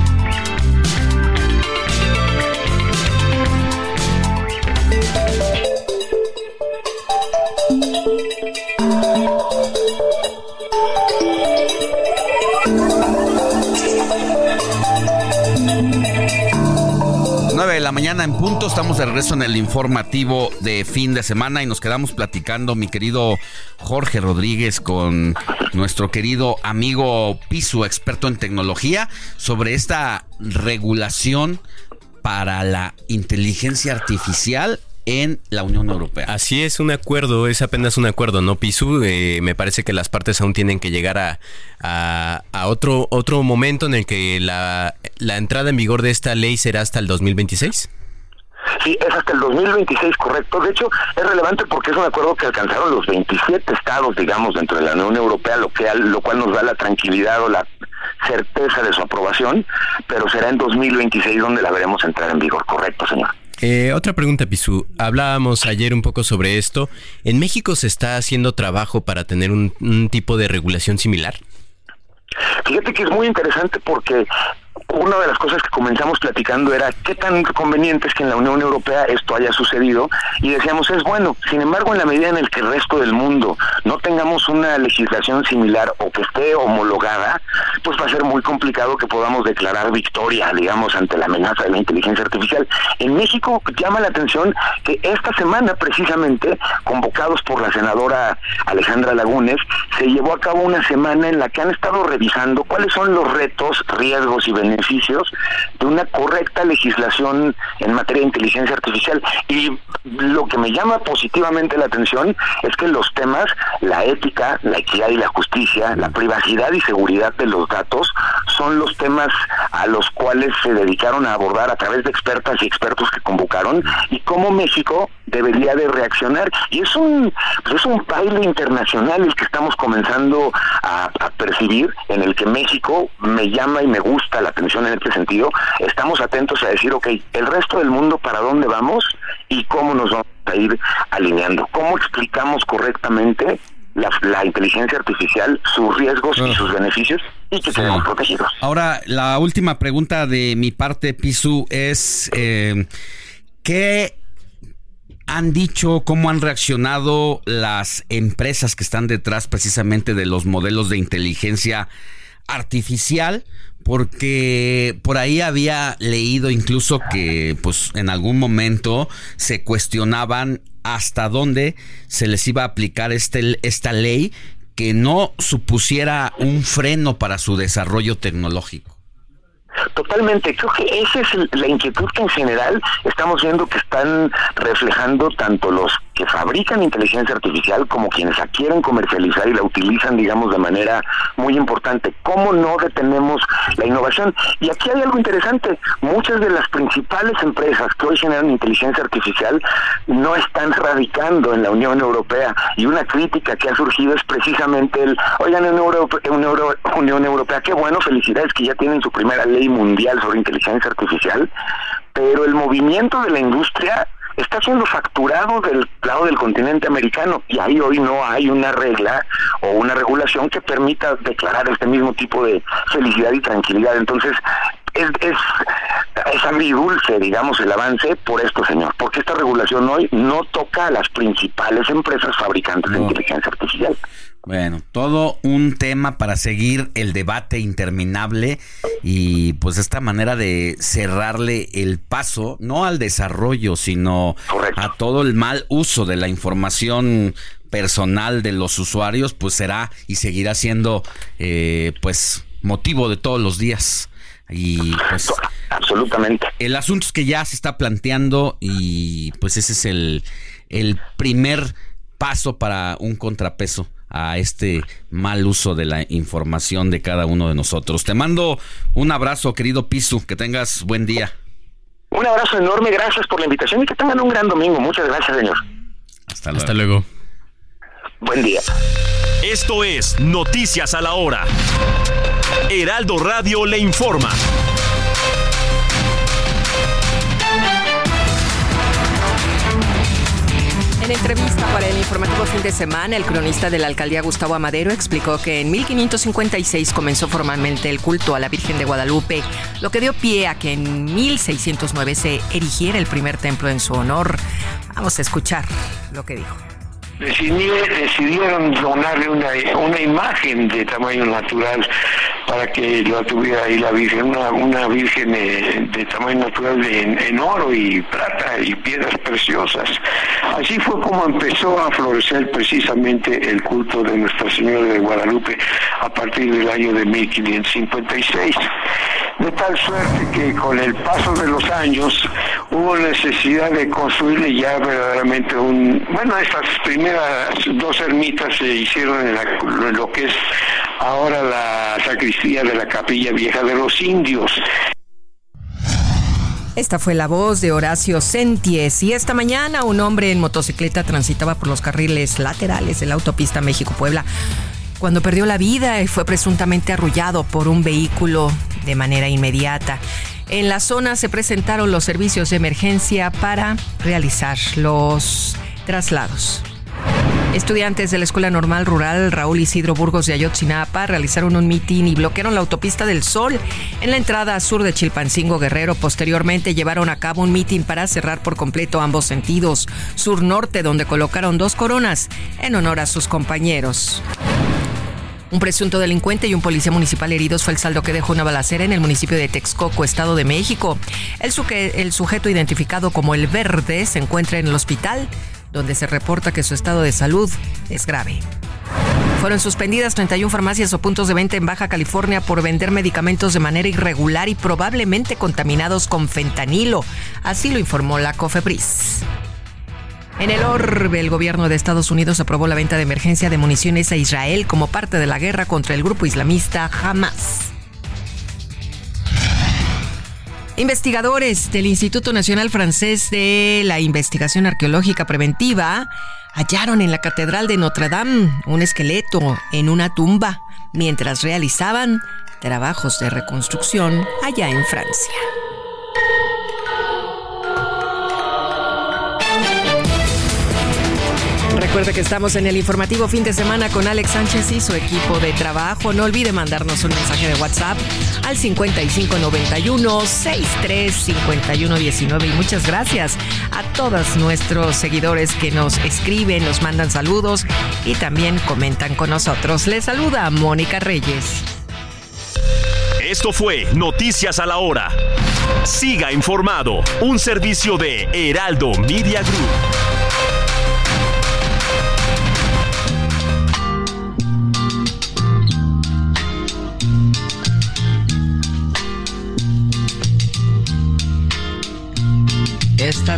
Speaker 5: Nueve de la mañana en punto, estamos de regreso en el informativo de fin de semana y nos quedamos platicando, mi querido Jorge Rodríguez, con nuestro querido amigo Piso, experto en tecnología, sobre esta regulación para la inteligencia artificial en la Unión Europea.
Speaker 7: Así es, un acuerdo, es apenas un acuerdo, ¿no, Pisu? Eh, me parece que las partes aún tienen que llegar a, a- a otro, otro momento en el que la, la entrada en vigor de esta ley será hasta el 2026.
Speaker 21: Sí, es hasta el 2026, correcto. De hecho, es relevante porque es un acuerdo que alcanzaron los 27 estados, digamos, dentro de la Unión Europea, lo, que, lo cual nos da la tranquilidad o la certeza de su aprobación, pero será en 2026 donde la veremos entrar en vigor, correcto, señor.
Speaker 7: Eh, otra pregunta, Pisu. Hablábamos ayer un poco sobre esto. ¿En México se está haciendo trabajo para tener un, un tipo de regulación similar?
Speaker 21: Fíjate que es muy interesante porque una de las cosas que comenzamos platicando era qué tan conveniente es que en la Unión Europea esto haya sucedido y decíamos es bueno. Sin embargo, en la medida en el que el resto del mundo no tengamos una legislación similar o que esté homologada, pues va a ser muy complicado que podamos declarar victoria, digamos, ante la amenaza de la inteligencia artificial. En México llama la atención que esta semana, precisamente, convocados por la senadora Alejandra Lagunes, se llevó a cabo una semana en la que han estado revisando cuáles son los retos, riesgos y beneficios de una correcta legislación en materia de inteligencia artificial. Y lo que me llama positivamente la atención es que los temas, la ética, la equidad y la justicia, la privacidad y seguridad de los datos, son los temas a los cuales se dedicaron a abordar a través de expertas y expertos que convocaron. Y cómo México debería de reaccionar. Y es un, pues es un baile internacional el que estamos comenzando a, a percibir, en el que México me llama y me gusta la atención en este sentido. Estamos atentos a decir, ok, el resto del mundo para dónde vamos y cómo nos vamos a ir alineando. ¿Cómo explicamos correctamente la, la inteligencia artificial, sus riesgos y sus beneficios y que tenemos protegidos?
Speaker 5: Ahora, la última pregunta de mi parte, Pisu, es eh, ¿qué han dicho, cómo han reaccionado las empresas que están detrás precisamente de los modelos de inteligencia artificial? Porque por ahí había leído incluso que pues en algún momento se cuestionaban hasta dónde se les iba a aplicar este, esta ley que no supusiera un freno para su desarrollo tecnológico.
Speaker 21: Totalmente, creo que esa es la inquietud que en general estamos viendo que están reflejando tanto los que fabrican inteligencia artificial como quienes la quieren comercializar y la utilizan, digamos, de manera muy importante. ¿Cómo no detenemos la innovación? Y aquí hay algo interesante. Muchas de las principales empresas que hoy generan inteligencia artificial no están radicando en la Unión Europea. Y una crítica que ha surgido es precisamente el, oigan, Europea, Unión Europea, qué bueno, felicidades que ya tienen su primera ley mundial sobre inteligencia artificial, pero el movimiento de la industria está siendo facturado del lado del continente americano y ahí hoy no hay una regla o una regulación que permita declarar este mismo tipo de felicidad y tranquilidad. Entonces, es, es, es agridulce, digamos, el avance por esto, señor, porque esta regulación hoy no toca a las principales empresas fabricantes de inteligencia artificial.
Speaker 5: Bueno, todo un tema para seguir el debate interminable y pues esta manera de cerrarle el paso, no al desarrollo, sino a todo el mal uso de la información personal de los usuarios, pues será y seguirá siendo eh, pues motivo de todos los días. Y pues
Speaker 21: absolutamente.
Speaker 5: El asunto es que ya se está planteando y pues ese es el, el primer paso para un contrapeso a este mal uso de la información de cada uno de nosotros. Te mando un abrazo, querido Pisu, que tengas buen día.
Speaker 21: Un abrazo enorme, gracias por la invitación y que tengan un gran domingo. Muchas gracias, señor.
Speaker 5: Hasta
Speaker 7: Hasta luego.
Speaker 21: Buen día.
Speaker 8: Esto es Noticias a la Hora. Heraldo Radio le informa.
Speaker 6: En entrevista para el informativo fin de semana, el cronista de la alcaldía Gustavo Amadero explicó que en 1556 comenzó formalmente el culto a la Virgen de Guadalupe, lo que dio pie a que en 1609 se erigiera el primer templo en su honor. Vamos a escuchar lo que dijo.
Speaker 24: Decidieron donarle una, imagen de tamaño natural para que la tuviera ahí la Virgen, una, Virgen eh, de tamaño natural en, en oro y plata y piedras preciosas. Así fue como empezó a florecer precisamente el culto de Nuestra Señora de Guadalupe a partir del año de 1556. De tal suerte que con el paso de los años hubo necesidad de construirle ya verdaderamente un... Bueno, estas primeras dos ermitas se hicieron en, en lo que es ahora la sacristía de la capilla vieja de los indios.
Speaker 6: Esta fue la voz de Horacio Senties y esta mañana un hombre en motocicleta transitaba por los carriles laterales de la autopista México-Puebla cuando perdió la vida y fue presuntamente arrullado por un vehículo de manera inmediata. En la zona se presentaron los servicios de emergencia para realizar los traslados. Estudiantes de la Escuela Normal Rural Raúl Isidro Burgos de Ayotzinapa realizaron un mitin y bloquearon la autopista del Sol en la entrada sur de Chilpancingo Guerrero. Posteriormente llevaron a cabo un mitin para cerrar por completo ambos sentidos, sur-norte, donde colocaron dos coronas en honor a sus compañeros. Un presunto delincuente y un policía municipal heridos fue el saldo que dejó una balacera en el municipio de Texcoco, Estado de México. El, el sujeto identificado como el Verde se encuentra en el hospital, donde se reporta que su estado de salud es grave. Fueron suspendidas 31 farmacias o puntos de venta en Baja California por vender medicamentos de manera irregular y probablemente contaminados con fentanilo. Así lo informó la COFEPRIS. En el orbe, el gobierno de Estados Unidos aprobó la venta de emergencia de municiones a Israel como parte de la guerra contra el grupo islamista Hamas. Investigadores del Instituto Nacional Francés de la Investigación Arqueológica Preventiva hallaron en la Catedral de Notre Dame un esqueleto en una tumba mientras realizaban trabajos de reconstrucción allá en Francia. Recuerde que estamos en el informativo fin de semana con Alex Sánchez y su equipo de trabajo. No olvide mandarnos un mensaje de WhatsApp al 5591 635119 y muchas gracias a todos nuestros seguidores que nos escriben, nos mandan saludos y también comentan con nosotros. Les saluda Mónica Reyes.
Speaker 8: Esto fue Noticias a la Hora. Siga informado, un servicio de Heraldo Media Group.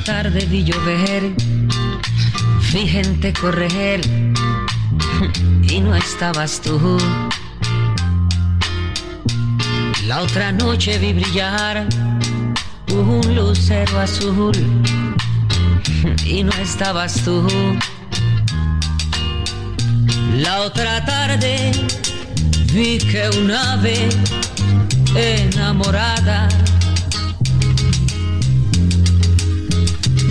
Speaker 30: Tarde vi llover, vi gente correr y no estabas tú. La otra noche vi brillar un lucero azul y no estabas tú. La otra tarde vi que un ave enamorada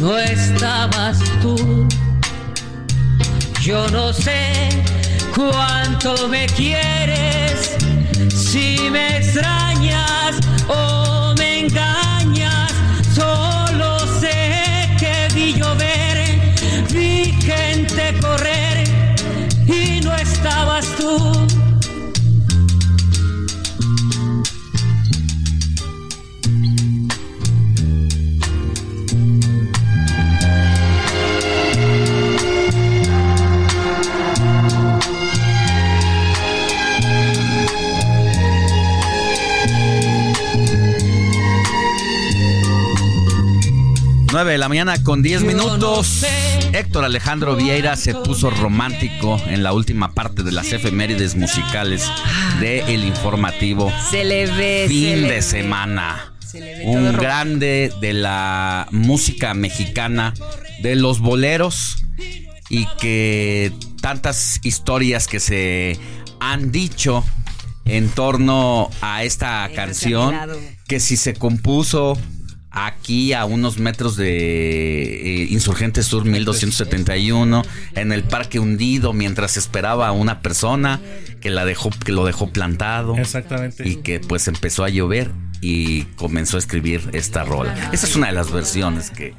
Speaker 30: no estabas tú. Yo no sé cuánto me quieres, si me extrañas o me
Speaker 5: de la mañana con 10 minutos. Héctor Alejandro Vieira se puso romántico en la última parte de las efemérides musicales de El Informativo.
Speaker 6: Se.
Speaker 5: Fin de
Speaker 6: ve.
Speaker 5: semana. Un grande de la música mexicana, de los boleros y que tantas historias que se han dicho en torno a esta canción, que si se compuso aquí a unos metros de eh, Insurgente Sur 1271 en el Parque Hundido mientras esperaba a una persona que la dejó que lo dejó plantado
Speaker 14: Exactamente.
Speaker 5: y que pues empezó a llover y comenzó a escribir esta rola. Esa es una de las versiones que,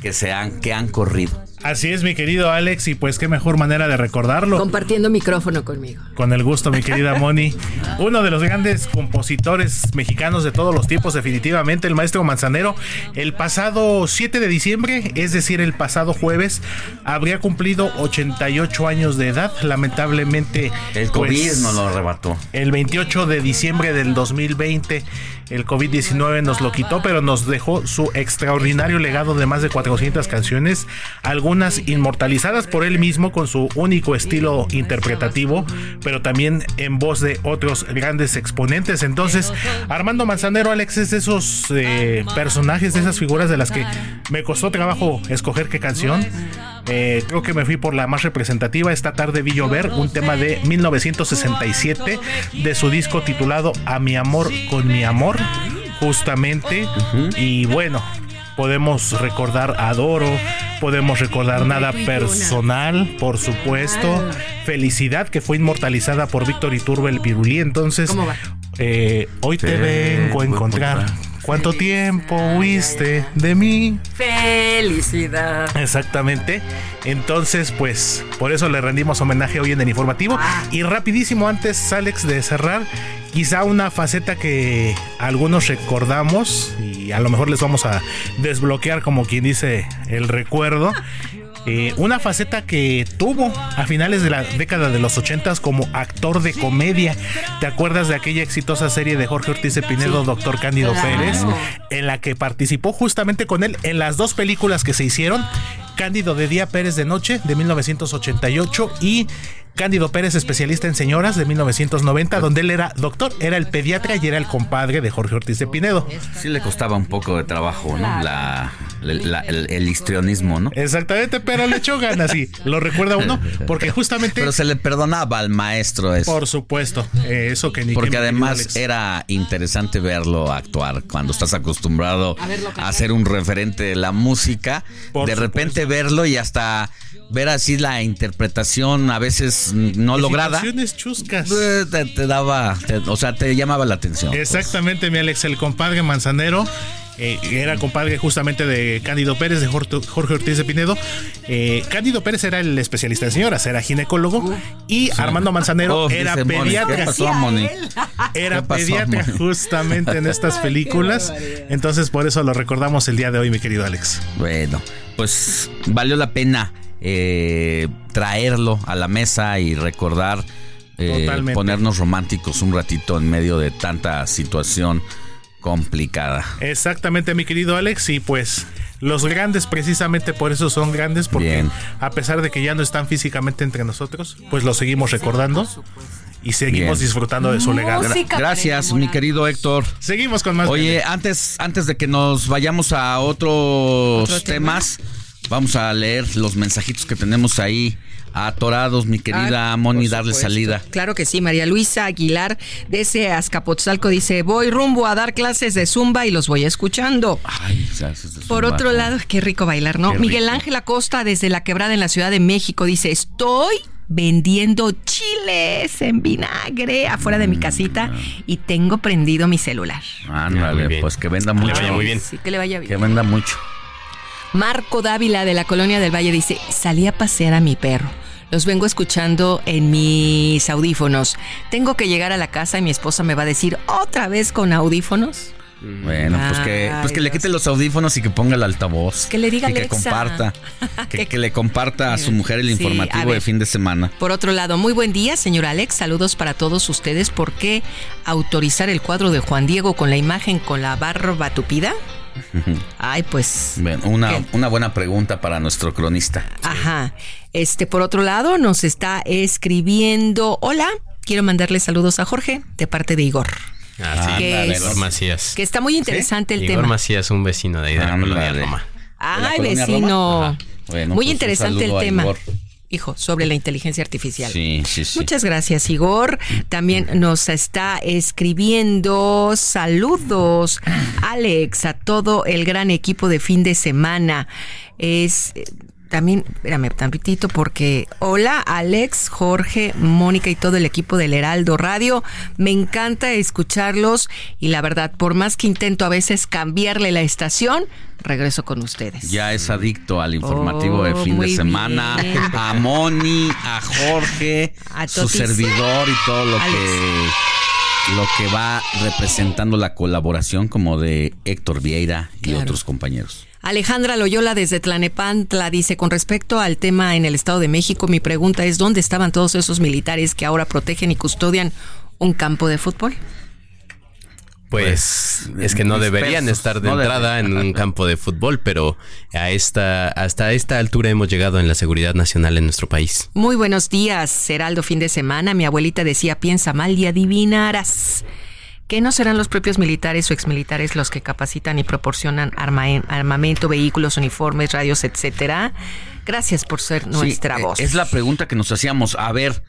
Speaker 5: que se han que han corrido.
Speaker 14: Así es, mi querido Alex, y pues qué mejor manera de recordarlo.
Speaker 6: Compartiendo micrófono conmigo.
Speaker 14: Con el gusto, mi querida Moni. Uno de los grandes compositores mexicanos de todos los tiempos, definitivamente, el maestro Manzanero. El pasado 7 de diciembre, es decir, el pasado jueves, habría cumplido 88 años de edad. Lamentablemente,
Speaker 5: El
Speaker 14: pues,
Speaker 5: COVID no lo arrebató.
Speaker 14: el 28 de diciembre del 2020, el COVID-19 nos lo quitó, pero nos dejó su extraordinario legado de más de 400 canciones, algunas unas inmortalizadas por él mismo con su único estilo interpretativo, pero también en voz de otros grandes exponentes. Entonces, Armando Manzanero, Alex, es de esos eh, personajes, de esas figuras de las que me costó trabajo escoger qué canción. Eh, creo que me fui por la más representativa. Esta tarde vi llover, un tema de 1967 de su disco titulado A mi amor con mi amor, justamente. Y bueno, podemos recordar Adoro, podemos recordar Nada Personal, por supuesto. Felicidad, que fue inmortalizada por Víctor Iturbe el Pirulí. Entonces, eh, hoy te, vengo a encontrar. ¿Cuánto tiempo huiste de mí?
Speaker 6: Felicidad.
Speaker 14: Exactamente. Entonces, pues, por eso le rendimos homenaje hoy en el informativo. Y rapidísimo, antes, Alex, de cerrar, quizá una faceta que algunos recordamos y a lo mejor les vamos a desbloquear, como quien dice, el recuerdo. Eh, una faceta que tuvo a finales de la década de los 80 como actor de comedia. ¿Te acuerdas de aquella exitosa serie de Jorge Ortiz de Pinedo, Doctor Cándido
Speaker 6: Claro.
Speaker 14: Pérez? En la que participó justamente con él en las dos películas que se hicieron. Cándido de Día Pérez de Noche de 1988 y Cándido Pérez, especialista en señoras de 1990, donde él era doctor, era el pediatra y era el compadre de Jorge Ortiz de Pinedo.
Speaker 5: Sí le costaba un poco de trabajo, ¿no? La, la- el, el histrionismo, ¿no?
Speaker 14: Exactamente, pero le echó ganas, sí. Lo recuerda uno, porque justamente.
Speaker 5: Pero se le perdonaba al maestro eso.
Speaker 14: Por supuesto, eh, eso que ni
Speaker 5: Porque
Speaker 14: que
Speaker 5: además
Speaker 14: Alex.
Speaker 5: era interesante verlo actuar cuando estás acostumbrado a ser un referente de la música.
Speaker 14: Por
Speaker 5: de repente verlo y hasta ver así la interpretación a veces no lograda.
Speaker 14: chuscas.
Speaker 5: eh, Te, te daba, te- o sea, te llamaba la atención.
Speaker 14: Exactamente, mi Alex, el compadre Manzanero. eh, era compadre justamente de Cándido Pérez, de Jorge Jorge Ortiz de Pinedo. Eh, Cándido Pérez era el especialista en señoras, era ginecólogo. Y Armando Manzanero
Speaker 5: Oh,
Speaker 14: era pediatra.
Speaker 5: ¿qué pasó, Moni?
Speaker 14: Era
Speaker 5: ¿Qué pasó,
Speaker 14: pediatra
Speaker 5: Moni?
Speaker 14: justamente en estas películas. Entonces, por eso lo recordamos el día de hoy, mi querido Alex.
Speaker 5: Bueno, pues valió la pena eh, traerlo a la mesa y recordar, eh, ponernos románticos un ratito en medio de tanta situación complicada.
Speaker 14: Exactamente, mi querido Alex. Y pues los grandes precisamente por eso son grandes, porque
Speaker 5: Bien.
Speaker 14: a pesar de que ya no están físicamente entre nosotros, pues los seguimos recordando y seguimos
Speaker 5: Bien.
Speaker 14: disfrutando de su legado.
Speaker 5: Gra- Gracias, mi querido Héctor.
Speaker 14: Seguimos con más.
Speaker 5: Oye, antes, antes de que nos vayamos a otros
Speaker 6: ¿Otro tema?
Speaker 5: temas, vamos a leer los mensajitos que tenemos ahí atorados, mi querida
Speaker 6: Ah,
Speaker 5: Moni, darle
Speaker 6: supuesto.
Speaker 5: salida.
Speaker 6: Claro que sí, María Luisa Aguilar de ese Azcapotzalco dice, voy rumbo a dar clases de zumba y los voy escuchando.
Speaker 5: Ay, o sea, eso es de
Speaker 6: Por
Speaker 5: zumba.
Speaker 6: otro lado, qué rico bailar, ¿no?
Speaker 5: Qué
Speaker 6: Miguel
Speaker 5: rico.
Speaker 6: Ángel Acosta desde La Quebrada en la Ciudad de México dice, estoy vendiendo chiles en vinagre afuera de mi casita y tengo prendido mi celular.
Speaker 5: Ándale, pues que venda mucho.
Speaker 7: vaya muy bien.
Speaker 6: Sí, que le vaya bien.
Speaker 5: Que venda mucho.
Speaker 6: Marco Dávila de la Colonia del Valle dice, salí a pasear a mi perro. Los vengo escuchando en mis audífonos. Tengo que llegar a la casa y mi esposa me va a decir, ¿otra vez con audífonos?
Speaker 5: Bueno, pues que, pues que le quite los audífonos y que ponga el altavoz.
Speaker 6: Que le diga
Speaker 5: Y que
Speaker 6: Alexa.
Speaker 5: comparta. Que, que le comparta a su mujer el
Speaker 6: Sí,
Speaker 5: informativo de fin de semana.
Speaker 6: Por otro lado, muy buen día, señor Alex. Saludos para todos ustedes. ¿Por qué autorizar el cuadro de Juan Diego con la imagen con la barba tupida? Ay, pues.
Speaker 5: Bueno, una, una buena pregunta para nuestro cronista.
Speaker 6: Ajá. Este, por otro lado, nos está escribiendo. Hola, quiero mandarle saludos a Jorge de parte de Igor.
Speaker 7: Ah, sí,
Speaker 6: Que es-
Speaker 7: Igor Macías.
Speaker 6: Que está muy interesante el
Speaker 7: Igor
Speaker 6: tema.
Speaker 7: Macías, un vecino de ahí de la
Speaker 5: Ándale.
Speaker 7: colonia Roma.
Speaker 6: Ay,
Speaker 5: colonia
Speaker 6: vecino.
Speaker 5: Roma? Bueno,
Speaker 6: muy
Speaker 5: pues
Speaker 6: interesante el tema.
Speaker 5: Igor.
Speaker 6: Hijo, sobre la inteligencia artificial.
Speaker 5: Sí, sí, sí.
Speaker 6: Muchas gracias, Igor. También nos está escribiendo saludos, Alex, a todo el gran equipo de fin de semana. Es también, espérame tantito, porque hola, Alex, Jorge, Mónica y todo el equipo del Heraldo Radio. Me encanta escucharlos y la verdad, por más que intento a veces cambiarle la estación, regreso con ustedes.
Speaker 5: Ya es adicto al informativo de
Speaker 6: Oh,
Speaker 5: fin de semana.
Speaker 6: bien.
Speaker 5: A Moni, a Jorge,
Speaker 6: A
Speaker 5: su servidor y todo lo que lo que va representando la colaboración como de Héctor Vieira y
Speaker 6: Claro.
Speaker 5: otros compañeros.
Speaker 6: Alejandra Loyola desde Tlanepantla dice, con respecto al tema en el Estado de México, mi pregunta es, ¿dónde estaban todos esos militares que ahora protegen y custodian un campo de fútbol?
Speaker 7: Pues es que no deberían estar de entrada en un campo de fútbol, pero a esta, hasta esta altura hemos llegado en la seguridad nacional en nuestro país.
Speaker 6: Muy buenos días, Heraldo, fin de semana. Mi abuelita decía, piensa mal y adivinarás. ¿Que no serán los propios militares o exmilitares los que capacitan y proporcionan arma- armamento, vehículos, uniformes, radios, etcétera? Gracias por ser nuestra
Speaker 5: Sí,
Speaker 6: voz.
Speaker 5: Es la pregunta que nos hacíamos. A ver,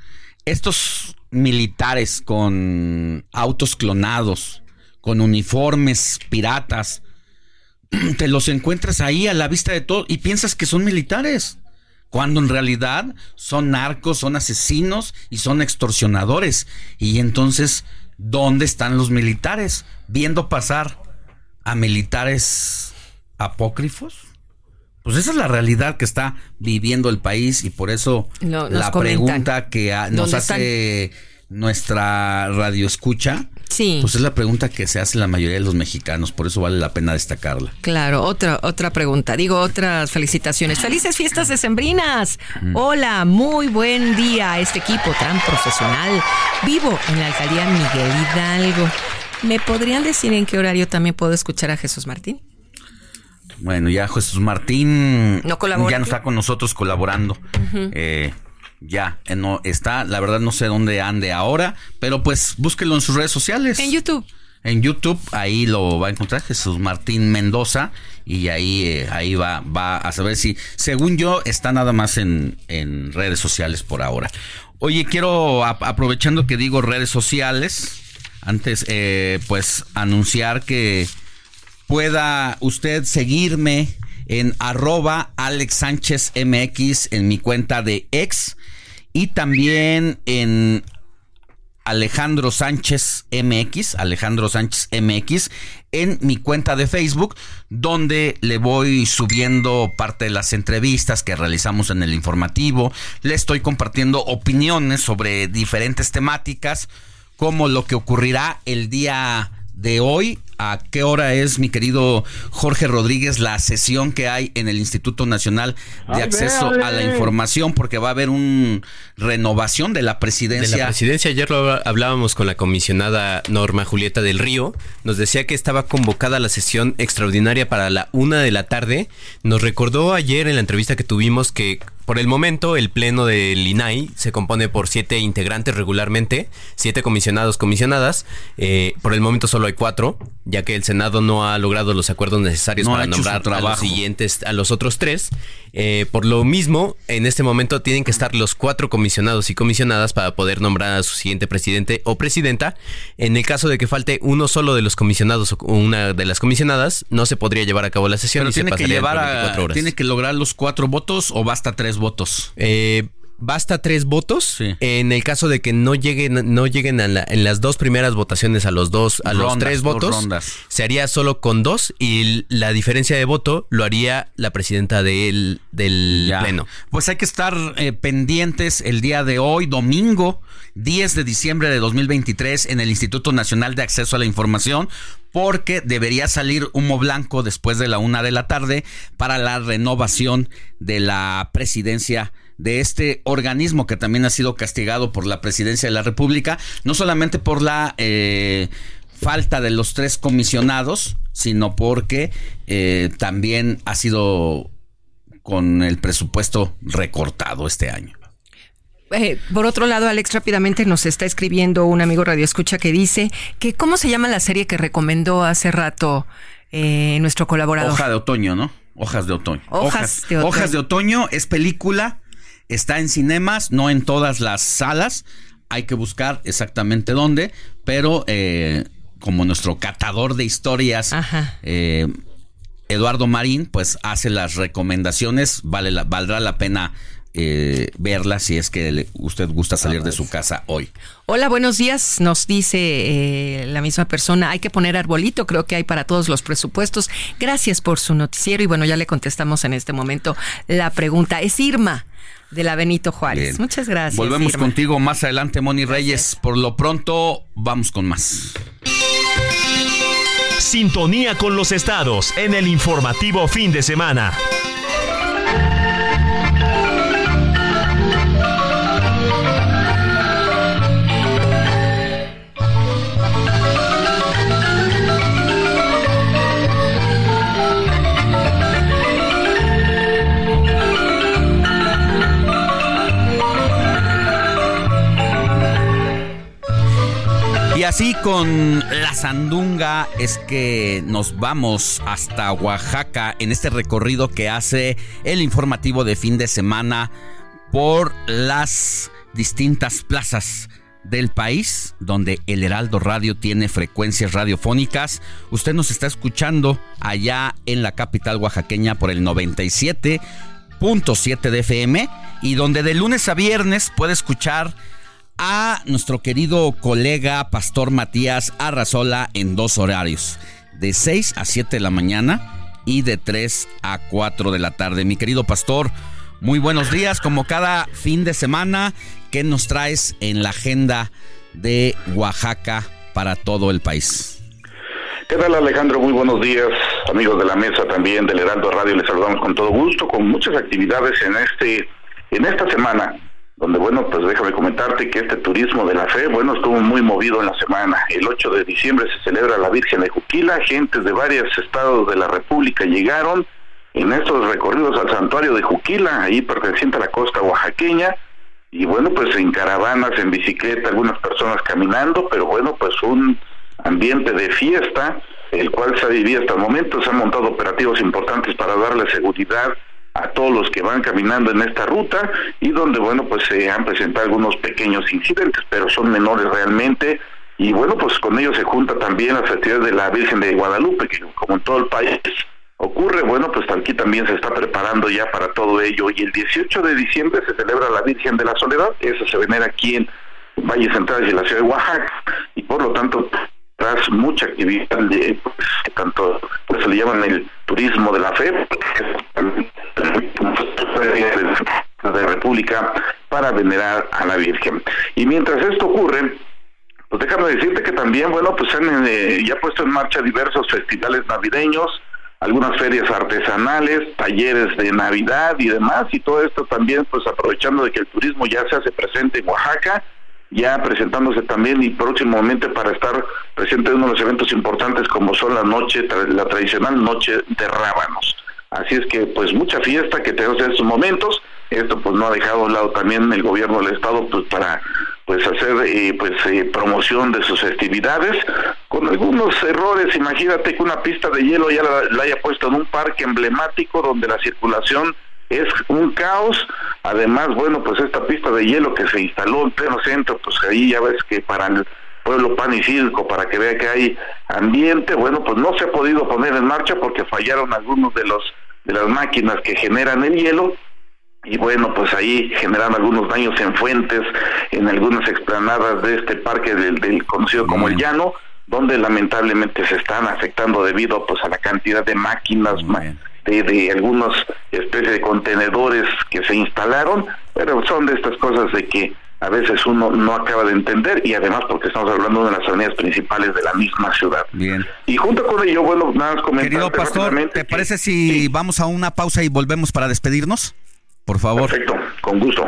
Speaker 5: estos militares con autos clonados, con uniformes piratas, te los encuentras ahí a la vista de todo y piensas que son militares. Cuando en realidad son narcos, son asesinos y son extorsionadores. Y entonces, ¿dónde están los militares? Viendo pasar a militares apócrifos. Pues esa es la realidad que está viviendo el país y por eso
Speaker 6: No,
Speaker 5: la pregunta que ah, nos
Speaker 6: ¿Dónde
Speaker 5: hace nuestra radio escucha,
Speaker 6: Sí.
Speaker 5: pues es la pregunta que se hace la mayoría de los mexicanos, por eso vale la pena destacarla.
Speaker 6: Claro, otra, otra pregunta. Digo, otras felicitaciones. Felices fiestas decembrinas. Hola, muy buen día a este equipo tan profesional. Vivo en la alcaldía Miguel Hidalgo. ¿Me podrían decir en qué horario también puedo escuchar a Jesús Martín?
Speaker 5: Bueno, ya Jesús Martín
Speaker 6: ¿No
Speaker 5: ya no está con nosotros colaborando. Eh, ya, eh, no está, la verdad no sé dónde ande ahora, pero pues búsquelo en sus redes sociales.
Speaker 6: En YouTube.
Speaker 5: En YouTube, ahí lo va a encontrar Jesús Martín Mendoza y ahí, eh, ahí va, va a saber si, según yo, está nada más en, en redes sociales por ahora. Oye, quiero, ap- aprovechando que digo redes sociales, antes, eh, pues anunciar que pueda usted seguirme en arroba Alex Sánchez MX en mi cuenta de ex y también en Alejandro Sánchez MX, Alejandro Sánchez MX, en mi cuenta de Facebook, donde le voy subiendo parte de las entrevistas que realizamos en el informativo. Le estoy compartiendo opiniones sobre diferentes temáticas, como lo que ocurrirá el día de hoy. ¿A qué hora es, mi querido Jorge Rodríguez, la sesión que hay en el Instituto Nacional de
Speaker 7: Ay,
Speaker 5: Acceso a la. Información? Porque va a haber una renovación de la
Speaker 7: De
Speaker 5: presidencia.
Speaker 7: la presidencia, ayer lo hablábamos con la comisionada Norma Julieta del Río. Nos decía que estaba convocada la sesión extraordinaria para la una de la tarde. Nos recordó ayer en la entrevista que tuvimos que por el momento el pleno del INAI se compone por siete integrantes regularmente, siete comisionados, comisionadas. Eh, por el momento solo hay cuatro, ya que el Senado no ha logrado los acuerdos necesarios
Speaker 5: No
Speaker 7: para nombrar a los siguientes, a los otros tres. Eh, por lo mismo, en este momento tienen que estar los cuatro comisionados y comisionadas para poder nombrar a su siguiente presidente o presidenta. En el caso de que falte uno solo de los comisionados o una de las comisionadas, no se podría llevar a cabo la sesión
Speaker 5: Pero
Speaker 7: y se
Speaker 5: tiene que
Speaker 7: pasaría
Speaker 5: llevar
Speaker 7: por
Speaker 5: a,
Speaker 7: 24 horas.
Speaker 5: tiene que lograr los cuatro votos o basta tres votos.
Speaker 7: Eh, basta tres votos en el caso de que no lleguen no lleguen a la- en las dos primeras votaciones a los dos a los tres votos
Speaker 5: rondas.
Speaker 7: se haría solo con dos y la diferencia de voto lo haría la presidenta del, del
Speaker 5: Ya.
Speaker 7: pleno
Speaker 5: Pues hay que estar eh, pendientes el día de hoy, domingo 10 de diciembre de 2023, en el Instituto Nacional de Acceso a la Información, porque debería salir humo blanco después de la una de la tarde para la renovación de la presidencia de este organismo que también ha sido castigado por la presidencia de la República, no solamente por la eh, falta de los tres comisionados, sino porque eh, también ha sido con el presupuesto recortado este año.
Speaker 6: Eh, por otro lado, Alex, rápidamente nos está escribiendo un amigo Radio Escucha que dice que cómo se llama la serie que recomendó hace rato eh, nuestro colaborador.
Speaker 5: Hoja de otoño, ¿no? Hojas de otoño.
Speaker 6: Hojas de otoño.
Speaker 5: Hojas de otoño es película, está en cinemas, no en todas las salas. Hay que buscar exactamente dónde, pero eh, como nuestro catador de historias, eh, Eduardo Marín, pues hace las recomendaciones. Vale la- valdrá la pena eh, verla si es que le- usted gusta salir de su casa hoy.
Speaker 6: Hola, buenos días. Nos dice eh, la misma persona, hay que poner arbolito, creo que hay para todos los presupuestos. Gracias por su noticiero y bueno, ya le contestamos en este momento la pregunta. Es Irma de la Benito Juárez.
Speaker 5: Bien.
Speaker 6: Muchas gracias.
Speaker 5: Volvemos
Speaker 6: Irma.
Speaker 5: contigo más adelante, Moni Reyes. Por lo pronto, vamos con más.
Speaker 8: Sintonía con los estados en el informativo fin de semana.
Speaker 5: Con la sandunga es que nos vamos hasta Oaxaca en este recorrido que hace el informativo de fin de semana por las distintas plazas del país donde el Heraldo Radio tiene frecuencias radiofónicas. Usted nos está escuchando allá en la capital oaxaqueña por el 97.7 de FM y donde de lunes a viernes puede escuchar a nuestro querido colega Pastor Matías Arrazola en dos horarios, de 6 a 7 de la mañana y de 3 a 4 de la tarde. Mi querido Pastor, muy buenos días, como cada fin de semana, ¿qué nos traes en la agenda de Oaxaca para todo el país?
Speaker 31: ¿Qué tal Alejandro? Muy buenos días, amigos de la mesa también del Heraldo Radio, les saludamos con todo gusto, con muchas actividades en este en esta semana donde bueno, pues déjame comentarte que este turismo de la fe, bueno, estuvo muy movido en la semana. El 8 de diciembre se celebra la Virgen de Juquila, gentes de varios estados de la República llegaron en estos recorridos al santuario de Juquila, ahí perteneciente a la costa oaxaqueña, y bueno, pues en caravanas, en bicicleta, algunas personas caminando, pero bueno, pues un ambiente de fiesta, el cual se ha vivido hasta el momento, se han montado operativos importantes para darle seguridad a todos los que van caminando en esta ruta y donde bueno pues se han presentado algunos pequeños incidentes pero son menores realmente. Y bueno pues con ellos se junta también la festividad de la Virgen de Guadalupe que como en todo el país ocurre bueno pues aquí también se está preparando ya para todo ello. Y el 18 de diciembre se celebra la Virgen de la Soledad eso se venera aquí en Valle Central y la ciudad de Oaxaca y por lo tanto tras mucha actividad de tanto pues se le llaman el turismo de la fe de República para venerar a la Virgen. Y mientras esto ocurre pues déjame decirte que también bueno pues han eh, ya puesto en marcha diversos festivales navideños algunas ferias artesanales, talleres de Navidad y demás, y todo esto también pues aprovechando de que el turismo ya se hace presente en Oaxaca, ya presentándose también y próximamente para estar presente en uno de los eventos importantes como son la noche, la tradicional noche de rábanos. Así es que pues mucha fiesta que tenemos en estos momentos, esto pues no ha dejado un lado también el gobierno del estado pues para pues hacer eh, pues eh, promoción de sus festividades con algunos errores imagínate que una pista de hielo ya la haya puesto en un parque emblemático donde la circulación es un caos. Además, bueno, pues esta pista de hielo que se instaló en pleno centro, pues ahí ya ves que para el pueblo pan y circo, para que vea que hay ambiente, bueno, pues no se ha podido poner en marcha porque fallaron algunos de los de las máquinas que generan el hielo. Y bueno, pues ahí generan algunos daños en fuentes, en algunas explanadas de este parque del, del conocido como el Llano, donde lamentablemente se están afectando debido pues a la cantidad de máquinas, de, de algunos especies de contenedores que se instalaron, pero son de estas cosas de que a veces uno no acaba de entender y además porque estamos hablando de las avenidas principales de la misma ciudad.
Speaker 5: Bien.
Speaker 31: Y junto con ello, bueno, nada más comentar.
Speaker 5: Querido pastor, ¿te parece si vamos a una pausa y volvemos para despedirnos? Por favor.
Speaker 31: Perfecto, con gusto.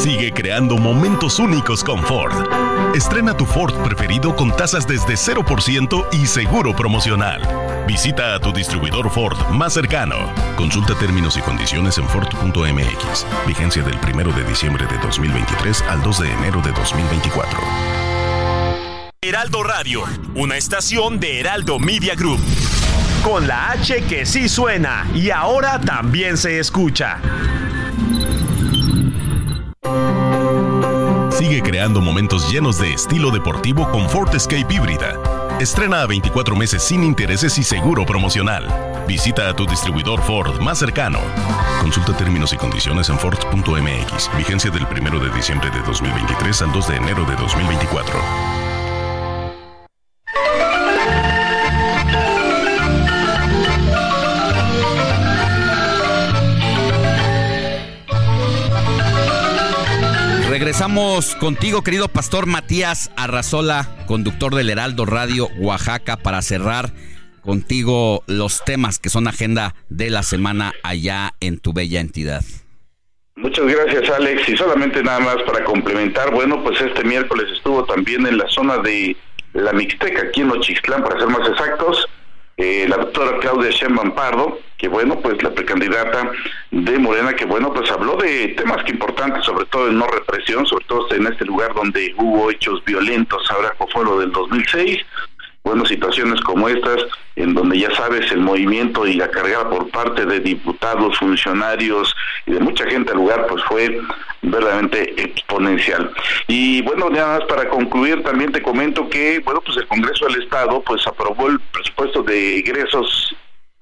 Speaker 25: Sigue creando momentos únicos con Ford. Estrena tu Ford preferido con tasas desde 0% y seguro promocional. Visita a tu distribuidor Ford más cercano. Consulta términos y condiciones en Ford.mx. Vigencia del 1 de diciembre de 2023 al 2 de enero de 2024.
Speaker 8: Heraldo Radio, una estación de Heraldo Media Group. Con la H que sí suena y ahora también se escucha.
Speaker 25: Sigue creando momentos llenos de estilo deportivo con Ford Escape híbrida. Estrena a 24 meses sin intereses y seguro promocional. Visita a tu distribuidor Ford más cercano. Consulta términos y condiciones en Ford.mx. Vigencia del 1 de diciembre de 2023 al 2 de enero de 2024.
Speaker 5: Regresamos contigo, querido pastor Matías Arrazola, conductor del Heraldo Radio Oaxaca, para cerrar contigo los temas que son agenda de la semana allá en tu bella entidad.
Speaker 31: Muchas gracias, Alex. Y solamente nada más para complementar, bueno, pues este miércoles estuvo también en la zona de la Mixteca, aquí en Ochixtlán, para ser más exactos, eh, la doctora Claudia Sheinbaum Pardo, que bueno, pues la precandidata de Morena, que bueno, pues habló de temas que importantes, sobre todo en no represión, sobre todo en este lugar donde hubo hechos violentos, ahora fue lo del 2006, bueno, situaciones como estas, en donde ya sabes el movimiento y la cargada por parte de diputados, funcionarios y de mucha gente al lugar, pues fue verdaderamente exponencial. Y bueno, nada más para concluir, también te comento que, bueno, pues el Congreso del Estado, pues aprobó el presupuesto de egresos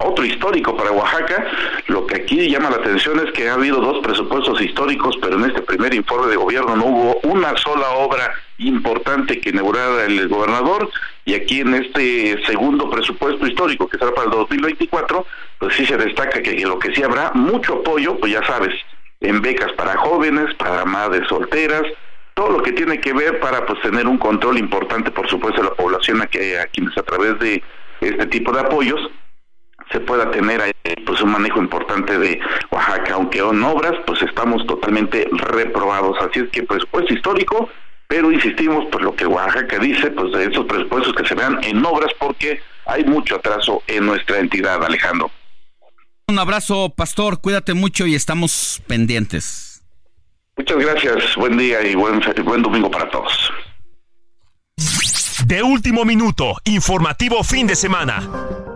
Speaker 31: otro histórico para Oaxaca. Lo que aquí llama la atención es que ha habido dos presupuestos históricos, pero en este primer informe de gobierno no hubo una sola obra importante que inaugurara el gobernador y aquí en este segundo presupuesto histórico que será para el 2024, pues sí se destaca que lo que sí habrá mucho apoyo, pues ya sabes, en becas para jóvenes, para madres solteras, todo lo que tiene que ver para pues tener un control importante, por supuesto, de la población a, que, a quienes a través de este tipo de apoyos se pueda tener ahí, pues un manejo importante de Oaxaca, aunque en obras pues estamos totalmente reprobados, así es que presupuesto histórico, pero insistimos pues lo que Oaxaca dice, pues de esos presupuestos que se vean en obras porque hay mucho atraso en nuestra entidad, Alejandro.
Speaker 5: Un abrazo, pastor, cuídate mucho y estamos pendientes.
Speaker 31: Muchas gracias, buen día y buen, buen domingo para todos.
Speaker 8: De último minuto, informativo fin de semana.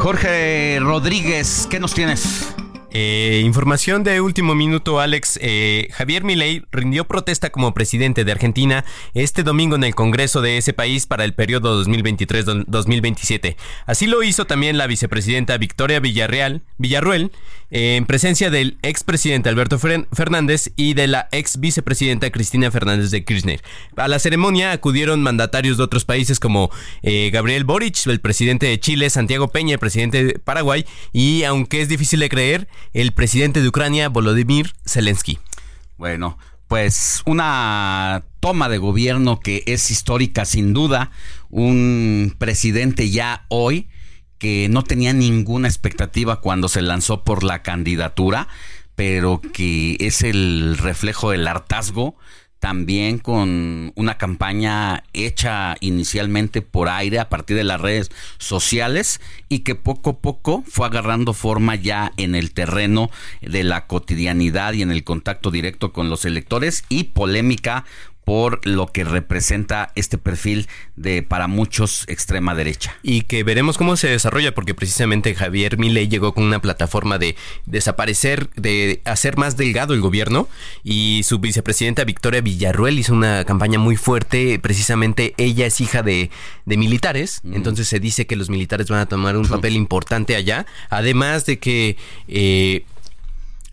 Speaker 5: Jorge Rodríguez, ¿qué nos tienes?
Speaker 7: Eh, información de último minuto, Alex. Eh, Javier Milei rindió protesta como presidente de Argentina este domingo en el Congreso de ese país para el periodo 2023-2027. Así lo hizo también la vicepresidenta Victoria Villarreal, Villarruel, eh, en presencia del expresidente Alberto Fernández y de la ex vicepresidenta Cristina Fernández de Kirchner. A la ceremonia acudieron mandatarios de otros países como Gabriel Boric, el presidente de Chile, Santiago Peña, el presidente de Paraguay, y aunque es difícil de creer, el presidente de Ucrania, Volodymyr Zelensky.
Speaker 5: Bueno, pues una toma de gobierno que es histórica sin duda, un presidente ya hoy que no tenía ninguna expectativa cuando se lanzó por la candidatura, pero que es el reflejo del hartazgo también con una campaña hecha inicialmente por aire a partir de las redes sociales y que poco a poco fue agarrando forma ya en el terreno de la cotidianidad y en el contacto directo con los electores y polémica por lo que representa este perfil de para muchos extrema derecha.
Speaker 7: Y que veremos cómo se desarrolla porque precisamente Javier Milei llegó con una plataforma de desaparecer, de hacer más delgado el gobierno y su vicepresidenta Victoria Villarruel hizo una campaña muy fuerte, precisamente ella es hija de, militares, entonces se dice que los militares van a tomar un papel importante allá, además de que... Eh,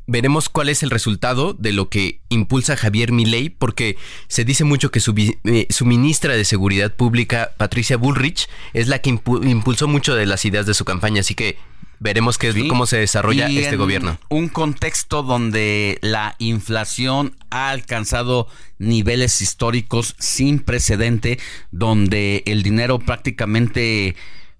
Speaker 7: veremos cuál es el resultado de lo que impulsa Javier Milei, porque se dice mucho que su, eh, su ministra de Seguridad Pública, Patricia Bullrich, es la que impulsó mucho de las ideas de su campaña, así que veremos qué, cómo se desarrolla este gobierno.
Speaker 5: Un contexto donde la inflación ha alcanzado niveles históricos sin precedente, donde el dinero prácticamente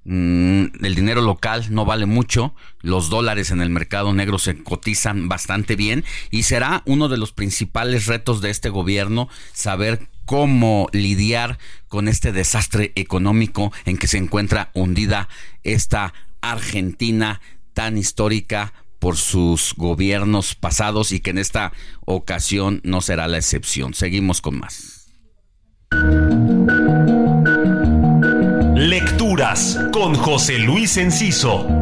Speaker 5: el dinero local no vale mucho, los dólares en el mercado negro se cotizan bastante bien y será uno de los principales retos de este gobierno saber cómo lidiar con este desastre económico en que se encuentra hundida esta Argentina tan histórica por sus gobiernos pasados y que en esta ocasión no será la excepción. Seguimos con más.
Speaker 8: Con José Luis Enciso.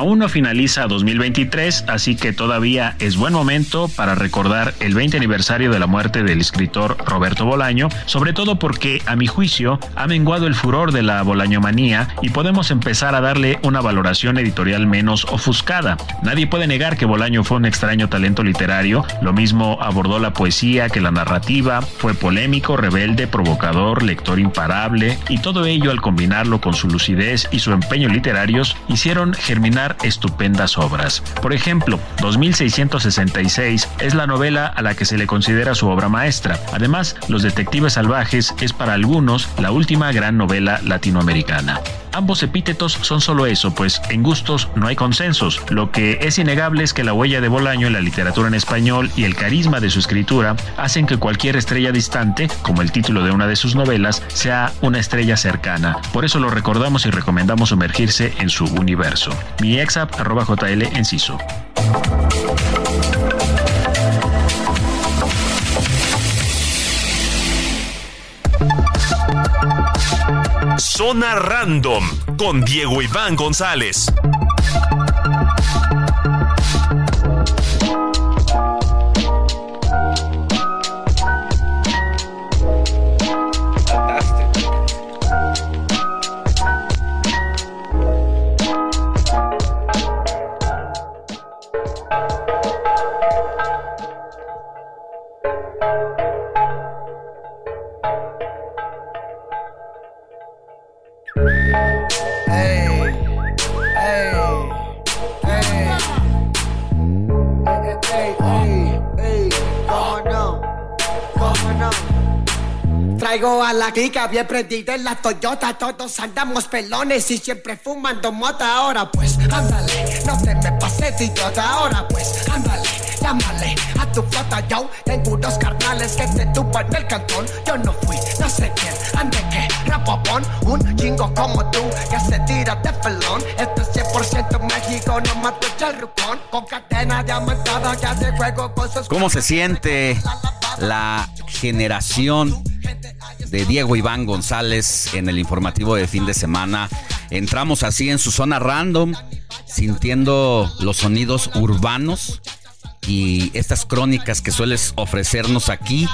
Speaker 32: Aún no finaliza 2023, así que todavía es buen momento para recordar el 20 aniversario de la muerte del escritor Roberto Bolaño, sobre todo porque, a mi juicio, ha menguado el furor de la bolañomanía y podemos empezar a darle una valoración editorial menos ofuscada. Nadie puede negar que Bolaño fue un extraño talento literario, lo mismo abordó la poesía que la narrativa, fue polémico, rebelde, provocador, lector imparable, y todo ello al combinarlo con su lucidez y su empeño literarios hicieron germinar estupendas obras. Por ejemplo, 2666 es la novela a la que se le considera su obra maestra. Además, Los Detectives Salvajes es para algunos la última gran novela latinoamericana. Ambos epítetos son solo eso, pues en gustos no hay consensos. Lo que es innegable es que la huella de Bolaño en la literatura en español y el carisma de su escritura hacen que cualquier estrella distante, como el título de una de sus novelas, sea una estrella cercana. Por eso lo recordamos y recomendamos sumergirse en su universo. Mi exap arroba JL Enciso.
Speaker 8: Zona Random con Diego Iván González.
Speaker 33: Bien prendida en la Toyota, todos andamos pelones y siempre fumando mota. Ahora pues, ándale, no te me pases de idiota. Ahora pues, ándale, llámale a tu flota. Yo tengo unos carnales que te tupan el cantón. Yo no fui, no sé quién, ande que rapopón, un chingo como tú que se tira de felón. Esto es 100% México, no mato el rucón. Con cadena diamantada que hace juego con sus
Speaker 5: ¿Cómo se siente la generación de Diego Iván González en el informativo de fin de semana? Entramos así en su zona random, sintiendo los sonidos urbanos y estas crónicas que sueles ofrecernos aquí.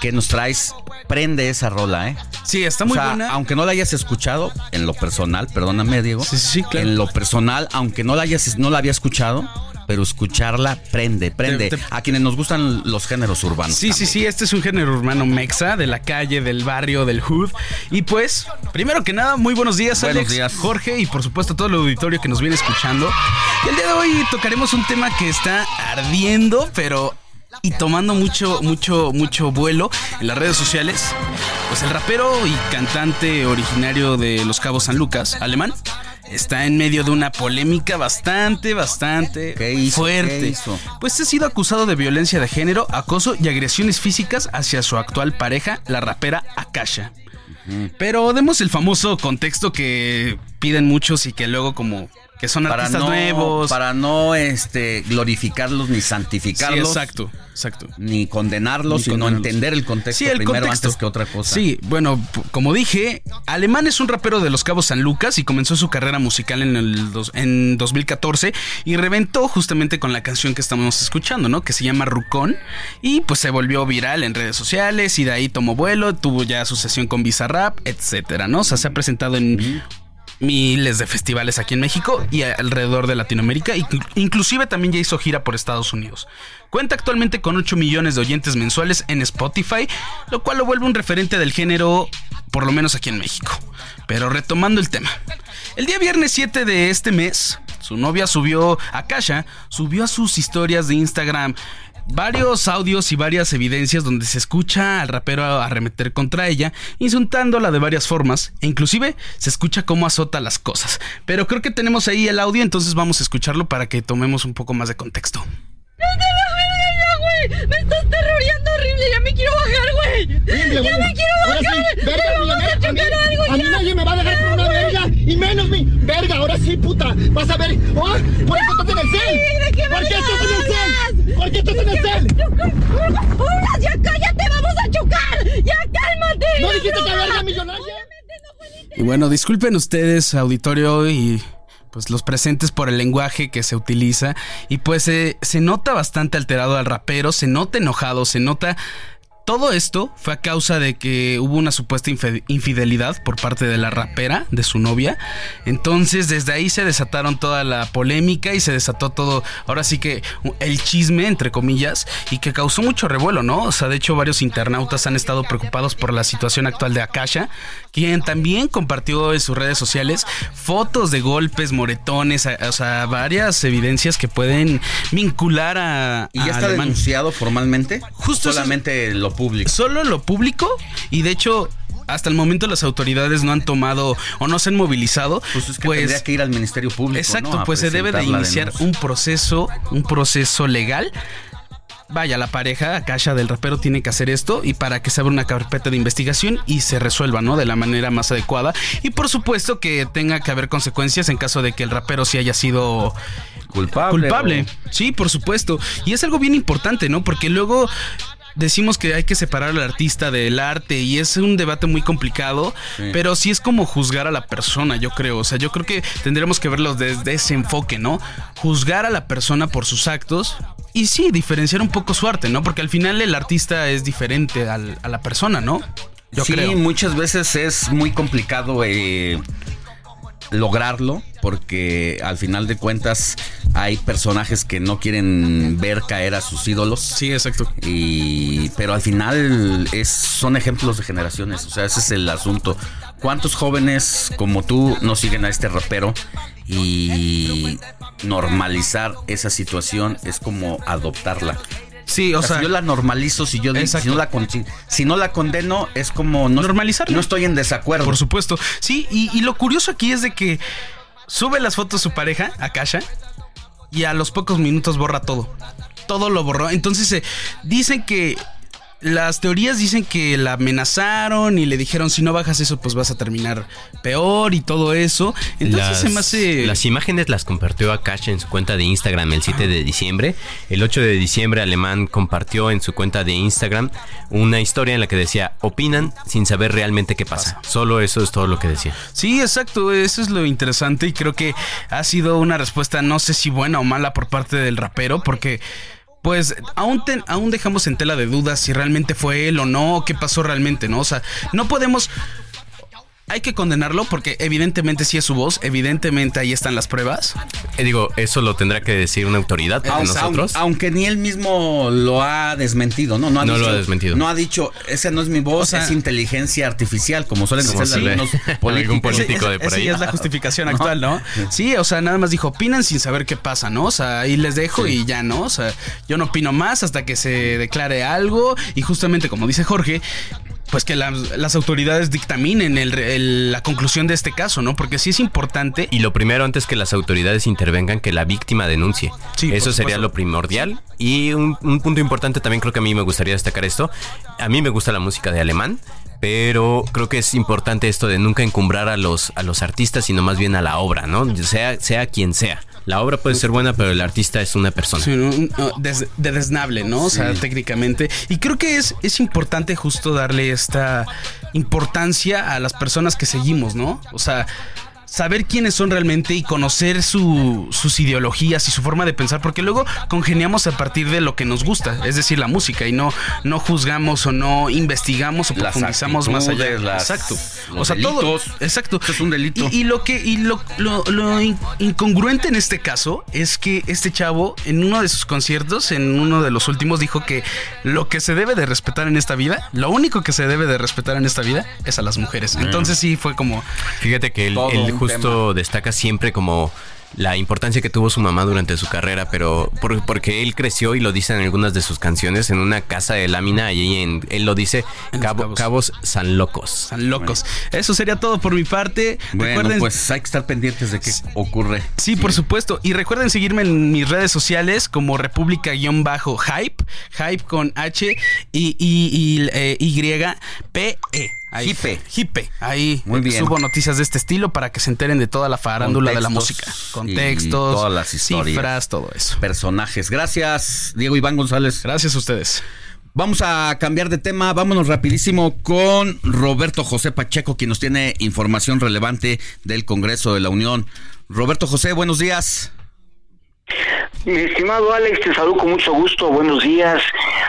Speaker 5: que nos traes? Prende esa rola, ¿eh?
Speaker 34: Sí, está muy
Speaker 5: O sea,
Speaker 34: buena.
Speaker 5: Aunque no la hayas escuchado, en lo personal, perdóname, Diego. Sí, sí, claro. En lo personal, aunque no la hayas, no la había escuchado, pero escucharla prende, prende.
Speaker 34: Te- te-
Speaker 5: A quienes nos gustan los géneros urbanos.
Speaker 34: Sí, sí, sí, este es un género urbano mexa, de la calle, del barrio, del hood. Y pues, primero que nada, muy buenos días,
Speaker 5: Buenos
Speaker 34: Alex,
Speaker 5: días.
Speaker 34: Jorge y por supuesto todo el auditorio que nos viene escuchando. Y el día de hoy tocaremos un tema que está ardiendo, pero y tomando mucho, mucho, mucho vuelo en las redes sociales. Pues el rapero y cantante originario de Los Cabos San Lucas, alemán, está en medio de una polémica bastante, bastante
Speaker 5: hizo?
Speaker 34: fuerte.
Speaker 5: ¿Qué hizo?
Speaker 34: Pues ha sido acusado de violencia de género, acoso y agresiones físicas hacia su actual pareja, la rapera Akasha. Pero demos el famoso contexto que piden muchos y que luego como que son
Speaker 5: Para
Speaker 34: artistas
Speaker 5: no,
Speaker 34: nuevos.
Speaker 5: para no este, glorificarlos ni
Speaker 34: Sí,
Speaker 5: santificarlos.
Speaker 34: exacto, exacto.
Speaker 5: Ni condenarlos,
Speaker 34: Ni
Speaker 5: sino
Speaker 34: condenarlos.
Speaker 5: entender el contexto
Speaker 34: Sí, el
Speaker 5: primero
Speaker 34: contexto.
Speaker 5: antes que otra cosa.
Speaker 34: Sí, bueno, como dije, Alemán es un rapero de Los Cabos San Lucas y comenzó su carrera musical en, el dos- en 2014 y reventó justamente con la canción que estamos escuchando, ¿no? Que se llama Rucón y pues se volvió viral en redes sociales y de ahí tomó vuelo, tuvo ya su sesión con Bizarrap, etcétera, ¿no? O sea, se ha presentado en miles de festivales aquí en México y alrededor de Latinoamérica. Inclu- Inclusive también ya hizo gira por Estados Unidos. Cuenta actualmente con 8 millones de oyentes mensuales en Spotify, lo cual lo vuelve un referente del género, por lo menos aquí en México. Pero retomando el tema. El día viernes 7 de este mes, su novia subió, Akasha, subió a sus historias de Instagram varios audios y varias evidencias donde se escucha al rapero arremeter contra ella, insultándola de varias formas, e inclusive se escucha cómo azota las cosas. Pero creo que tenemos ahí el audio, entonces vamos a escucharlo para que tomemos un poco más de contexto.
Speaker 15: güey! ¡Me estás terroreando horrible! ¡Ya me quiero bajar, güey! ¡Ya me quiero bajar!
Speaker 35: sí, verga,
Speaker 15: ¡Ya vamos a
Speaker 35: a mí-
Speaker 15: chocar algo
Speaker 35: A mí
Speaker 15: ya!
Speaker 35: nadie me va a dejar por una verga, y menos mi verga, ahora sí, puta. Vas a ver, ¿oh? ¿por qué estás en el cel?
Speaker 15: ¿De qué
Speaker 35: ¿Por qué
Speaker 15: verga
Speaker 35: estás en el cel? ¿Por qué estás en el cel?
Speaker 15: ¡Hola, ya cállate! ¡Vamos a chocar! ¡Ya cálmate!
Speaker 35: ¿No
Speaker 15: ¡Es
Speaker 35: dijiste que verga, millonaria?
Speaker 34: Y bueno, disculpen ustedes, auditorio, y pues los presentes por el lenguaje que se utiliza y pues se nota bastante alterado al rapero, se nota enojado, se nota todo esto fue a causa de que hubo una supuesta infidelidad por parte de la rapera, de su novia. Entonces, desde ahí se desataron toda la polémica y se desató todo, ahora sí que el chisme, entre comillas, y que causó mucho revuelo, ¿no? O sea, de hecho, varios internautas han estado preocupados por la situación actual de Akasha, quien también compartió en sus redes sociales fotos de golpes, moretones, o sea, varias evidencias que pueden vincular a.
Speaker 5: ¿Y ya está denunciado formalmente? Justo solamente lo público.
Speaker 34: Solo lo público y de hecho hasta el momento las autoridades no han tomado o no se han movilizado.
Speaker 5: Pues es que pues tendría que ir al Ministerio Público.
Speaker 34: Exacto, pues se debe de iniciar un proceso, un proceso legal. Vaya, la pareja, Akasha del rapero, tiene que hacer esto y para que se abra una carpeta de investigación y se resuelva, ¿no? De la manera más adecuada. Y por supuesto que tenga que haber consecuencias en caso de que el rapero sí haya sido
Speaker 5: culpable.
Speaker 34: Culpable. Sí, por supuesto. Y es algo bien importante, ¿no? Porque luego decimos que hay que separar al artista del arte y es un debate muy complicado, pero sí es como juzgar a la persona, yo creo. O sea, yo creo que tendremos que verlo desde ese enfoque, ¿no? Juzgar a la persona por sus actos y sí, diferenciar un poco su arte, ¿no? Porque al final el artista es diferente a la persona, ¿no?
Speaker 5: Yo sí, muchas veces es muy complicado eh, lograrlo porque al final de cuentas hay personajes que no quieren ver caer a sus ídolos.
Speaker 34: Sí, exacto.
Speaker 5: Y pero al final es son ejemplos de generaciones, o sea, ese es el asunto. ¿Cuántos jóvenes como tú no siguen a este rapero y normalizar esa situación es como adoptarla?
Speaker 34: Sí, o, sea,
Speaker 5: si yo la normalizo, si yo si no, la si, no la condeno, es como no,
Speaker 34: normalizarla.
Speaker 5: No estoy en desacuerdo.
Speaker 34: Por supuesto. Sí, y, lo curioso aquí es de que sube las fotos su pareja, Akasha, y a los pocos minutos borra todo. Todo lo borró. Entonces eh, dicen que las teorías dicen que la amenazaron y le dijeron si no bajas eso pues vas a terminar peor y todo eso. Entonces
Speaker 7: las,
Speaker 34: se me hace...
Speaker 7: Las imágenes las compartió Akash en su cuenta de Instagram el 7 de diciembre. El 8 de diciembre Alemán compartió en su cuenta de Instagram una historia en la que decía opinan sin saber realmente qué pasa. Solo eso es todo lo que decía.
Speaker 34: Sí, exacto. Eso es lo interesante y creo que ha sido una respuesta no sé si buena o mala por parte del rapero porque pues aún, aún dejamos en tela de dudas si realmente fue él o no, qué pasó realmente, ¿no? O sea, no podemos hay que condenarlo porque evidentemente sí es su voz, evidentemente ahí están las pruebas.
Speaker 7: Eh, digo, eso lo tendrá que decir una autoridad para nosotros.
Speaker 5: Aunque, ni él mismo lo ha desmentido, ¿no? No, ha
Speaker 7: no lo ha desmentido.
Speaker 5: No ha dicho, esa no es mi voz, es inteligencia artificial, como suelen decir algunos
Speaker 7: políticos. político de por ahí.
Speaker 34: Esa es la justificación actual, ¿no? Sí, o sea, nada más dijo, opinan sin saber qué pasa, ¿no? O sea, ahí les dejo y ya, ¿no? O sea, yo no opino más hasta que se declare algo y justamente como dice Jorge, pues que las autoridades dictaminen la conclusión de este caso, ¿no? Porque sí es importante.
Speaker 7: Y lo primero, antes que las autoridades intervengan, que la víctima denuncie. Sí, Eso sería lo primordial. Y un, un, punto importante también creo que a mí me gustaría destacar esto. A mí me gusta la música de alemán, pero creo que es importante esto de nunca encumbrar a los, a los artistas, sino más bien a la obra, ¿no? Sea, sea quien sea. La obra puede ser buena, pero el artista es una persona.
Speaker 34: Sí, de, desnable, ¿no? O sea, técnicamente. Y creo que es, es importante justo darle esta importancia a las personas que seguimos, ¿no? O sea, saber quiénes son realmente y conocer sus ideologías y su forma de pensar, porque luego congeniamos a partir de lo que nos gusta, es decir, la música, y no, no juzgamos o no investigamos o profundizamos más allá.
Speaker 5: exacto.
Speaker 34: o sea, todo. Exacto.
Speaker 5: es un delito.
Speaker 34: Y, lo que, y lo, lo, incongruente en este caso es que este chavo, en uno de sus conciertos, en uno de los últimos, dijo que lo que se debe de respetar en esta vida, lo único que se debe de respetar en esta vida es a las mujeres. Mm. Entonces sí fue como.
Speaker 7: Fíjate que el, el justo destaca siempre como la importancia que tuvo su mamá durante su carrera, pero porque él creció y lo dice en algunas de sus canciones en una casa de lámina, allí en, él lo dice, cabos. San Locos.
Speaker 34: San Locos. Eso sería todo por mi parte.
Speaker 5: Bueno, pues hay que estar pendientes de qué ocurre.
Speaker 34: Sí, por supuesto. Y recuerden seguirme en mis redes sociales como República-Hype, Hype con H y, y, eh, y, P E.
Speaker 5: Ahí, Hipe.
Speaker 34: Hipe. Ahí Muy bien. subo noticias de este estilo para que se enteren de toda la farándula de la música. Contextos, todas las historias, cifras, todo eso.
Speaker 5: Personajes. Gracias, Diego Iván González.
Speaker 34: Gracias a ustedes.
Speaker 5: Vamos a cambiar de tema, vámonos rapidísimo con Roberto José Pacheco, quien nos tiene información relevante del Congreso de la Unión. Roberto José, buenos días.
Speaker 16: Mi estimado Alex, te saludo con mucho gusto, buenos días.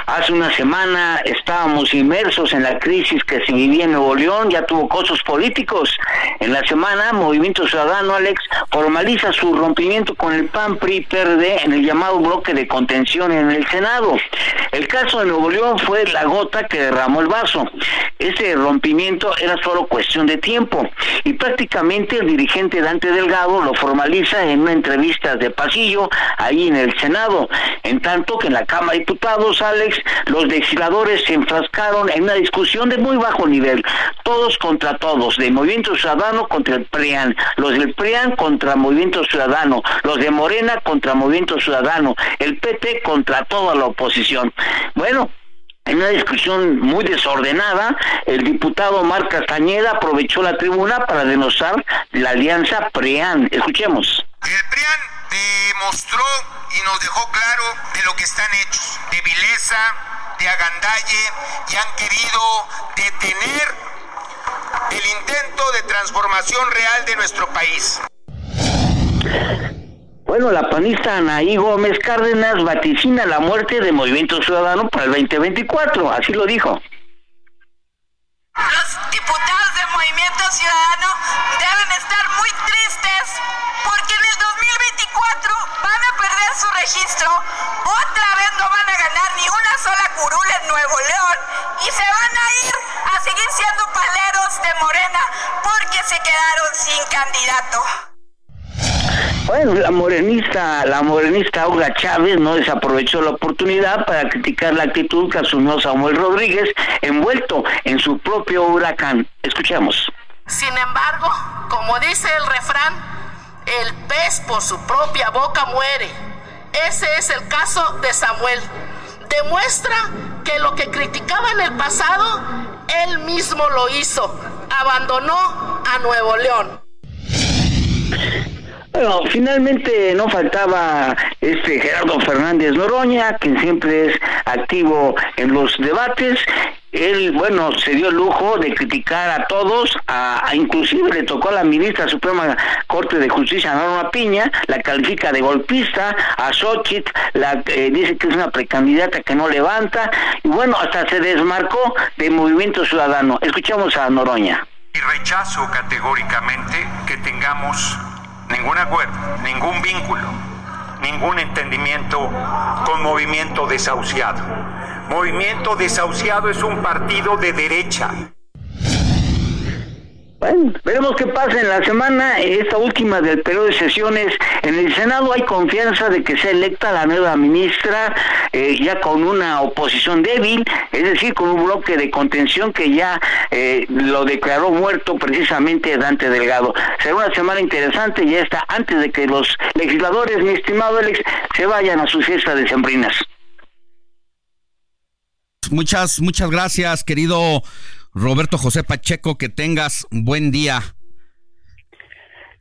Speaker 16: Hace una semana estábamos inmersos en la crisis que se vivía en Nuevo León, ya tuvo costos políticos. En la semana, Movimiento Ciudadano, Alex, formaliza su rompimiento con el PAN PRI PRD en el llamado bloque de contención en el Senado. El caso de Nuevo León fue la gota que derramó el vaso. Ese rompimiento era solo cuestión de tiempo y prácticamente el dirigente Dante Delgado lo formaliza en una entrevista de pasillo ahí en el Senado. En tanto que en la Cámara de Diputados, Alex, los legisladores se enfrascaron en una discusión de muy bajo nivel, todos contra todos, de Movimiento Ciudadano contra el PRIAN, los del PRIAN contra Movimiento Ciudadano, los de Morena contra Movimiento Ciudadano, el PT contra toda la oposición. Bueno, en una discusión muy desordenada, el diputado Marc Castañeda aprovechó la tribuna para denostar la alianza PRIAN. Escuchemos.
Speaker 36: El demostró y nos dejó claro de lo que están hechos, de vileza, de agandalle, y han querido detener el intento de transformación real de nuestro país.
Speaker 16: Bueno, la panista Anaí Gómez Cárdenas vaticina la muerte de Movimiento Ciudadano para el 2024, así lo dijo.
Speaker 37: Los diputados del Movimiento Ciudadano deben estar muy tristes porque en el 2024 van a perder su registro, otra vez no van a ganar ni una sola curul en Nuevo León y se van a ir a seguir siendo paleros de Morena porque se quedaron sin candidato.
Speaker 16: Bueno, la morenista, la morenista Olga Chávez no desaprovechó la oportunidad para criticar la actitud que asumió Samuel Rodríguez envuelto en su propio huracán. Escuchemos.
Speaker 20: Sin embargo, como dice el refrán, el pez por su propia boca muere. Ese es el caso de Samuel. Demuestra que lo que criticaba en el pasado, él mismo lo hizo. Abandonó a Nuevo León.
Speaker 16: Bueno, finalmente no faltaba este Gerardo Fernández Noroña, quien siempre es activo en los debates. Él, bueno, se dio el lujo de criticar a todos, a, inclusive le tocó a la ministra Suprema Corte de Justicia, Norma Piña, la califica de golpista, a Xochitl, la, eh, dice que es una precandidata que no levanta, y bueno, hasta se desmarcó del Movimiento Ciudadano. Escuchamos a Noroña.
Speaker 36: Y rechazo categóricamente que tengamos ningún acuerdo, ningún vínculo, ningún entendimiento con Movimiento Desahuciado. Movimiento Desahuciado es un partido de derecha.
Speaker 16: Bueno, veremos qué pasa en la semana, esta última del periodo de sesiones. En el Senado hay confianza de que sea electa la nueva ministra, eh, ya con una oposición débil, es decir, con un bloque de contención que ya eh, lo declaró muerto precisamente Dante Delgado. Será una semana interesante, ya está antes de que los legisladores, mi estimado Alex, se vayan a su fiesta de sembrinas.
Speaker 5: Muchas, muchas gracias, querido Roberto José Pacheco, que tengas buen día.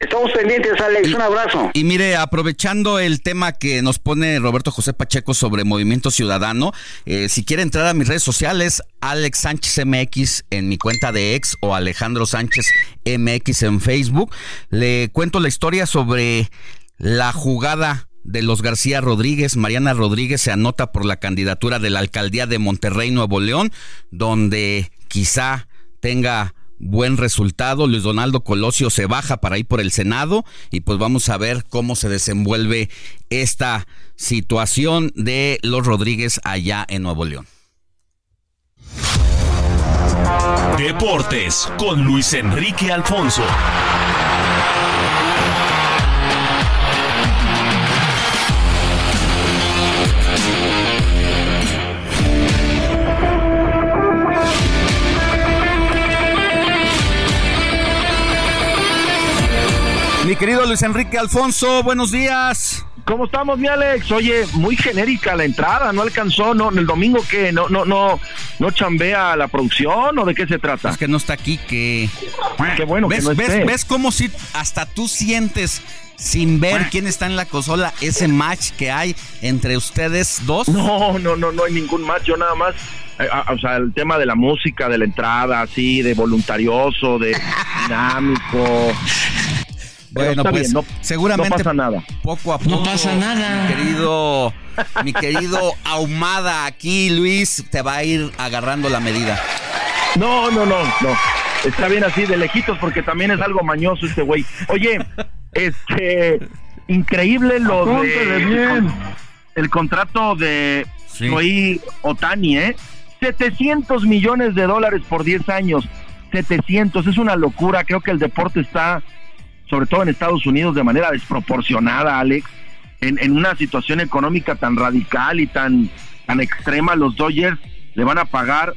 Speaker 16: Estamos pendientes, Alex. un abrazo.
Speaker 5: Y mire, aprovechando el tema que nos pone Roberto José Pacheco sobre Movimiento Ciudadano, eh, si quiere entrar a mis redes sociales, Alex Sánchez MX en mi cuenta de ex o Alejandro Sánchez MX en Facebook, le cuento la historia sobre la jugada de los García Rodríguez. Mariana Rodríguez se anota por la candidatura de la alcaldía de Monterrey, Nuevo León, donde quizá tenga buen resultado. Luis Donaldo Colosio se baja para ir por el Senado y pues vamos a ver cómo se desenvuelve esta situación de los Rodríguez allá en Nuevo León.
Speaker 8: Deportes con Luis Enrique Alfonso.
Speaker 5: Mi querido Luis Enrique Alfonso, buenos días.
Speaker 22: ¿Cómo estamos, mi Alex? Oye, muy genérica la entrada, no alcanzó, no, el domingo que no, no, no, no chambea la producción o de qué se trata.
Speaker 5: Es que no está aquí, que.
Speaker 22: Qué bueno
Speaker 5: ¿Ves,
Speaker 22: que no
Speaker 5: ves,
Speaker 22: esté.
Speaker 5: ves cómo si hasta tú sientes sin ver quién está en la consola ese match que hay entre ustedes dos?
Speaker 22: No, no, no, no hay ningún match, yo nada más. eh, ah, o sea, el tema de la música, de la entrada, así, de voluntarioso, de dinámico.
Speaker 5: Bueno,
Speaker 22: está
Speaker 5: pues
Speaker 22: bien, no-
Speaker 5: seguramente
Speaker 22: no pasa nada.
Speaker 5: poco a poco.
Speaker 22: No pasa nada.
Speaker 5: Mi querido, mi querido Ahumada aquí, Luis, te va a ir agarrando la medida.
Speaker 22: No, no, no, no. Está bien así, de lejitos, porque también es algo mañoso este güey. Oye, este, increíble lo de
Speaker 35: bien.
Speaker 22: el contrato de Shohei Otani, ¿eh? 700 millones de dólares por 10 años. 700, es una locura. Creo que el deporte está, sobre todo en Estados Unidos, de manera desproporcionada, Alex. En, en una situación económica tan radical y tan, tan extrema, los Dodgers le van a pagar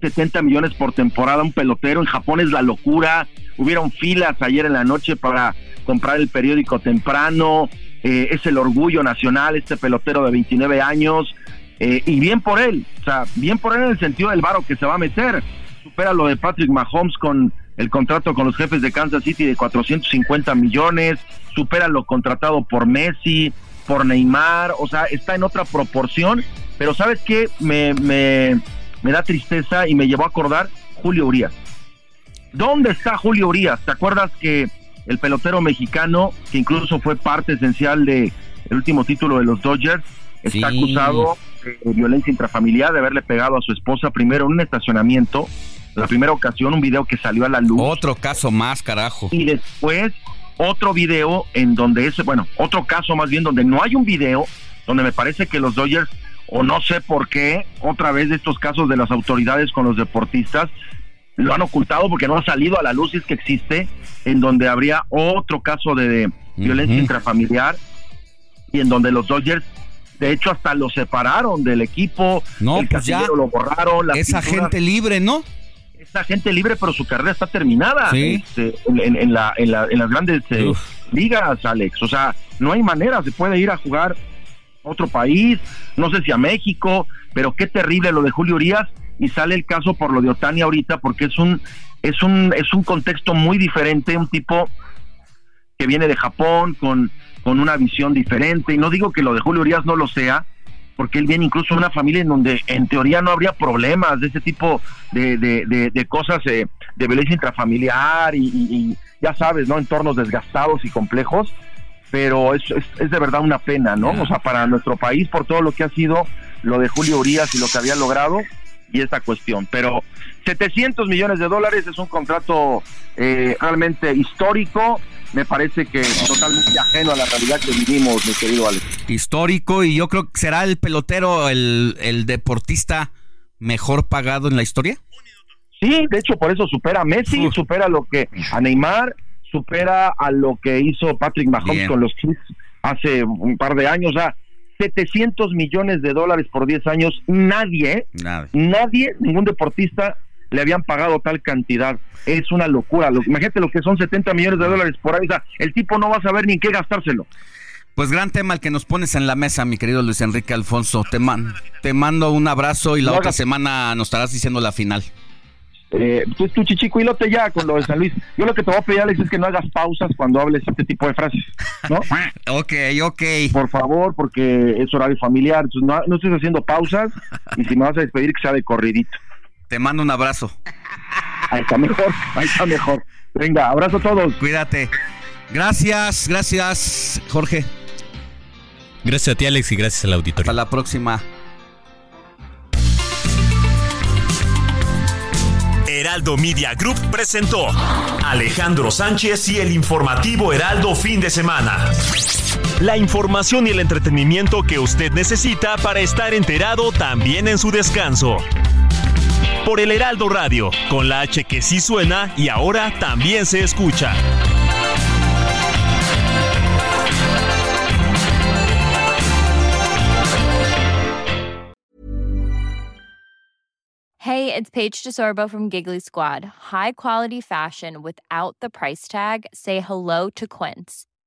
Speaker 22: 70 millones por temporada a un pelotero. En Japón es la locura. Hubieron filas ayer en la noche para comprar el periódico temprano. Eh, es el orgullo nacional este pelotero de 29 años. Eh, y bien por él. O sea, bien por él en el sentido del varo que se va a meter. Supera lo de Patrick Mahomes con el contrato con los jefes de Kansas City de 450 millones. Supera lo contratado por Messi, por Neymar. O sea, está en otra proporción. Pero ¿sabes qué? Me, me, me da tristeza y me llevó a acordar Julio Urias. ¿Dónde está Julio Urias? ¿Te acuerdas que el pelotero mexicano, que incluso fue parte esencial de el último título de los Dodgers, está
Speaker 5: Sí.
Speaker 22: acusado de violencia intrafamiliar, de haberle pegado a su esposa primero en un estacionamiento, la primera ocasión, un video que salió a la luz.
Speaker 5: Otro caso más, carajo.
Speaker 22: Y después otro video en donde ese, bueno, otro caso más bien donde no hay un video, donde me parece que los Dodgers, o no sé por qué, otra vez de estos casos de las autoridades con los deportistas, lo han ocultado porque no ha salido a la luz, si es que existe, en donde habría otro caso de violencia intrafamiliar y en donde los Dodgers, de hecho, hasta lo separaron del equipo,
Speaker 5: No,
Speaker 22: el
Speaker 5: pues ya.
Speaker 22: lo borraron, las
Speaker 5: Es
Speaker 22: pinturas-
Speaker 5: agente libre, ¿no?
Speaker 22: Es agente libre, pero su carrera está terminada
Speaker 5: Sí.
Speaker 22: este, en, en- en la, en, la- en las grandes eh, ligas, Alex. O sea, no hay manera, se puede ir a jugar a otro país, no sé si a México, pero qué terrible lo de Julio Urias y sale el caso por lo de Otani ahorita porque es un es un es un contexto muy diferente, un tipo que viene de Japón con con una visión diferente y no digo que lo de Julio Urias no lo sea, porque él viene incluso de una familia en donde en teoría no habría problemas de ese tipo de, de, de- de cosas eh, de violencia intrafamiliar y, y- y ya sabes, ¿no? Entornos desgastados y complejos, pero es, es, es de verdad una pena, ¿no? O sea, para nuestro país por todo lo que ha sido lo de Julio Urias y lo que había logrado y esta cuestión, pero 700 millones de dólares es un contrato eh, realmente histórico, me parece que totalmente ajeno a la realidad que vivimos, mi querido Alex.
Speaker 5: Histórico y yo creo que será el pelotero, el, el deportista mejor pagado en la historia.
Speaker 22: Sí, de hecho por eso supera a Messi, supera lo que a Neymar, supera a lo que hizo Patrick Mahomes
Speaker 5: Bien.
Speaker 22: con los Chiefs hace un par de años, o sea, 700 millones de dólares por 10 años, nadie, nadie, ningún deportista le habían pagado tal cantidad. Es una locura. Lo- imagínate lo que son 70 millones de dólares por ahí. O sea, el tipo no va a saber ni en qué gastárselo.
Speaker 5: Pues gran tema el que nos pones en la mesa, mi querido Luis Enrique Alfonso. Te, man- te mando un abrazo y la
Speaker 22: No
Speaker 5: otra semana nos estarás diciendo la final.
Speaker 22: Eh, tú, tú chichicuilote ya con lo de San Luis. Yo lo que te voy a pedir, Alex, es que no hagas pausas cuando hables este tipo de frases, ¿no?
Speaker 5: ok, ok.
Speaker 22: Por favor, porque es horario familiar. Entonces no, no estés haciendo pausas y si me vas a despedir, que sea de corridito.
Speaker 5: Te mando un abrazo.
Speaker 22: Ahí está mejor, ahí está mejor. Venga, abrazo a todos.
Speaker 5: Cuídate. Gracias, gracias, Jorge.
Speaker 7: Gracias a ti, Alex, y gracias al auditorio.
Speaker 5: Hasta la próxima.
Speaker 8: Heraldo Media Group presentó Alejandro Sánchez y el informativo Heraldo fin de semana. La información y el entretenimiento que usted necesita para estar enterado también en su descanso. Por el Heraldo Radio, con la H que sí suena y ahora también se escucha.
Speaker 38: Hey, it's Paige DeSorbo from Giggly Squad. High quality fashion without the price tag. Say hello to Quince.